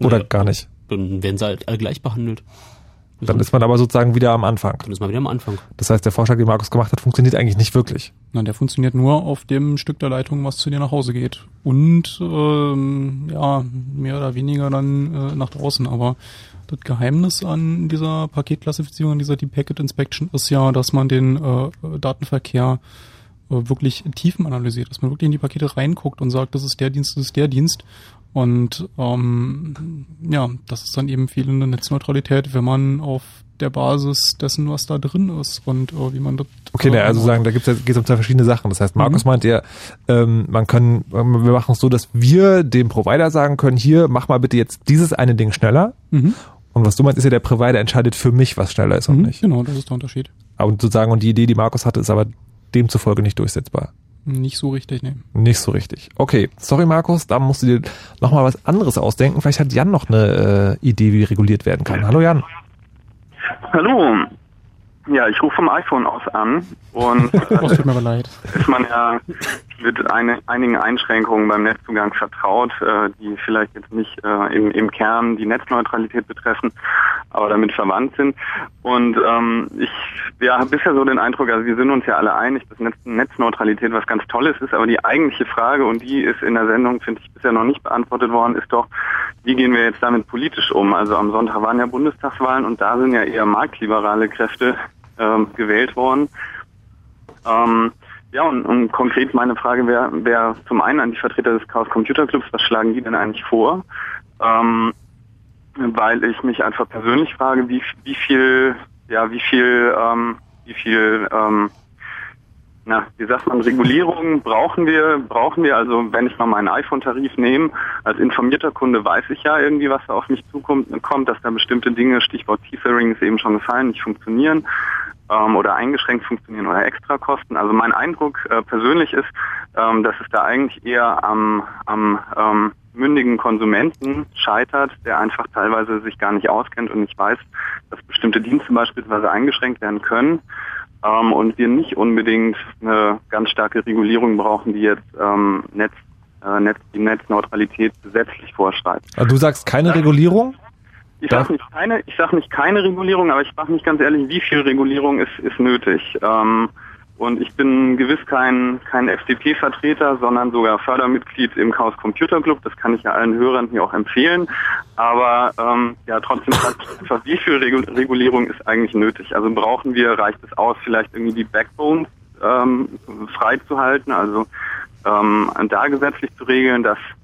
Oder Ja. gar nicht? Dann werden sie halt alle gleich behandelt. Dann ist man aber sozusagen wieder am Anfang. Dann ist man wieder am Anfang. Das heißt, der Vorschlag, den Markus gemacht hat, funktioniert eigentlich nicht wirklich. Nein, der funktioniert nur auf dem Stück der Leitung, was zu dir nach Hause geht. Und ähm, ja, mehr oder weniger dann äh, nach draußen. Aber das Geheimnis an dieser Paketklassifizierung, an dieser Deep Packet Inspection ist ja, dass man den äh, Datenverkehr äh, wirklich tiefen analysiert, dass man wirklich in die Pakete reinguckt und sagt, das ist der Dienst, das ist der Dienst. Und ähm, ja, das ist dann eben fehlende Netzneutralität, wenn man auf der Basis dessen, was da drin ist und äh, wie man das Okay, ne, also sagen, da gibt's ja, geht's um zwei verschiedene Sachen. Das heißt, Markus Mhm. meint ja, ähm, man kann, wir machen es so, dass wir dem Provider sagen können, hier, mach mal bitte jetzt dieses eine Ding schneller. Mhm. Und was du meinst, ist ja, der Provider entscheidet für mich, was schneller ist und nicht. Genau, das ist der Unterschied. Aber sozusagen, und die Idee, die Markus hatte, ist aber demzufolge nicht durchsetzbar. Nicht so richtig, ne. Nicht so richtig. Okay, sorry Markus, da musst du dir nochmal was anderes ausdenken. Vielleicht hat Jan noch eine äh, Idee, wie reguliert werden kann. Hallo Jan. Hallo. Ja, ich rufe vom iPhone aus an und Oh, es tut mir aber leid. ist man ja mit eine, einigen Einschränkungen beim Netzzugang vertraut, äh, die vielleicht jetzt nicht äh, im, im Kern die Netzneutralität betreffen, aber damit verwandt sind. Und ähm, ich ja, habe bisher so den Eindruck, also wir sind uns ja alle einig, dass Netz, Netzneutralität was ganz Tolles ist, aber die eigentliche Frage, und die ist in der Sendung, finde ich, bisher noch nicht beantwortet worden, ist doch, wie gehen wir jetzt damit politisch um? Also am Sonntag waren ja Bundestagswahlen und da sind ja eher marktliberale Kräfte ähm, gewählt worden. Ähm, ja, und, und konkret meine Frage wäre wär zum einen an die Vertreter des Chaos Computer Clubs, was schlagen die denn eigentlich vor? Ähm, weil ich mich einfach persönlich frage, wie, wie viel, ja, wie viel, ähm, wie viel, ähm, na, wie sagt man, Regulierung brauchen wir, brauchen wir, also wenn ich mal meinen iPhone-Tarif nehme, als informierter Kunde weiß ich ja irgendwie, was da auf mich zukommt, kommt, dass da bestimmte Dinge, Stichwort Tethering ist eben schon gefallen, nicht funktionieren ähm, oder eingeschränkt funktionieren oder extra kosten. Also mein Eindruck äh, persönlich ist, ähm, dass es da eigentlich eher am, am ähm, mündigen Konsumenten scheitert, der einfach teilweise sich gar nicht auskennt und nicht weiß, dass bestimmte Dienste beispielsweise eingeschränkt werden können ähm, und wir nicht unbedingt eine ganz starke Regulierung brauchen, die jetzt ähm, Netz, äh, Netz, die Netzneutralität gesetzlich vorschreibt. Also du sagst keine Regulierung? Ich sage nicht keine, ich sag nicht keine Regulierung, aber ich frage mich ganz ehrlich, wie viel Regulierung ist, ist nötig. Ähm, und ich bin gewiss kein, kein FDP-Vertreter, sondern sogar Fördermitglied im Chaos Computer Club. Das kann ich ja allen Hörern hier auch empfehlen. Aber ähm, ja, trotzdem einfach, wie viel Regu Regulierung ist eigentlich nötig? Also brauchen wir, reicht es aus, vielleicht irgendwie die Backbone ähm, freizuhalten, also ähm, da gesetzlich zu regeln, dass das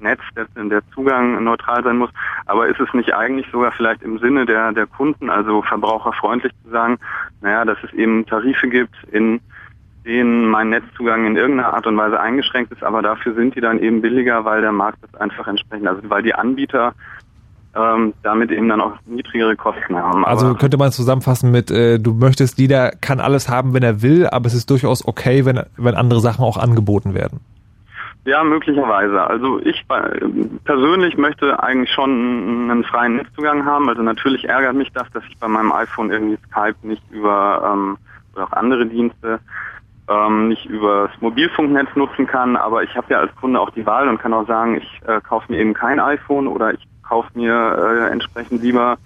Netz, der, der Zugang neutral sein muss. Aber ist es nicht eigentlich sogar vielleicht im Sinne der, der Kunden, also verbraucherfreundlich zu sagen, naja, dass es eben Tarife gibt, in denen mein Netzzugang in irgendeiner Art und Weise eingeschränkt ist, aber dafür sind die dann eben billiger, weil der Markt das einfach entsprechend, also weil die Anbieter ähm, damit eben dann auch niedrigere Kosten haben. Also aber, könnte man es zusammenfassen mit, äh, du möchtest, jeder kann alles haben, wenn er will, aber es ist durchaus okay, wenn, wenn andere Sachen auch angeboten werden. Ja, möglicherweise. Also ich persönlich möchte eigentlich schon einen freien Netzzugang haben. Also natürlich ärgert mich das, dass ich bei meinem iPhone irgendwie Skype nicht über ähm, oder auch andere Dienste ähm, nicht über das Mobilfunknetz nutzen kann. Aber ich habe ja als Kunde auch die Wahl und kann auch sagen, ich äh, kaufe mir eben kein iPhone oder ich kaufe mir äh, entsprechend lieber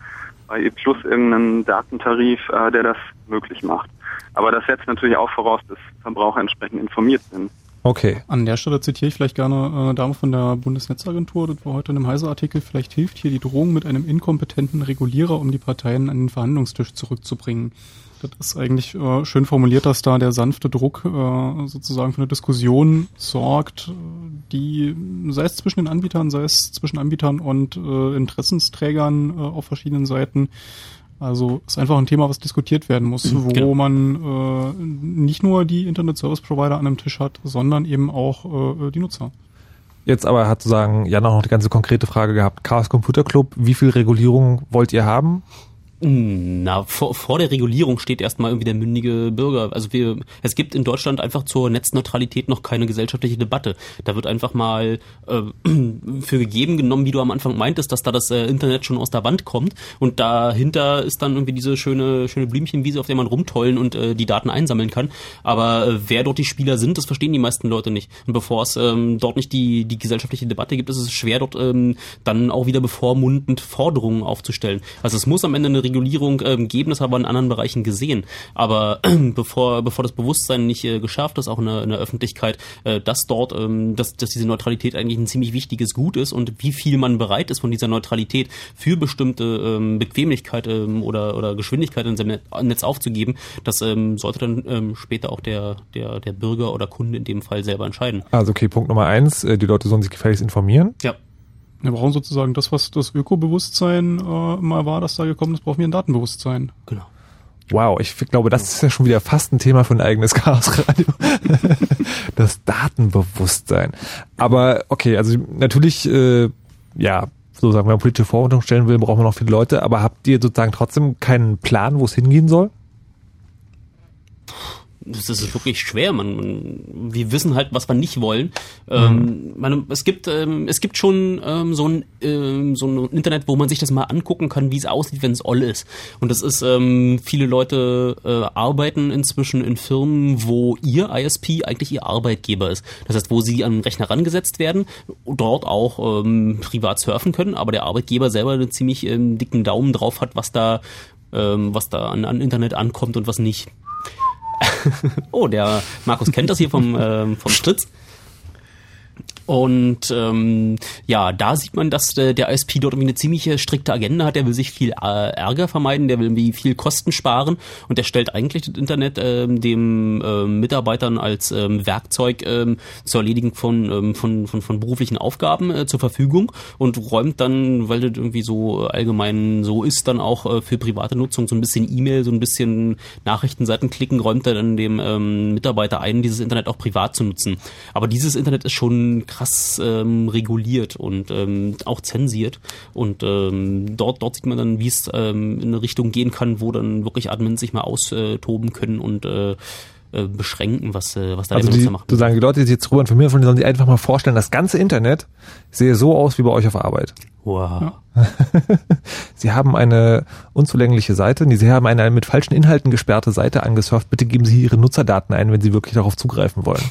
bei E Plus irgendeinen Datentarif, äh, der das möglich macht. Aber das setzt natürlich auch voraus, dass Verbraucher entsprechend informiert sind. Okay. An der Stelle zitiere ich vielleicht gerne äh, eine Dame von der Bundesnetzagentur, das war heute in einem Heise-Artikel, vielleicht hilft hier die Drohung mit einem inkompetenten Regulierer, um die Parteien an den Verhandlungstisch zurückzubringen. Das ist eigentlich äh, schön formuliert, dass da der sanfte Druck äh, sozusagen für eine Diskussion sorgt, äh, die sei es zwischen den Anbietern, sei es zwischen Anbietern und äh, Interessensträgern äh, auf verschiedenen Seiten. Also ist einfach ein Thema, was diskutiert werden muss, wo Genau. man äh, nicht nur die Internet Service Provider an einem Tisch hat, sondern eben auch äh, die Nutzer. Jetzt aber hat sozusagen Jan auch noch die ganze konkrete Frage gehabt. Chaos Computer Club, wie viel Regulierung wollt ihr haben? Na, vor, vor der Regulierung steht erstmal irgendwie der mündige Bürger. Also wir, es gibt in Deutschland einfach zur Netzneutralität noch keine gesellschaftliche Debatte. Da wird einfach mal äh, für gegeben genommen, wie du am Anfang meintest, dass da das äh, Internet schon aus der Wand kommt und dahinter ist dann irgendwie diese schöne schöne Blümchenwiese, auf der man rumtollen und äh, die Daten einsammeln kann. Aber äh, wer dort die Spieler sind, das verstehen die meisten Leute nicht. Und bevor es ähm, dort nicht die die gesellschaftliche Debatte gibt, ist es schwer dort ähm, dann auch wieder bevormundend Forderungen aufzustellen. Also es muss am Ende eine Regulierung ähm, geben, das haben wir in anderen Bereichen gesehen. Aber bevor, bevor das Bewusstsein nicht äh, geschärft ist, auch in der, in der Öffentlichkeit, äh, dass dort, ähm, dass, dass diese Neutralität eigentlich ein ziemlich wichtiges Gut ist und wie viel man bereit ist von dieser Neutralität für bestimmte ähm, Bequemlichkeit ähm, oder, oder Geschwindigkeit in seinem Net- Netz aufzugeben, das ähm, sollte dann ähm, später auch der, der, der Bürger oder Kunde in dem Fall selber entscheiden. Also okay, Punkt Nummer eins, äh, die Leute sollen sich gefälligst informieren. Ja. Wir brauchen sozusagen das, was das Ökobewusstsein äh, mal war, das da gekommen ist, brauchen wir ein Datenbewusstsein. Genau. Wow, ich glaube, das ist ja schon wieder fast ein Thema für ein eigenes Chaosradio. das Datenbewusstsein. Aber okay, also natürlich, äh, ja, sozusagen, wenn man politische Vorurteile stellen will, braucht man noch viele Leute. Aber habt ihr sozusagen trotzdem keinen Plan, wo es hingehen soll? Das ist wirklich schwer. Man, man, wir wissen halt, was wir nicht wollen. Ähm, man, es gibt, ähm, es gibt schon ähm, so ein, ähm, so ein Internet, wo man sich das mal angucken kann, wie es aussieht, wenn es all ist. Und das ist, ähm, viele Leute äh, arbeiten inzwischen in Firmen, wo ihr ISP eigentlich ihr Arbeitgeber ist. Das heißt, wo sie an den Rechner rangesetzt werden, dort auch ähm, privat surfen können, aber der Arbeitgeber selber einen ziemlich ähm, dicken Daumen drauf hat, was da, ähm, was da an, an Internet ankommt und was nicht. oh, der Markus kennt das hier vom, ähm, vom Stritz. Und ähm, ja, da sieht man, dass äh, der ISP dort irgendwie eine ziemliche strikte Agenda hat. Der will sich viel äh, Ärger vermeiden, der will irgendwie viel Kosten sparen und der stellt eigentlich das Internet ähm, dem ähm, Mitarbeitern als ähm, Werkzeug ähm, zur Erledigung von, ähm, von, von, von beruflichen Aufgaben äh, zur Verfügung und räumt dann, weil das irgendwie so allgemein so ist, dann auch äh, für private Nutzung so ein bisschen E-Mail, so ein bisschen Nachrichtenseiten klicken, räumt er dann dem ähm, Mitarbeiter ein, dieses Internet auch privat zu nutzen. Aber dieses Internet ist schon krass ähm, reguliert und ähm, auch zensiert. Und ähm, dort, dort sieht man dann, wie es ähm, in eine Richtung gehen kann, wo dann wirklich Admins sich mal austoben können und äh, äh, beschränken, was, äh, was da Also die, macht. sozusagen die Leute, die sich jetzt drüber informieren, sollen sich einfach mal vorstellen, das ganze Internet sehe so aus wie bei euch auf Arbeit. Wow. Sie haben eine unzulängliche Seite, nee, Sie haben eine mit falschen Inhalten gesperrte Seite angesurft. Bitte geben Sie Ihre Nutzerdaten ein, wenn Sie wirklich darauf zugreifen wollen.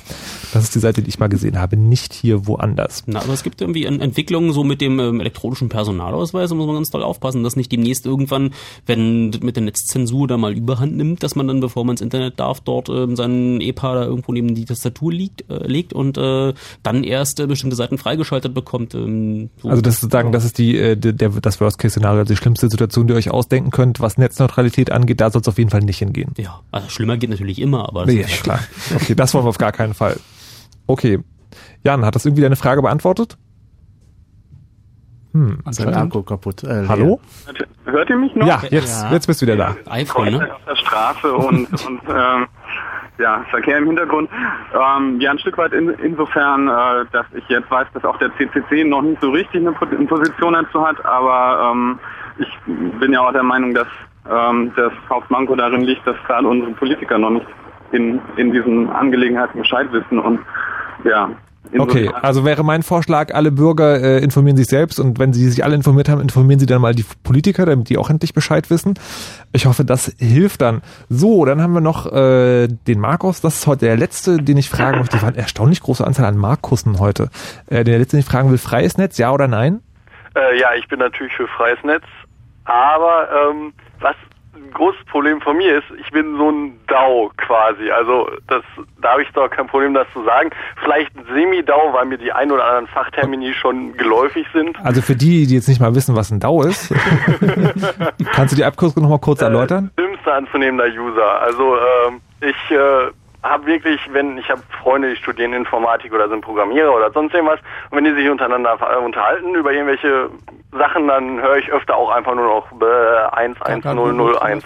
Das ist die Seite, die ich mal gesehen habe, nicht hier woanders. Na, aber es gibt irgendwie Ent- Entwicklungen so mit dem ähm, elektronischen Personalausweis, da muss man ganz doll aufpassen, dass nicht demnächst irgendwann, wenn das mit der Netzzensur da mal überhand nimmt, dass man dann, bevor man ins Internet darf, dort ähm, seinen EPA da irgendwo neben die Tastatur liegt, äh, legt und äh, dann erst äh, bestimmte Seiten freigeschaltet bekommt. Ähm, so. Also das ist sozusagen, das ist die, äh, der, das Worst-Case-Szenario, also die schlimmste Situation, die ihr euch ausdenken könnt, was Netzneutralität angeht, da soll es auf jeden Fall nicht hingehen. Ja, also schlimmer geht natürlich immer, aber Nee, ja, klar. Okay, das wollen wir auf gar keinen Fall. Okay. Jan, hat das irgendwie deine Frage beantwortet? Hm. Sein Akku kaputt. Äh, Hallo? Hört ihr mich noch? Ja, jetzt, jetzt bist du wieder da. iPhone, ne? auf der Straße und, und ähm, ja, Verkehr im Hintergrund. Ähm, ja, ein Stück weit in, insofern, äh, dass ich jetzt weiß, dass auch der CCC noch nicht so richtig eine, Po- eine Position dazu hat, aber ähm, ich bin ja auch der Meinung, dass ähm, das Hauptmanko darin liegt, dass gerade unsere Politiker noch nicht in, in diesen Angelegenheiten Bescheid wissen und ja. Okay, also wäre mein Vorschlag, alle Bürger äh, informieren sich selbst und wenn sie sich alle informiert haben, informieren sie dann mal die Politiker, damit die auch endlich Bescheid wissen. Ich hoffe, das hilft dann. So, dann haben wir noch äh, den Markus, das ist heute der letzte, den ich fragen möchte. Die waren erstaunlich große Anzahl an Markussen heute. Äh, der letzte, den ich fragen will, freies Netz, ja oder nein? Äh, ja, ich bin natürlich für freies Netz, aber ähm, was großes Problem von mir ist, ich bin so ein DAO quasi. Also das, da habe ich doch kein Problem, das zu sagen. Vielleicht ein Semi-DAO, weil mir die ein oder anderen Fachtermini schon geläufig sind. Also für die, die jetzt nicht mal wissen, was ein DAO ist, kannst du die Abkürzung nochmal kurz erläutern? Dümmster anzunehmender User. Also ähm, ich äh, habe wirklich, wenn ich habe Freunde, die studieren Informatik oder sind Programmierer oder sonst irgendwas, und wenn die sich untereinander äh, unterhalten über irgendwelche Sachen, dann höre ich öfter auch einfach nur noch äh, 110011.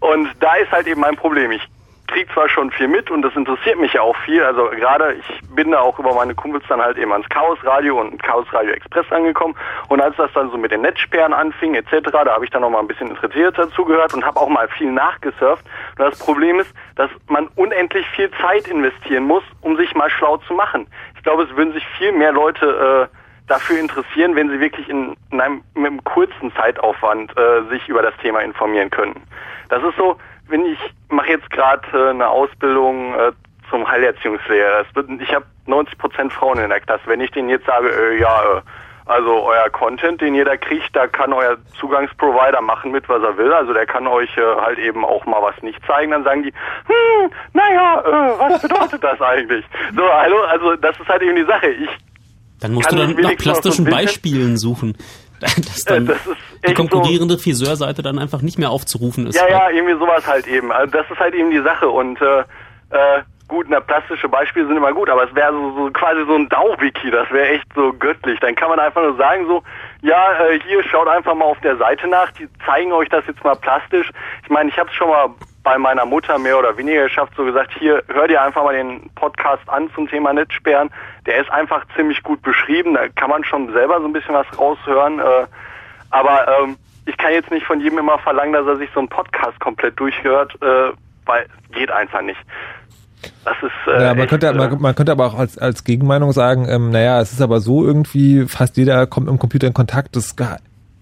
Und da ist halt eben mein Problem. Ich krieg zwar schon viel mit und das interessiert mich ja auch viel. Also gerade ich bin da auch über meine Kumpels dann halt eben ans Chaos Radio und Chaos Radio Express angekommen. Und als das dann so mit den Netzsperren anfing etc., da habe ich dann noch mal ein bisschen interessiert dazu gehört und habe auch mal viel nachgesurft. Und das Problem ist, dass man unendlich viel Zeit investieren muss, um sich mal schlau zu machen. Ich glaube, es würden sich viel mehr Leute äh, dafür interessieren, wenn sie wirklich in, in einem, mit einem kurzen Zeitaufwand äh, sich über das Thema informieren können. Das ist so, wenn ich mache jetzt gerade äh, eine Ausbildung äh, zum Heilerziehungslehrer. Wird, ich habe 90 Prozent Frauen in der Klasse. Wenn ich denen jetzt sage, äh, ja, äh, also euer Content, den jeder kriegt, da kann euer Zugangsprovider machen mit, was er will. Also der kann euch äh, halt eben auch mal was nicht zeigen. Dann sagen die, hm, naja, äh, was bedeutet das eigentlich? So, hallo, also das ist halt eben die Sache. Ich Dann musst kann du dann nach plastischen Beispielen suchen. Dass dann das die echt so- konkurrierende Friseurseite dann einfach nicht mehr aufzurufen ist. Ja, ja, irgendwie sowas halt eben. Also das ist halt eben die Sache und äh, äh, gut, na, plastische Beispiele sind immer gut, aber es wäre so, so quasi so ein DAO-Wiki, das wäre echt so göttlich. Dann kann man einfach nur sagen so, ja, äh, hier schaut einfach mal auf der Seite nach, die zeigen euch das jetzt mal plastisch. Ich meine, ich habe es schon mal bei meiner Mutter mehr oder weniger geschafft, so gesagt, hier, hör dir einfach mal den Podcast an zum Thema Netzsperren. Der ist einfach ziemlich gut beschrieben, da kann man schon selber so ein bisschen was raushören. Äh, aber ähm, ich kann jetzt nicht von jedem immer verlangen, dass er sich so einen Podcast komplett durchhört, äh, weil geht einfach nicht. Das ist äh, ja, man, echt, könnte, äh, man, man könnte aber auch als, als Gegenmeinung sagen, ähm, naja, es ist aber so irgendwie, fast jeder kommt im Computer in Kontakt, das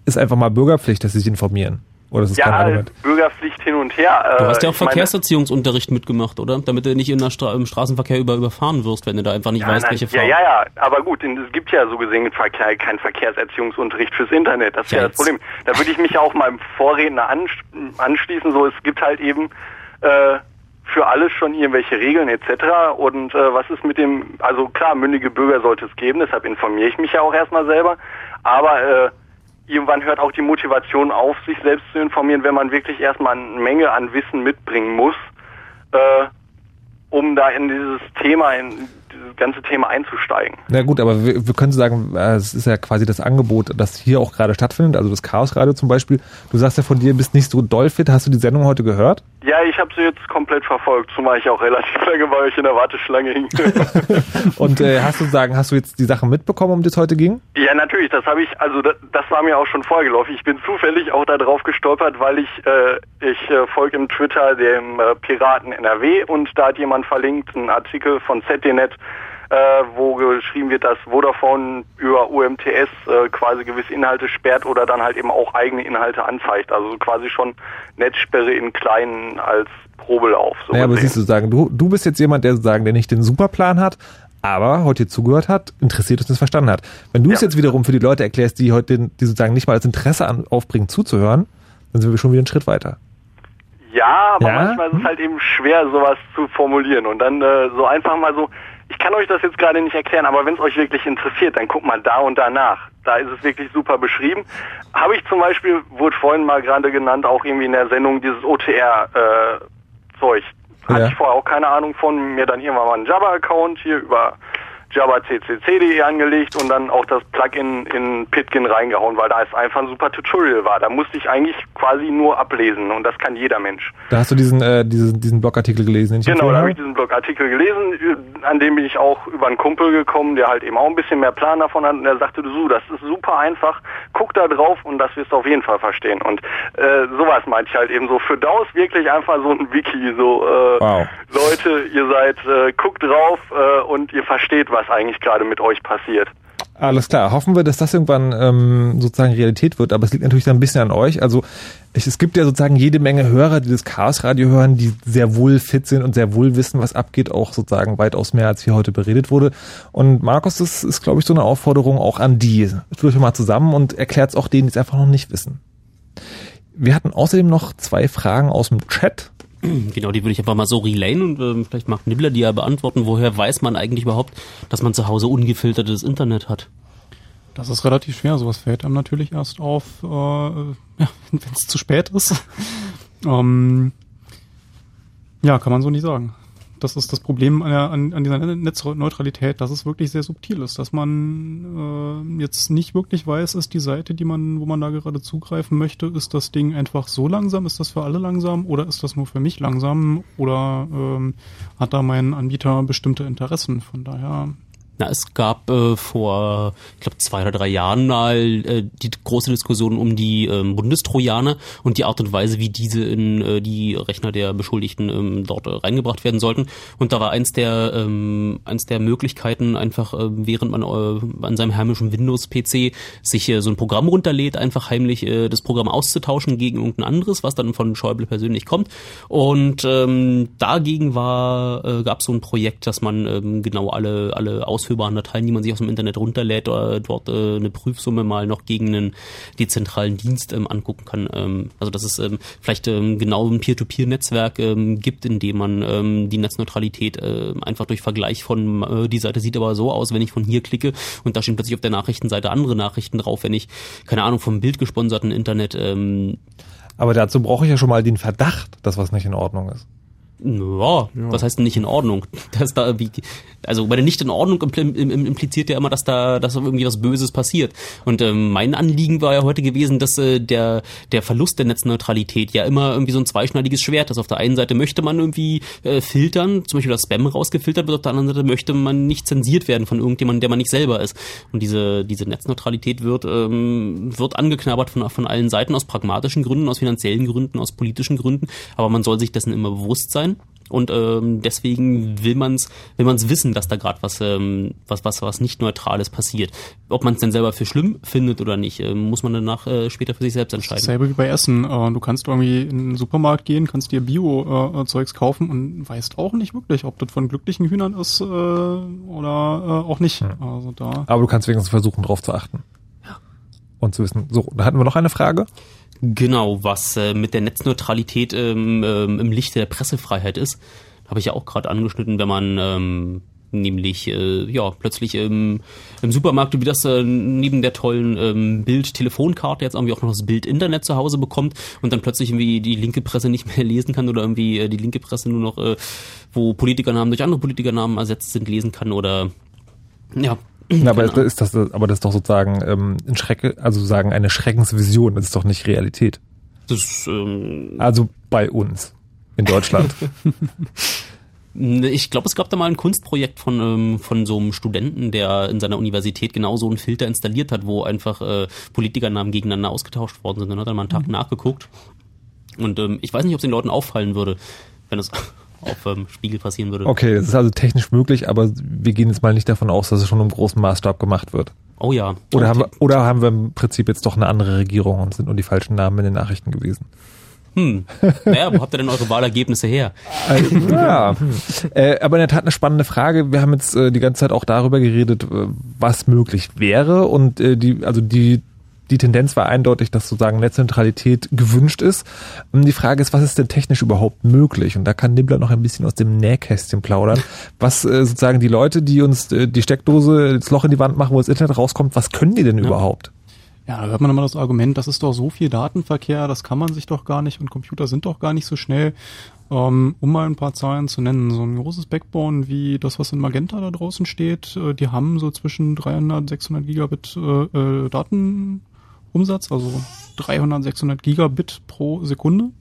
ist einfach mal Bürgerpflicht, dass sie sich informieren. Oder ist kein ja, Argument. Bürgerpflicht hin und her. Du äh, hast ja auch Verkehrserziehungsunterricht mitgemacht, oder? Damit du nicht in der Stra im Straßenverkehr über überfahren wirst, wenn du da einfach nicht Ja, weißt, nein, welche ja, Farbe. ja, ja, aber gut, es gibt ja so gesehen Verkehr, keinen Verkehrserziehungsunterricht fürs Internet. Das ist ja, Ja, das Problem. Da würde ich mich auch meinem Vorredner ansch anschließen. So, es gibt halt eben äh, für alles schon irgendwelche Regeln etc. Und äh, was ist mit dem, also klar, mündige Bürger sollte es geben, deshalb informiere ich mich ja auch erstmal selber. Aber äh, irgendwann hört auch die Motivation auf, sich selbst zu informieren, wenn man wirklich erstmal eine Menge an Wissen mitbringen muss, äh, um da in dieses Thema, in dieses ganze Thema einzusteigen. Na gut, aber wir, wir können sagen, äh, es ist ja quasi das Angebot, das hier auch gerade stattfindet, also das Chaos Radio zum Beispiel. Du sagst ja von dir, bist nicht so doll fit. Hast du die Sendung heute gehört? Ja, ich habe sie jetzt komplett verfolgt, zumal ich auch relativ lange bei euch in der Warteschlange hing. Und äh, hast du sagen, hast du jetzt die Sachen mitbekommen, um die es heute ging? ja, natürlich, das habe ich, also das, das war mir auch schon vorgelaufen. Ich bin zufällig auch da drauf gestolpert, weil ich, äh, ich äh, folge im Twitter dem äh, Piraten NRW und da hat jemand verlinkt einen Artikel von ZDNet, wo geschrieben wird, dass Vodafone über UMTS äh, quasi gewisse Inhalte sperrt oder dann halt eben auch eigene Inhalte anzeigt. Also quasi schon Netzsperre in kleinen als Probelauf. So naja, aber siehst du sagen, du, du bist jetzt jemand, der sozusagen, der nicht den Superplan hat, aber heute hier zugehört hat, interessiert ist und es verstanden hat. Wenn du es jetzt wiederum für die Leute erklärst, die heute, die sozusagen nicht mal das Interesse an, aufbringen, zuzuhören, dann sind wir schon wieder einen Schritt weiter. Ja, aber Ja? manchmal ist es halt eben schwer, sowas zu formulieren. Und dann äh, so einfach mal so, ich kann euch das jetzt gerade nicht erklären, aber wenn es euch wirklich interessiert, dann guckt mal da und da nach. Da ist es wirklich super beschrieben. Habe ich zum Beispiel, wurde vorhin mal gerade genannt, auch irgendwie in der Sendung dieses OTR-Zeug. Hatte Ja. ich vorher auch keine Ahnung von, mir dann irgendwann mal einen Jabba-Account hier über jabbaccc.de angelegt und dann auch das Plugin in Pitkin reingehauen, weil da es einfach ein super Tutorial war. Da musste ich eigentlich quasi nur ablesen und das kann jeder Mensch. Da hast du diesen, äh, diesen, diesen Blogartikel gelesen, Genau, da habe? habe ich diesen Blogartikel gelesen, an dem bin ich auch über einen Kumpel gekommen, der halt eben auch ein bisschen mehr Plan davon hat und der sagte, du, das ist super einfach, guck da drauf und das wirst du auf jeden Fall verstehen. Und äh, sowas meinte ich halt eben so. Für DAOs wirklich einfach so ein Wiki, so äh, Wow. Leute, ihr seid, äh, guckt drauf äh, und ihr versteht, was eigentlich gerade mit euch passiert. Alles klar. Hoffen wir, dass das irgendwann ähm, sozusagen Realität wird, aber es liegt natürlich dann ein bisschen an euch. Also ich, es gibt ja sozusagen jede Menge Hörer, die das Chaos-Radio hören, die sehr wohl fit sind und sehr wohl wissen, was abgeht, auch sozusagen weitaus mehr, als hier heute beredet wurde. Und Markus, das ist, glaube ich, so eine Aufforderung auch an die. Tut euch mal zusammen und erklärt es auch denen, die es einfach noch nicht wissen. Wir hatten außerdem noch zwei Fragen aus dem Chat. Genau, die würde ich einfach mal so relayen und ähm, vielleicht mag Nibbler die ja beantworten. Woher weiß man eigentlich überhaupt, dass man zu Hause ungefiltertes Internet hat? Das ist relativ schwer. Sowas fällt einem natürlich erst auf, äh, ja, wenn es zu spät ist. ähm, ja, kann man so nicht sagen. Das ist das Problem an, an dieser Netzneutralität, dass es wirklich sehr subtil ist, dass man äh, jetzt nicht wirklich weiß, ist die Seite, die man, wo man da gerade zugreifen möchte, ist das Ding einfach so langsam, ist das für alle langsam? Oder ist das nur für mich langsam? Oder ähm, hat da mein Anbieter bestimmte Interessen? Von daher Na, es gab äh, vor, ich glaube, zwei oder drei Jahren mal äh, die große Diskussion um die ähm, Bundestrojaner und die Art und Weise, wie diese in äh, die Rechner der Beschuldigten ähm, dort äh, reingebracht werden sollten. Und da war eins der ähm, eins der Möglichkeiten einfach, äh, während man äh, an seinem heimischen Windows-PC sich äh, so ein Programm runterlädt, einfach heimlich äh, das Programm auszutauschen gegen irgendein anderes, was dann von Schäuble persönlich kommt. Und ähm, dagegen war äh, gab es so ein Projekt, dass man ähm, genau alle alle ausführbaren Dateien, die man sich aus dem Internet runterlädt, äh, dort äh, eine Prüfsumme mal noch gegen einen dezentralen Dienst ähm, angucken kann. Ähm, also dass es ähm, vielleicht ähm, genau ein Peer-to-Peer-Netzwerk ähm, gibt, in dem man ähm, die Netzneutralität äh, einfach durch Vergleich von äh, die Seite sieht aber so aus, wenn ich von hier klicke und da stehen plötzlich auf der Nachrichtenseite andere Nachrichten drauf, wenn ich keine Ahnung vom Bild gesponserten Internet ähm, Aber dazu brauche ich ja schon mal den Verdacht, dass was nicht in Ordnung ist. Ja, was heißt denn nicht in Ordnung? Dass da irgendwie, also bei der nicht in Ordnung impl- im- im- impliziert ja immer, dass da, dass irgendwie was Böses passiert. Und ähm, mein Anliegen war ja heute gewesen, dass äh, der der Verlust der Netzneutralität ja immer irgendwie so ein zweischneidiges Schwert ist. Auf der einen Seite möchte man irgendwie äh, filtern, zum Beispiel das Spam rausgefiltert wird, auf der anderen Seite möchte man nicht zensiert werden von irgendjemandem, der man nicht selber ist. Und diese diese Netzneutralität wird ähm, wird angeknabbert von von allen Seiten aus pragmatischen Gründen, aus finanziellen Gründen, aus politischen Gründen. Aber man soll sich dessen immer bewusst sein. Und ähm, deswegen will man's will man's wissen, dass da gerade was, ähm, was was was nicht Neutrales passiert. Ob man es denn selber für schlimm findet oder nicht, ähm, muss man danach äh, später für sich selbst entscheiden. Dasselbe wie bei Essen. Äh, Du kannst irgendwie in den Supermarkt gehen, kannst dir Bio-Zeugs kaufen und weißt auch nicht wirklich, ob das von glücklichen Hühnern ist äh, oder äh, auch nicht. Also da. Aber du kannst wenigstens versuchen, drauf zu achten. Und zu wissen. So, da hatten wir noch eine Frage. Genau, was äh, mit der Netzneutralität ähm, ähm, im Lichte der Pressefreiheit ist, habe ich ja auch gerade angeschnitten, wenn man ähm, nämlich äh, ja plötzlich im, im Supermarkt wie das äh, neben der tollen ähm, Bild-Telefonkarte jetzt irgendwie auch noch das Bild-Internet zu Hause bekommt und dann plötzlich irgendwie die linke Presse nicht mehr lesen kann oder irgendwie äh, die linke Presse nur noch, äh, wo Politikernamen durch andere Politikernamen ersetzt sind, lesen kann oder ja. Ja, aber keine ist das, aber das ist doch sozusagen ähm, ein Schrecke, also sagen eine Schreckensvision. Das ist doch nicht Realität. Das, ähm, Also bei uns in Deutschland. Ne, Ich glaube, es gab da mal ein Kunstprojekt von, ähm, von so einem Studenten, der in seiner Universität genau so einen Filter installiert hat, wo einfach äh, Politikernamen gegeneinander ausgetauscht worden sind. Dann hat er mal einen Tag nachgeguckt. Und ähm, ich weiß nicht, ob es den Leuten auffallen würde, wenn es auf ähm, Spiegel passieren würde. Okay, es ist also technisch möglich, aber wir gehen jetzt mal nicht davon aus, dass es schon im großen Maßstab gemacht wird. Oh ja. Oder haben wir, oder haben wir im Prinzip jetzt doch eine andere Regierung und sind nur die falschen Namen in den Nachrichten gewesen? Hm. Naja, wo habt ihr denn eure Wahlergebnisse her? Also, ja, äh, aber in der Tat eine spannende Frage. Wir haben jetzt äh, die ganze Zeit auch darüber geredet, äh, was möglich wäre und äh, die, also die die Tendenz war eindeutig, dass sozusagen Netzneutralität gewünscht ist. Und die Frage ist, was ist denn technisch überhaupt möglich? Und da kann Nibbler noch ein bisschen aus dem Nähkästchen plaudern. Was äh, sozusagen die Leute, die uns äh, die Steckdose, das Loch in die Wand machen, wo das Internet rauskommt, was können die denn überhaupt? Ja, da hört man immer das Argument, das ist doch so viel Datenverkehr, das kann man sich doch gar nicht und Computer sind doch gar nicht so schnell. Ähm, um mal ein paar Zahlen zu nennen, so ein großes Backbone wie das, was in Magenta da draußen steht, äh, die haben so zwischen 300, 600 Gigabit äh, äh, Datenumsatz, also 300, 600 Gigabit pro Sekunde.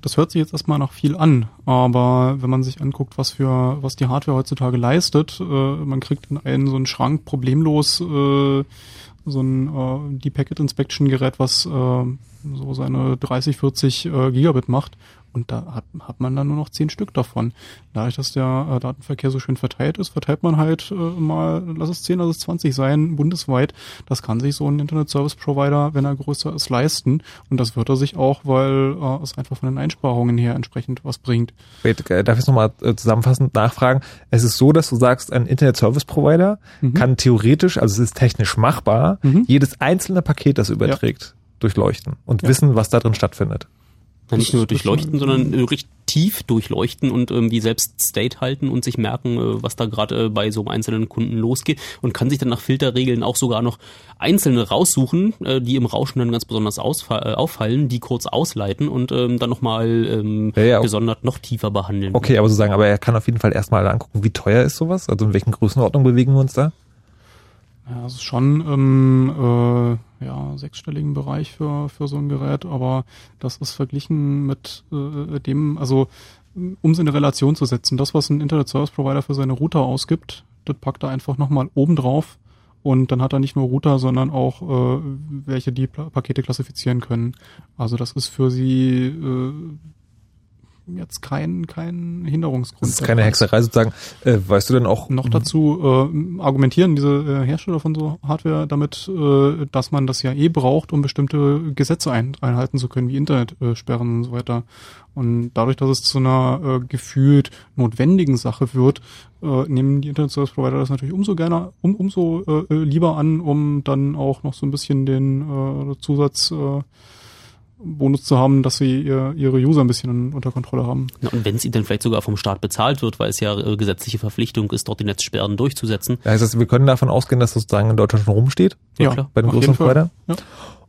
Das hört sich jetzt erstmal nach viel an, aber wenn man sich anguckt, was für was die Hardware heutzutage leistet, äh, man kriegt in einen so einen Schrank problemlos äh, so ein äh, die Packet Inspection Gerät, was äh, so seine 30, 40 äh, Gigabit macht und da hat, hat man dann nur noch 10 Stück davon. Dadurch, dass der äh, Datenverkehr so schön verteilt ist, verteilt man halt äh, mal, lass es 10, lass es 20 sein, bundesweit. Das kann sich so ein Internet Service Provider, wenn er größer ist, leisten und das wird er sich auch, weil äh, es einfach von den Einsparungen her entsprechend was bringt. Wait, äh, darf ich es nochmal äh, zusammenfassend nachfragen? Es ist so, dass du sagst, ein Internet Service Provider Mhm. kann theoretisch, also es ist technisch machbar, jedes einzelne Paket, das überträgt, durchleuchten und wissen, was da drin stattfindet. Ja, nicht nur durchleuchten, sondern äh, richtig tief durchleuchten und irgendwie selbst State halten und sich merken, äh, was da gerade äh, bei so einem einzelnen Kunden losgeht und kann sich dann nach Filterregeln auch sogar noch einzelne raussuchen, äh, die im Rauschen dann ganz besonders auffallen, die kurz ausleiten und ähm, dann nochmal ähm, Ja, ja. gesondert noch tiefer behandeln. Okay, aber sozusagen, aber er kann auf jeden Fall erstmal angucken, wie teuer ist sowas, also in welchen Größenordnungen bewegen wir uns da? Ja, es ist schon im äh, ja, sechsstelligen Bereich für, für so ein Gerät, aber das ist verglichen mit äh, dem, also um es in eine Relation zu setzen, das, was ein Internet Service Provider für seine Router ausgibt, das packt er einfach nochmal oben drauf und dann hat er nicht nur Router, sondern auch äh, welche die Pakete klassifizieren können. Also das ist für sie äh, jetzt kein, kein Hinderungsgrund. Das ist keine Hexerei sozusagen. Äh, weißt du denn auch Noch dazu äh, argumentieren diese äh, Hersteller von so Hardware damit, äh, dass man das ja eh braucht, um bestimmte Gesetze ein, einhalten zu können, wie Internetsperren und so weiter. Und dadurch, dass es zu einer äh, gefühlt notwendigen Sache wird, äh, nehmen die Internet Service Provider das natürlich umso gerne, um, umso äh, äh, lieber an, um dann auch noch so ein bisschen den äh, Zusatz äh, Bonus zu haben, dass sie ihr, ihre User ein bisschen unter Kontrolle haben. Na, und wenn es ihnen dann vielleicht sogar vom Staat bezahlt wird, weil es ja äh, gesetzliche Verpflichtung ist, dort die Netzsperren durchzusetzen. Heißt das, wir können davon ausgehen, dass das sozusagen in Deutschland schon rumsteht? Ja, klar. Bei den großen. Provider? Ja.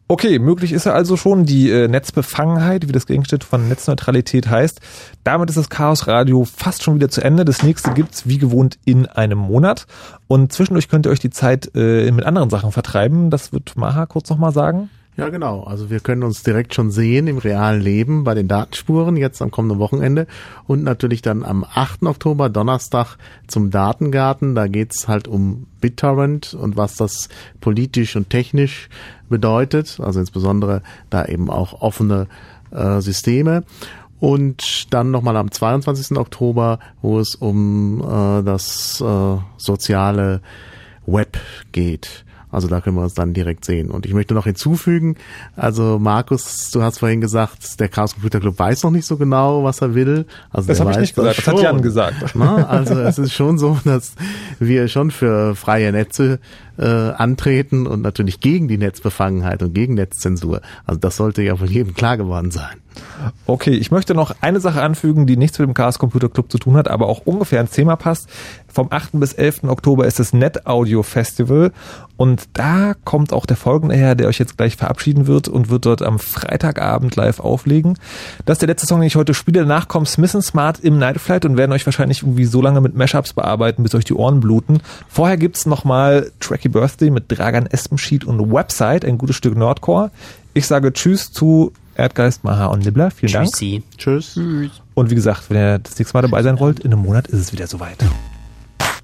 Okay, möglich ist ja also schon die äh, Netzbefangenheit, wie das Gegenstück von Netzneutralität heißt. Damit ist das Chaos Radio fast schon wieder zu Ende. Das nächste gibt's wie gewohnt in einem Monat. Und zwischendurch könnt ihr euch die Zeit äh, mit anderen Sachen vertreiben. Das wird Maha kurz nochmal sagen. Ja, genau. Also wir können uns direkt schon sehen im realen Leben bei den Datenspuren, jetzt am kommenden Wochenende. Und natürlich dann am 8. Oktober, Donnerstag, zum Datengarten. Da geht's halt um BitTorrent und was das politisch und technisch bedeutet. Also insbesondere da eben auch offene äh, Systeme. Und dann nochmal am 22. Oktober, wo es um äh, das äh, soziale Web geht. Also da können wir uns dann direkt sehen. Und ich möchte noch hinzufügen, also Markus, du hast vorhin gesagt, der Chaos Computer Club weiß noch nicht so genau, was er will. Also Das habe ich nicht gesagt, das hat schon. Jan gesagt. Na, also es ist schon so, dass wir schon für freie Netze äh, antreten und natürlich gegen die Netzbefangenheit und gegen Netzzensur. Also das sollte ja von jedem klar geworden sein. Okay, ich möchte noch eine Sache anfügen, die nichts mit dem Chaos Computer Club zu tun hat, aber auch ungefähr ins Thema passt. Vom 8. bis 11. Oktober ist das Net Audio Festival und da kommt auch der folgende her, der euch jetzt gleich verabschieden wird und wird dort am Freitagabend live auflegen. Das ist der letzte Song, den ich heute spiele. Danach kommt Smith Smart im Night Flight und werden euch wahrscheinlich irgendwie so lange mit Mashups bearbeiten, bis euch die Ohren bluten. Vorher gibt's nochmal Tracky Birthday mit Dragan Espenschied und Website, ein gutes Stück Nordcore. Ich sage Tschüss zu Erdgeist, Maha und Nibbler. Vielen Dank. Tschüssi. Tschüss. Und wie gesagt, wenn ihr das nächste Mal dabei sein wollt, in einem Monat ist es wieder soweit.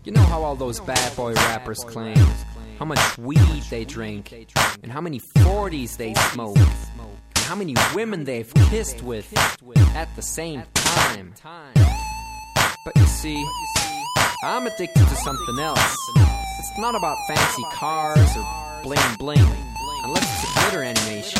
You know how all those bad boy rappers claim how much weed they drink, and how many 40s they smoke, and how many women they've kissed with at the same time. But you see, I'm addicted to something else. It's not about fancy cars or bling bling, unless it's a glitter animation.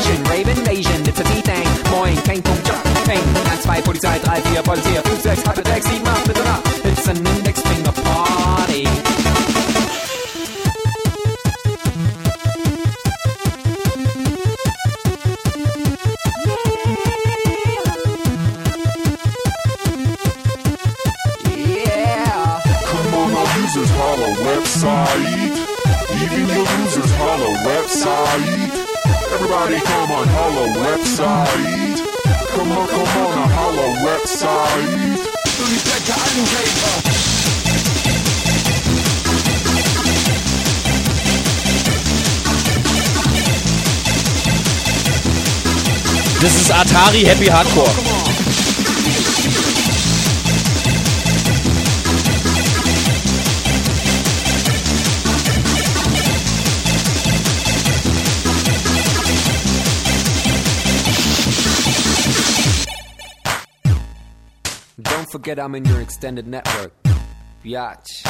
Rave invasion, it's a D-Thing. Moin, kein Punkt, jump, ping. 1, 2, Polizei, 3, 4, Polizei, 5, 6, halbe 6, 7, 8, bitte nach. It's an Index Finger Party. Yeah. Come on, our users holla website. Even your losers holla website. Everybody come on holla website. Come on, come on, a holla website. Das ist Atari Happy Hardcore. Forget I'm in your extended network. Biatch.